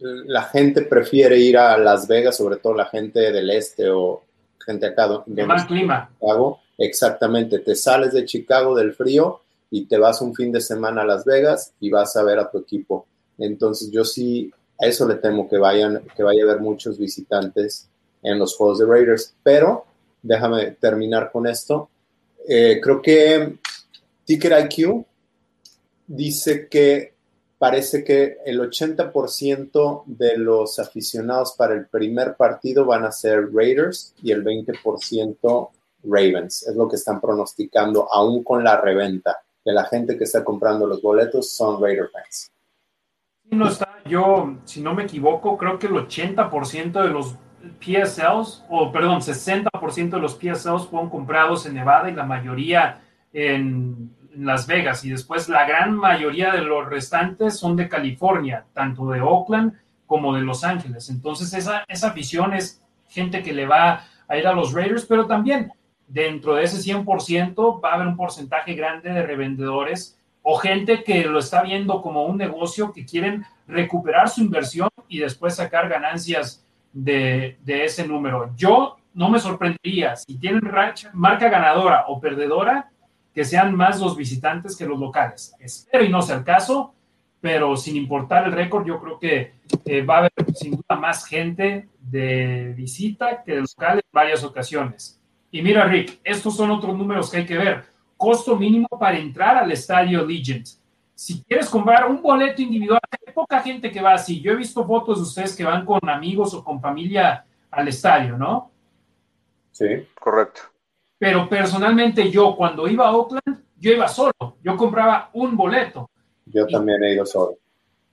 la gente prefiere ir a Las Vegas, sobre todo la gente del este o gente acá. De más clima. Chicago. Exactamente, te sales de Chicago del frío y te vas un fin de semana a Las Vegas y vas a ver a tu equipo. Entonces yo sí, a eso le temo que vayan, que vaya a haber muchos visitantes en los juegos de Raiders. Pero déjame terminar con esto. Eh, creo que Ticket IQ dice que parece que el 80% de los aficionados para el primer partido van a ser Raiders y el 20% Ravens. Es lo que están pronosticando aún con la reventa. Que la gente que está comprando los boletos son Raider fans. No está, yo, si no me equivoco, creo que el 80% de los PSLs, o perdón, 60% de los PSLs fueron comprados en Nevada y la mayoría en Las Vegas y después la gran mayoría de los restantes son de California, tanto de Oakland como de Los Ángeles. Entonces esa, esa afición es gente que le va a ir a los Raiders, pero también dentro de ese 100% va a haber un porcentaje grande de revendedores o gente que lo está viendo como un negocio que quieren recuperar su inversión y después sacar ganancias de, ese número. Yo no me sorprendería si tienen marca ganadora o perdedora, que sean más los visitantes que los locales. Espero y no sea el caso, pero sin importar el récord, yo creo que eh, va a haber sin duda más gente de visita que de locales en varias ocasiones. Y mira, Rick, estos son otros números que hay que ver. Costo mínimo para entrar al estadio Legend. Si quieres comprar un boleto individual, hay poca gente que va así. Yo he visto fotos de ustedes que van con amigos o con familia al estadio, ¿no? Sí, correcto. Pero personalmente yo cuando iba a Oakland, yo iba solo, yo compraba un boleto. Yo también he ido solo.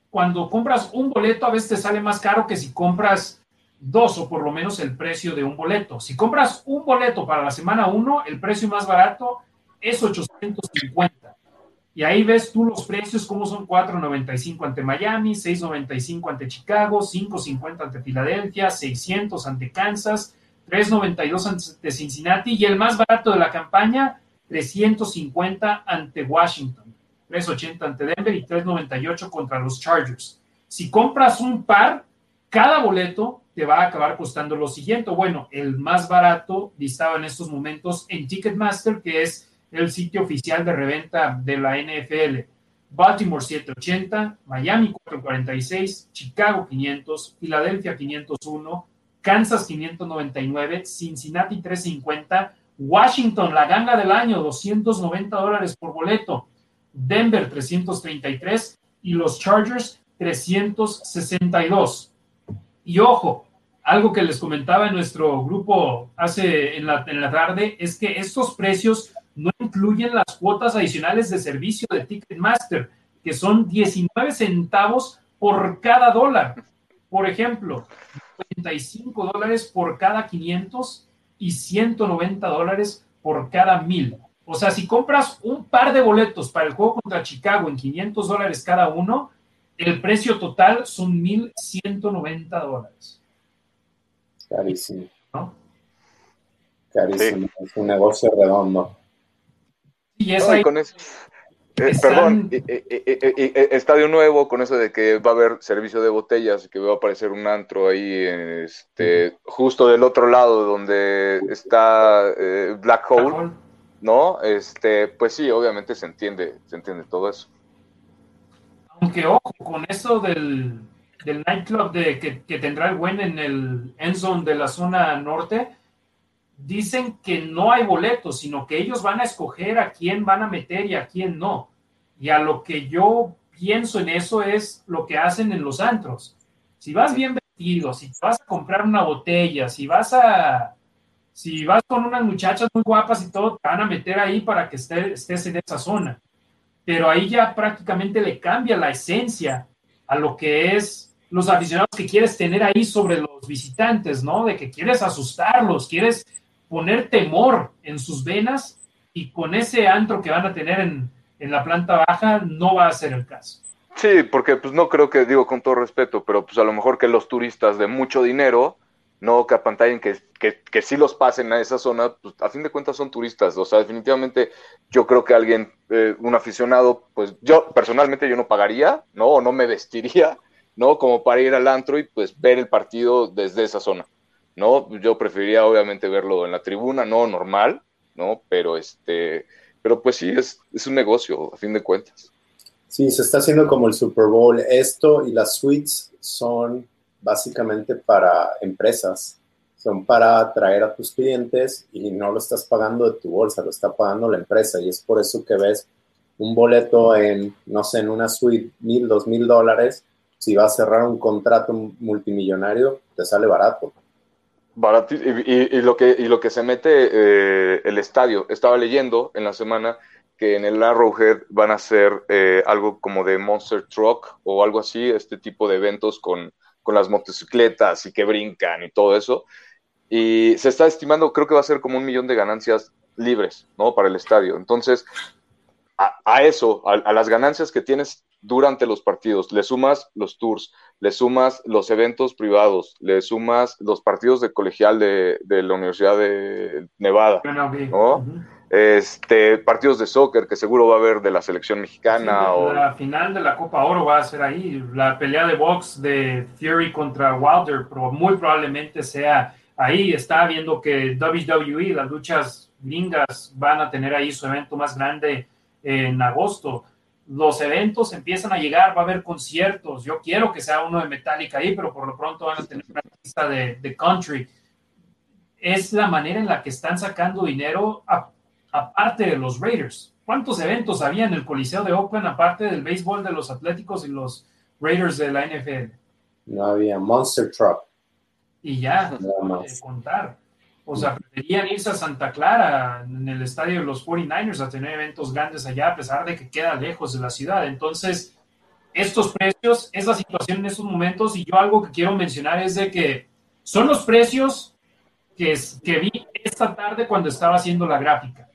Cuando compras un boleto a veces te sale más caro que si compras dos o por lo menos el precio de un boleto. Si compras un boleto para la semana 1, el precio más barato es 850. Y ahí ves tú los precios, como son 4.95 ante Miami, 6.95 ante Chicago, 5.50 ante Filadelfia, 600 ante Kansas, 3.92 ante Cincinnati y el más barato de la campaña, 350 ante Washington, 3.80 ante Denver y 3.98 contra los Chargers. Si compras un par, cada boleto te va a acabar costando lo siguiente. Bueno, el más barato listado en estos momentos en Ticketmaster, que es el sitio oficial de reventa de la NFL. Baltimore 780, Miami 446, Chicago 500, Filadelfia 501, Kansas 599, Cincinnati 350, Washington, la ganga del año, 290 dólares por boleto, Denver 333 y los Chargers 362. Y ojo, algo que les comentaba en nuestro grupo hace en la, en la tarde es que estos precios no incluyen las cuotas adicionales de servicio de Ticketmaster, que son 19 centavos por cada dólar. Por ejemplo, 35 dólares por cada 500 y 190 dólares por cada 1000. O sea, si compras un par de boletos para el juego contra Chicago en 500 dólares cada uno, el precio total son 1.190 dólares. Carísimo. ¿No? Carísimo. Es un negocio redondo. Y es ahí, con eso. Eh, perdón, estadio nuevo con eso de que va a haber servicio de botellas, que va a aparecer un antro ahí, este, justo del otro lado donde está eh, Black Hole, ¿no? Este, pues sí, obviamente se entiende, se entiende todo eso. Aunque ojo, con eso del, del nightclub de, que, que tendrá el buen en el end zone de la zona norte, dicen que no hay boletos, sino que ellos van a escoger a quién van a meter y a quién no. Y a lo que yo pienso en eso es lo que hacen en los antros. Si vas bien vestido, si vas a comprar una botella, si vas a si vas con unas muchachas muy guapas y todo, te van a meter ahí para que estés en esa zona. Pero ahí ya prácticamente le cambia la esencia a lo que es los aficionados que quieres tener ahí sobre los visitantes, ¿no? De que quieres asustarlos, quieres poner temor en sus venas y con ese antro que van a tener en, la planta baja no va a ser el caso. Sí, porque pues no creo que, digo con todo respeto, pero pues a lo mejor que los turistas de mucho dinero no que, que, que sí los pasen a esa zona, pues a fin de cuentas son turistas. O sea, definitivamente yo creo que alguien, eh, un aficionado, pues yo personalmente yo no pagaría, ¿no? O no me vestiría, ¿no? Como para ir al antro y pues ver el partido desde esa zona, ¿no? Yo preferiría obviamente verlo en la tribuna, no normal, ¿no? Pero este, pero pues sí, es, es un negocio, a fin de cuentas. Sí, se está haciendo como el Super Bowl. Esto y las suites son básicamente para empresas. Son para atraer a tus clientes y no lo estás pagando de tu bolsa, lo está pagando la empresa. Y es por eso que ves un boleto en, no sé, en una suite, mil, dos mil dólares. Si vas a cerrar un contrato multimillonario, te sale barato. Y, lo, que, y lo que se mete eh, el estadio. Estaba leyendo en la semana que en el Arrowhead van a hacer eh, algo como de Monster Truck o algo así, este tipo de eventos con, con las motocicletas y que brincan y todo eso. Y se está estimando, creo que va a ser como un millón de ganancias libres, ¿no? Para el estadio. Entonces, a, eso, a las ganancias que tienes durante los partidos, le sumas los tours, le sumas los eventos privados, le sumas los partidos de colegial de, de la Universidad de Nevada, este, partidos de soccer que seguro va a haber de la selección mexicana Sí, o La final de la Copa Oro va a ser ahí. La pelea de box de Fury contra Wilder, pero muy probablemente sea ahí. Está viendo que WWE, las luchas gringas, van a tener ahí su evento más grande en agosto. Los eventos empiezan a llegar, va a haber conciertos. Yo quiero que sea uno de Metallica ahí, pero por lo pronto van a tener una artista de, de country. Es la manera en la que están sacando dinero aparte de los Raiders. ¿Cuántos eventos había en el Coliseo de Oakland aparte del béisbol de los Atléticos y los Raiders de la NFL? No había Monster Truck, Y ya, más. contar. O sea, preferían irse a Santa Clara en el estadio de los 49ers a tener eventos grandes allá, a pesar de que queda lejos de la ciudad. Entonces, estos precios, es la situación en estos momentos, y yo algo que quiero mencionar es de que son los precios que, es- que vi esta tarde cuando estaba haciendo la gráfica.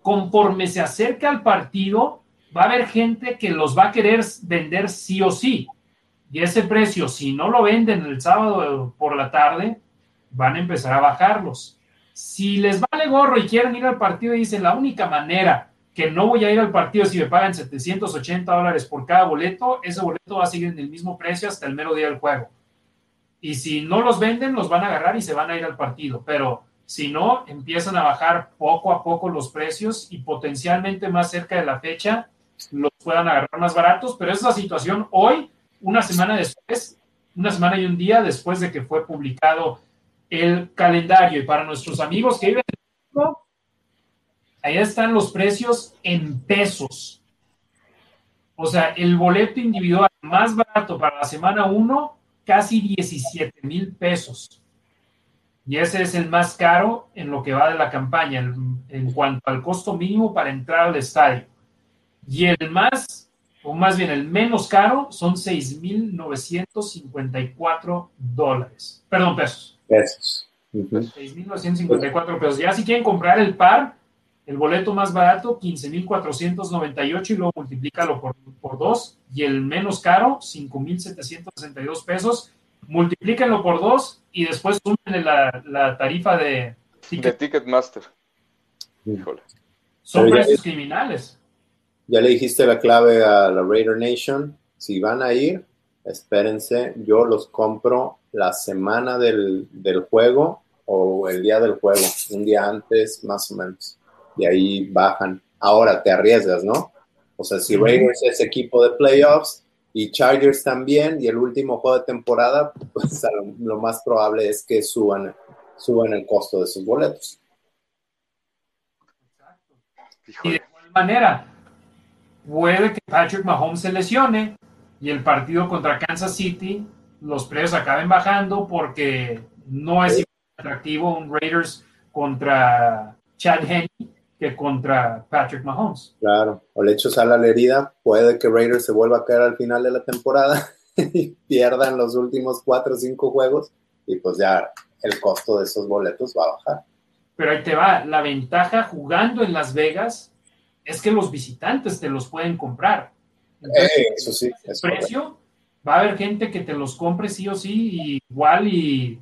Conforme se acerca al partido, va a haber gente que los va a querer vender sí o sí. Y ese precio, si no lo venden el sábado por la tarde, van a empezar a bajarlos. Si les vale gorro y quieren ir al partido y dicen la única manera que no voy a ir al partido es si me pagan 780 dólares por cada boleto, ese boleto va a seguir en el mismo precio hasta el mero día del juego. Y si no los venden, los van a agarrar y se van a ir al partido. Pero si no, empiezan a bajar poco a poco los precios y potencialmente más cerca de la fecha los puedan agarrar más baratos. Pero esa situación hoy, una semana después, una semana y un día después de que fue publicado el calendario. Y para nuestros amigos que viven en México, ahí están los precios en pesos. O sea, el boleto individual más barato para la semana 1, casi 17 mil pesos. Y ese es el más caro en lo que va de la campaña, en, en cuanto al costo mínimo para entrar al estadio. Y el más, o más bien el menos caro, son 6.954 dólares. Perdón, pesos. Pesos. Ujú. 6.954 pesos. Ya si quieren comprar el par, el boleto más barato, 15.498 y luego multiplícalo por, por dos. Y el menos caro, 5.762 pesos. Multiplíquenlo por dos y después sumen la, la tarifa de de ticket. Ticketmaster. Híjole. Son Pero ya- precios criminales. Ya le dijiste la clave a la Raider Nation. Si van a ir, espérense. Yo los compro la semana del, del juego o el día del juego, un día antes más o menos. Y ahí bajan. Ahora te arriesgas, ¿no? O sea, si. Raiders es equipo de playoffs y Chargers también, y el último juego de temporada, pues lo, lo más probable es que suban, suban el costo de sus boletos. Y de igual manera, puede que Patrick Mahomes se lesione y el partido contra Kansas City, los precios acaben bajando porque no es atractivo un Raiders contra Chad Henney que contra Patrick Mahomes. Claro, o le echas a la herida, puede que Raiders se vuelva a caer al final de la temporada y pierdan los últimos cuatro o cinco juegos y pues ya el costo de esos boletos va a bajar. Pero ahí te va, la ventaja jugando en Las Vegas es que los visitantes te los pueden comprar. Entonces, Eh, eso sí, el correcto. precio, va a haber gente que te los compre sí o sí, y igual y,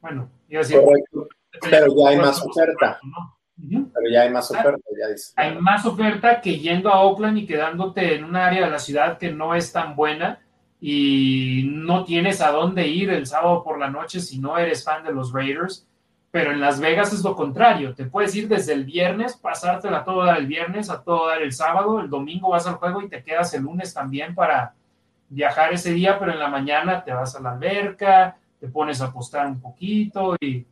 Bueno, iba a decir, Correcto. Pero ya hay más oferta. ¿no? Ujú. Pero ya hay más oferta, ya dice. Hay más oferta que yendo a Oakland y quedándote en un área de la ciudad que no es tan buena y no tienes a dónde ir el sábado por la noche si no eres fan de los Raiders. Pero en Las Vegas es lo contrario. Te puedes ir desde el viernes, pasártela a todo dar el viernes, a todo dar el sábado, el domingo vas al juego y te quedas el lunes también para viajar ese día, pero en la mañana te vas a la alberca, te pones a apostar un poquito y,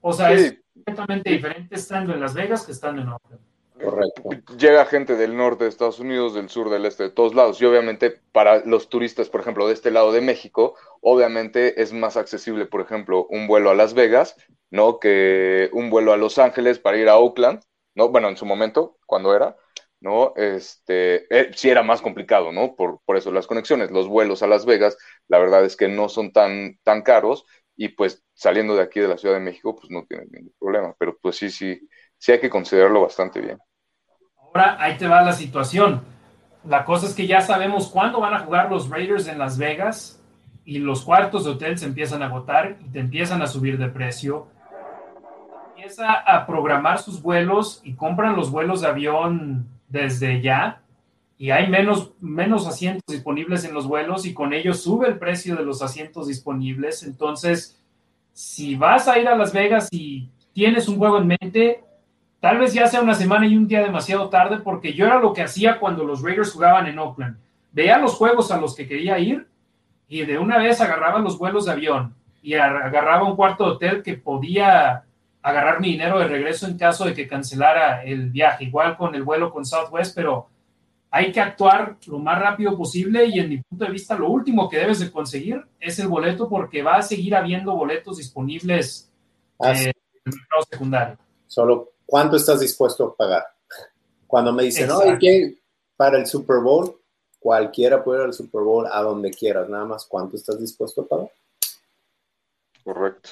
o sea, Sí. es completamente diferente estando en Las Vegas que estando en Oakland. Correcto. Llega gente del norte de Estados Unidos, del sur, del este, de todos lados. Y obviamente para los turistas, por ejemplo, de este lado de México, obviamente es más accesible, por ejemplo, un vuelo a Las Vegas, ¿no? Que un vuelo a Los Ángeles para ir a Oakland, ¿no? Bueno, en su momento, cuando era, ¿no? Este, eh, sí era más complicado, ¿no? Por, por eso las conexiones. Los vuelos a Las Vegas, la verdad es que no son tan, tan caros y pues saliendo de aquí de la Ciudad de México, pues no tienes ningún problema. Pero pues sí, sí, sí hay que considerarlo bastante bien. Ahora ahí te va la situación. La cosa es que ya sabemos cuándo van a jugar los Raiders en Las Vegas y los cuartos de hotel se empiezan a agotar y te empiezan a subir de precio. Empieza a programar sus vuelos y compran los vuelos de avión desde ya y hay menos, menos asientos disponibles en los vuelos y con ello sube el precio de los asientos disponibles. Entonces, si vas a ir a Las Vegas y tienes un juego en mente, Tal vez ya sea una semana y un día demasiado tarde, porque yo era lo que hacía cuando los Raiders jugaban en Oakland. Veía los juegos a los que quería ir y de una vez agarraba los vuelos de avión y agarraba un cuarto de hotel que podía agarrar mi dinero de regreso en caso de que cancelara el viaje. Igual con el vuelo con Southwest, pero hay que actuar lo más rápido posible y en mi punto de vista lo último que debes de conseguir es el boleto porque va a seguir habiendo boletos disponibles Así, eh, en el mercado secundario. Solo, ¿cuánto estás dispuesto a pagar? Cuando me dicen, no, que para el Super Bowl, cualquiera puede ir al Super Bowl a donde quieras, nada más, ¿cuánto estás dispuesto a pagar? Correcto.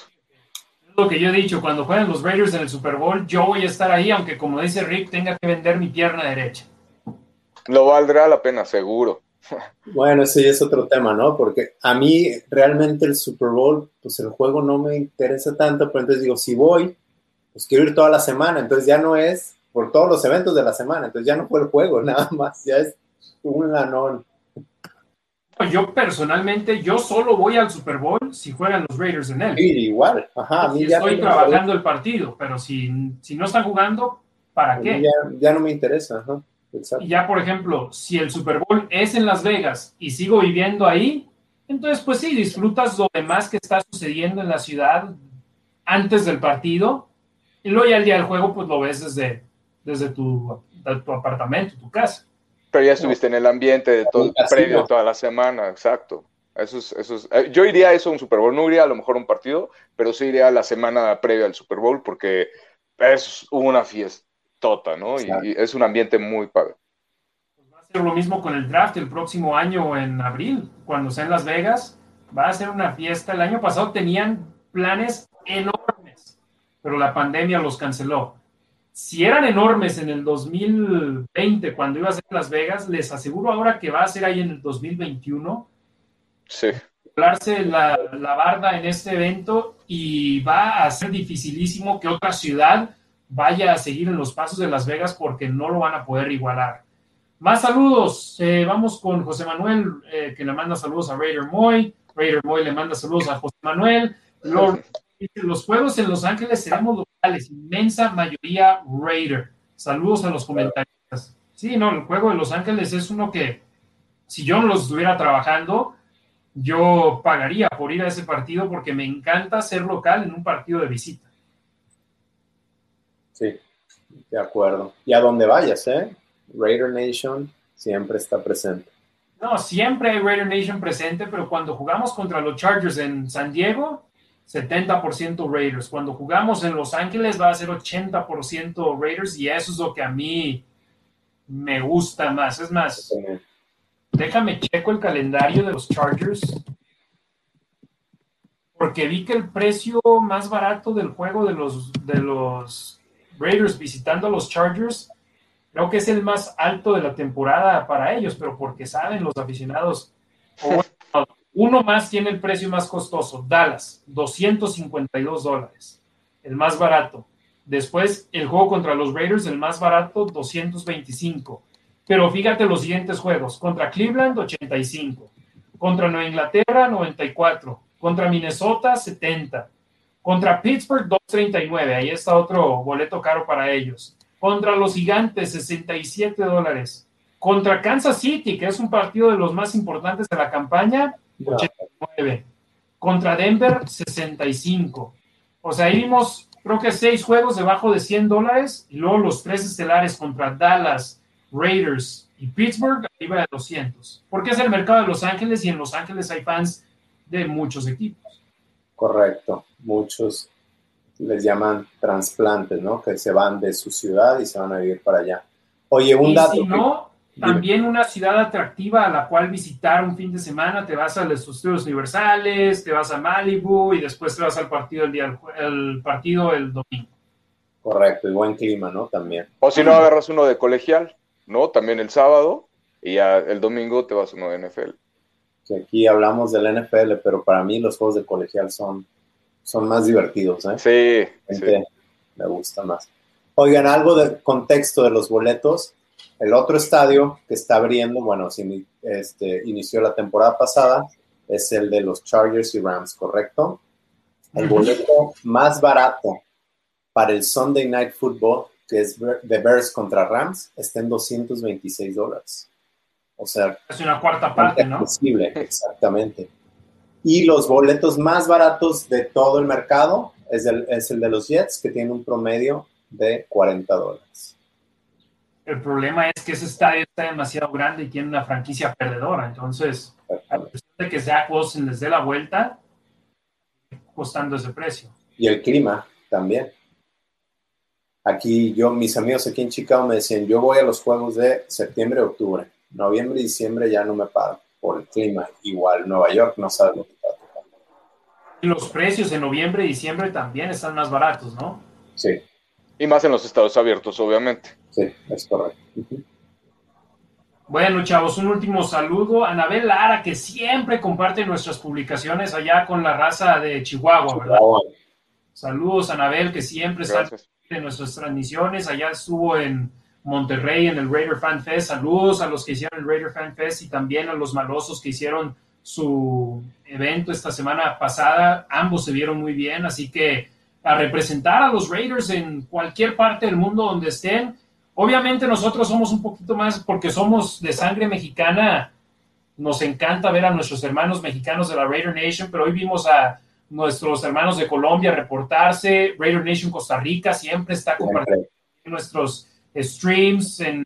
Lo que yo he dicho, cuando jueguen los Raiders en el Super Bowl, yo voy a estar ahí, aunque como dice Rick, tenga que vender mi pierna derecha. Lo valdrá la pena, seguro. Bueno, ese ya es otro tema, ¿no? Porque a mí realmente el Super Bowl, pues el juego no me interesa tanto, pero entonces digo, si voy, pues quiero ir toda la semana, entonces ya no es por todos los eventos de la semana, entonces ya no fue el juego, nada más, ya es un lanón. Yo personalmente, yo solo voy al Super Bowl si juegan los Raiders en él. Sí, igual, ajá, a mí Si ya estoy no trabajando el partido, pero si, si no están jugando, ¿para a qué? Ya, ya no me interesa, ajá, exacto. Y ya, por ejemplo, si el Super Bowl es en Las Vegas y sigo viviendo ahí, entonces pues sí, disfrutas lo demás que está sucediendo en la ciudad antes del partido y luego ya el día del juego pues lo ves desde, desde tu, tu apartamento, tu casa. Pero ya estuviste en el ambiente de todo, previo toda la semana, exacto. Eso es, eso es, eh, yo iría a eso a un Super Bowl, no iría a lo mejor a un partido, pero sí iría a la semana previa al Super Bowl porque es una fiestota, ¿no? Y, es un ambiente muy padre. Pues va a ser lo mismo con el draft el próximo año en abril, cuando sea en Las Vegas. Va a ser una fiesta. El año pasado tenían planes enormes, pero la pandemia los canceló. Si eran enormes en el 2020, cuando iba a ser en Las Vegas, les aseguro ahora que va a ser ahí en el 2021 Sí, doblarse la, la barda en este evento y va a ser dificilísimo que otra ciudad vaya a seguir en los pasos de Las Vegas porque no lo van a poder igualar. Más saludos. Eh, vamos con José Manuel, eh, que le manda saludos a Raider Moy. Raider Moy le manda saludos a José Manuel. Los juegos en Los Ángeles seremos inmensa mayoría Raider. Saludos a los comentaristas. Sí, no, el juego de Los Ángeles es uno que, si yo no lo estuviera trabajando, yo pagaría por ir a ese partido porque me encanta ser local en un partido de visita. Sí, de acuerdo. Y a donde vayas, ¿eh? Raider Nation siempre está presente. No, siempre hay Raider Nation presente, pero cuando jugamos contra los Chargers en San Diego, 70% Raiders. Cuando jugamos en Los Ángeles va a ser 80% Raiders y eso es lo que a mí me gusta más. Es más, déjame checo el calendario de los Chargers. Porque vi que el precio más barato del juego de los, de los Raiders visitando a los Chargers, creo que es el más alto de la temporada para ellos, pero porque saben los aficionados, Uno más tiene el precio más costoso, Dallas, 252 dólares, el más barato. Después, el juego contra los Raiders, el más barato, 225. Pero fíjate los siguientes juegos. Contra Cleveland, 85. Contra Nueva Inglaterra, 94. Contra Minnesota, 70. Contra Pittsburgh, 239. Ahí está otro boleto caro para ellos. Contra los Gigantes, 67 dólares. Contra Kansas City, que es un partido de los más importantes de la campaña, 89. Contra Denver, 65. O sea, ahí vimos, creo que seis juegos debajo de 100 dólares. Y luego los tres estelares contra Dallas, Raiders y Pittsburgh, arriba de 200. Porque es el mercado de Los Ángeles y en Los Ángeles hay fans de muchos equipos. Correcto, muchos les llaman trasplantes, ¿no? Que se van de su ciudad y se van a vivir para allá. Oye, un y dato. si no. También una ciudad atractiva a la cual visitar un fin de semana, te vas a los estudios universales, te vas a Malibu y después te vas al partido el día el partido el domingo. Correcto, y buen clima, ¿no? También. O si no, agarras uno de colegial, ¿no? También el sábado y ya el domingo te vas a uno de NFL. Que aquí hablamos del NFL, pero para mí los juegos de colegial son, son más divertidos, ¿eh? Sí, sí. Me gusta más. Oigan, algo de contexto de los boletos. El otro estadio que está abriendo, bueno, si, este, inició la temporada pasada, es el de los Chargers y Rams, ¿correcto? El boleto más barato para el Sunday Night Football, que es de Bears contra Rams, está en 226 dólares. O sea, Es una cuarta parte, ¿no? accesible, exactamente. Y los boletos más baratos de todo el mercado es el, es el de los Jets, que tiene un promedio de 40 dólares. El problema es que ese estadio está demasiado grande y tiene una franquicia perdedora. Entonces, a pesar de que Zach Wilson les dé la vuelta, costando ese precio. Y el clima también. Aquí yo, mis amigos aquí en Chicago me decían, yo voy a los juegos de septiembre, octubre. Noviembre y diciembre ya no me paro por el clima. Igual Nueva York no sabe lo que está tocando. Y los precios en noviembre y diciembre también están más baratos, ¿no? Sí, Y más en los estados abiertos, obviamente. sí, es correcto. Bueno, chavos, un último saludo. a Anabel Lara, que siempre comparte nuestras publicaciones allá con la raza de Chihuahua, ¿verdad? Chihuahua. Saludos, Anabel, que siempre está en nuestras transmisiones. Allá estuvo en Monterrey en el Raider Fan Fest. Saludos a los que hicieron el Raider Fan Fest y también a los malosos que hicieron su evento esta semana pasada. Ambos se vieron muy bien, así que a representar a los Raiders en cualquier parte del mundo donde estén. Obviamente nosotros somos un poquito más, porque somos de sangre mexicana, nos encanta ver a nuestros hermanos mexicanos de la Raider Nation, pero hoy vimos a nuestros hermanos de Colombia reportarse, Raider Nation Costa Rica siempre está compartiendo nuestros streams. En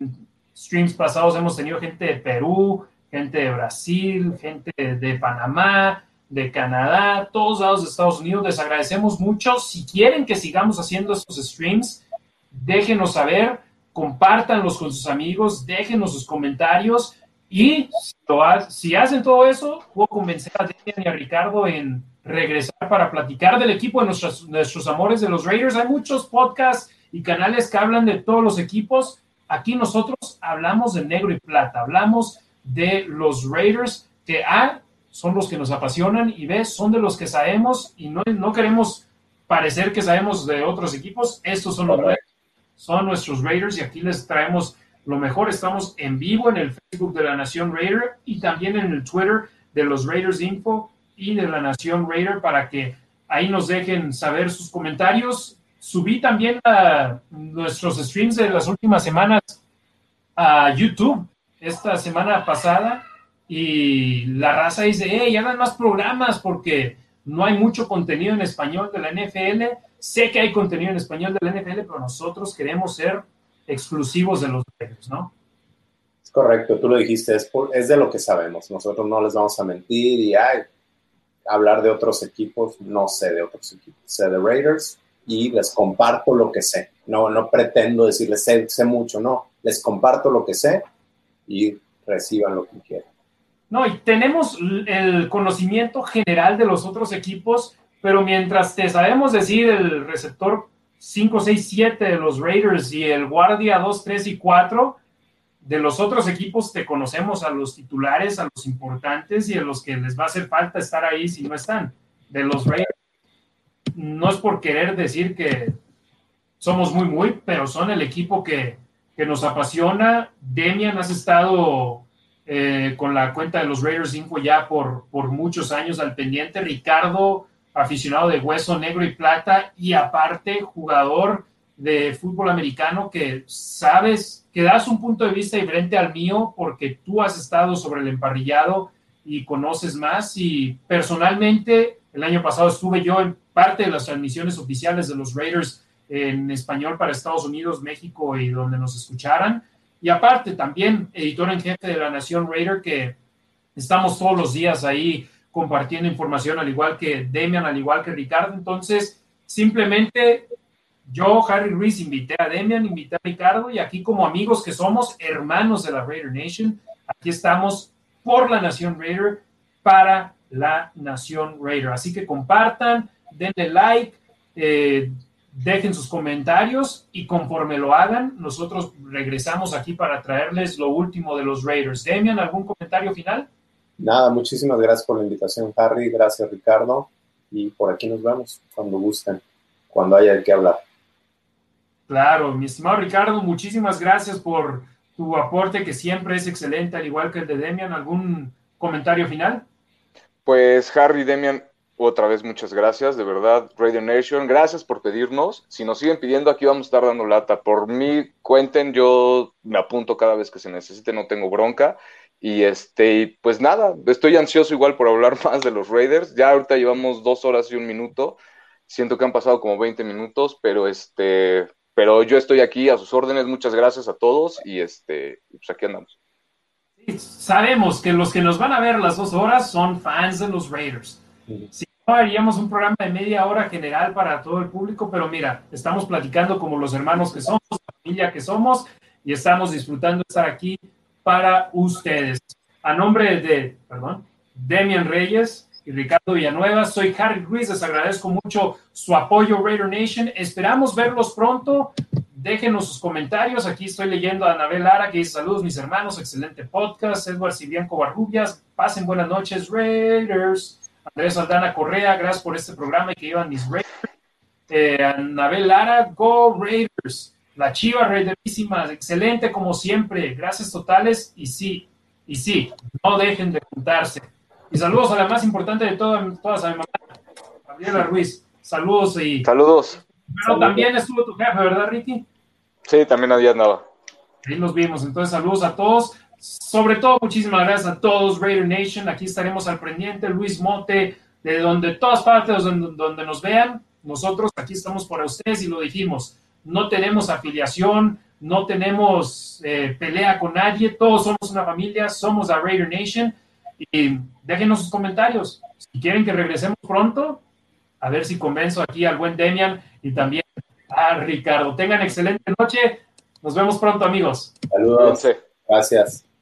streams pasados hemos tenido gente de Perú, gente de Brasil, gente de Panamá, de Canadá, todos lados de Estados Unidos. Les agradecemos mucho. Si quieren que sigamos haciendo estos streams, déjenos saber, compártanlos con sus amigos, déjenos sus comentarios y si, hacen todo eso, puedo convencer a Demian y a Ricardo en regresar para platicar del equipo de nuestros, nuestros amores de los Raiders. Hay muchos podcasts y canales que hablan de todos los equipos. Aquí nosotros hablamos de negro y plata, hablamos de los Raiders que A son los que nos apasionan y B son de los que sabemos y no, no queremos parecer que sabemos de otros equipos. Estos son los son nuestros Raiders y aquí les traemos lo mejor. Estamos en vivo en el Facebook de la Nación Raider y también en el Twitter de los Raiders Info y de la Nación Raider para que ahí nos dejen saber sus comentarios. Subí también a nuestros streams de las últimas semanas a YouTube esta semana pasada y la raza dice, hey, hagan más programas porque no hay mucho contenido en español de la NFL. Sé que hay contenido en español de la NFL, pero nosotros queremos ser exclusivos de los Raiders, ¿no? Es correcto, tú lo dijiste, es, es de lo que sabemos. Nosotros no les vamos a mentir y hablar de otros equipos, no sé de otros equipos, sé de Raiders y les comparto lo que sé. No, no pretendo decirles sé mucho, no, les comparto lo que sé y reciban lo que quieran. No, y tenemos el conocimiento general de los otros equipos, pero mientras te sabemos decir el receptor 5, 6, 7 de los Raiders y el guardia 2, 3 y 4, de los otros equipos te conocemos a los titulares, a los importantes y a los que les va a hacer falta estar ahí si no están. De los Raiders, no es por querer decir que somos muy, muy, pero son el equipo que, que nos apasiona. Demian, has estado eh, con la cuenta de los Raiders Info ya por, por muchos años al pendiente. Ricardo, aficionado de hueso negro y plata y aparte jugador de fútbol americano que sabes que das un punto de vista diferente al mío porque tú has estado sobre el emparrillado y conoces más y personalmente el año pasado estuve yo en parte de las transmisiones oficiales de los Raiders en español para Estados Unidos, México y donde nos escucharan. Y aparte también editor en jefe de la Nación Raider que estamos todos los días ahí compartiendo información al igual que Demian, al igual que Ricardo. Entonces, simplemente yo, Harry Ruiz, invité a Demian, invité a Ricardo y aquí como amigos que somos, hermanos de la Raider Nation, aquí estamos por la Nación Raider, para la Nación Raider. Así que compartan, denle like, eh, dejen sus comentarios y conforme lo hagan, nosotros regresamos aquí para traerles lo último de los Raiders. Demian, ¿algún comentario final? Nada, muchísimas gracias por la invitación, Harry. Gracias, Ricardo. Y por aquí nos vemos cuando gusten, cuando haya de qué hablar. Claro, mi estimado Ricardo, muchísimas gracias por tu aporte que siempre es excelente, al igual que el de Demian. ¿Algún comentario final? Pues Harry, Demian, otra vez muchas gracias, de verdad, Radio Nation, gracias por pedirnos. Si nos siguen pidiendo, aquí vamos a estar dando lata. Por mí, cuenten, yo me apunto cada vez que se necesite, no tengo bronca. Y este, pues nada, estoy ansioso igual por hablar más de los Raiders. Ya ahorita llevamos dos horas y un minuto. Siento que han pasado como 20 minutos, pero este, pero yo estoy aquí a sus órdenes. Muchas gracias a todos y este, pues aquí andamos. sabemos que los que nos van a ver las dos horas son fans de los Raiders. Si no, haríamos un programa de media hora general para todo el público, pero mira, estamos platicando como los hermanos que somos, la familia que somos, y estamos disfrutando de estar aquí para ustedes. A nombre de, perdón, Demian Reyes y Ricardo Villanueva, soy Harry Ruiz, les agradezco mucho su apoyo, Raider Nation. Esperamos verlos pronto. Déjenos sus comentarios. Aquí estoy leyendo a Anabel Lara que dice saludos mis hermanos, excelente podcast. Edward Silvian Covarrubias, pasen buenas noches, Raiders. Andrés Aldana Correa, gracias por este programa y que iban mis Raiders. Eh, Anabel Lara, Go Raiders. La Chiva Raiderísima, excelente como siempre. Gracias totales y sí, y sí, no dejen de juntarse. Y saludos a la más importante de todas, todas a mi mamá, Gabriela Ruiz. Saludos y. Saludos. Pero también estuvo tu jefe, ¿verdad, Ricky? Sí, también había andaba. Ahí nos vimos. Entonces, saludos a todos. Sobre todo, muchísimas gracias a todos, Raider Nation. Aquí estaremos al pendiente. Luis Mote, de donde todas partes donde, donde nos vean, nosotros aquí estamos para ustedes y lo dijimos. No tenemos afiliación, no tenemos eh, pelea con nadie, todos somos una familia, somos la Raider Nation. Y déjenos sus comentarios. Si quieren que regresemos pronto, a ver si convenzo aquí al buen Demian y también a Ricardo. Tengan excelente noche. Nos vemos pronto, amigos. Saludos. Gracias.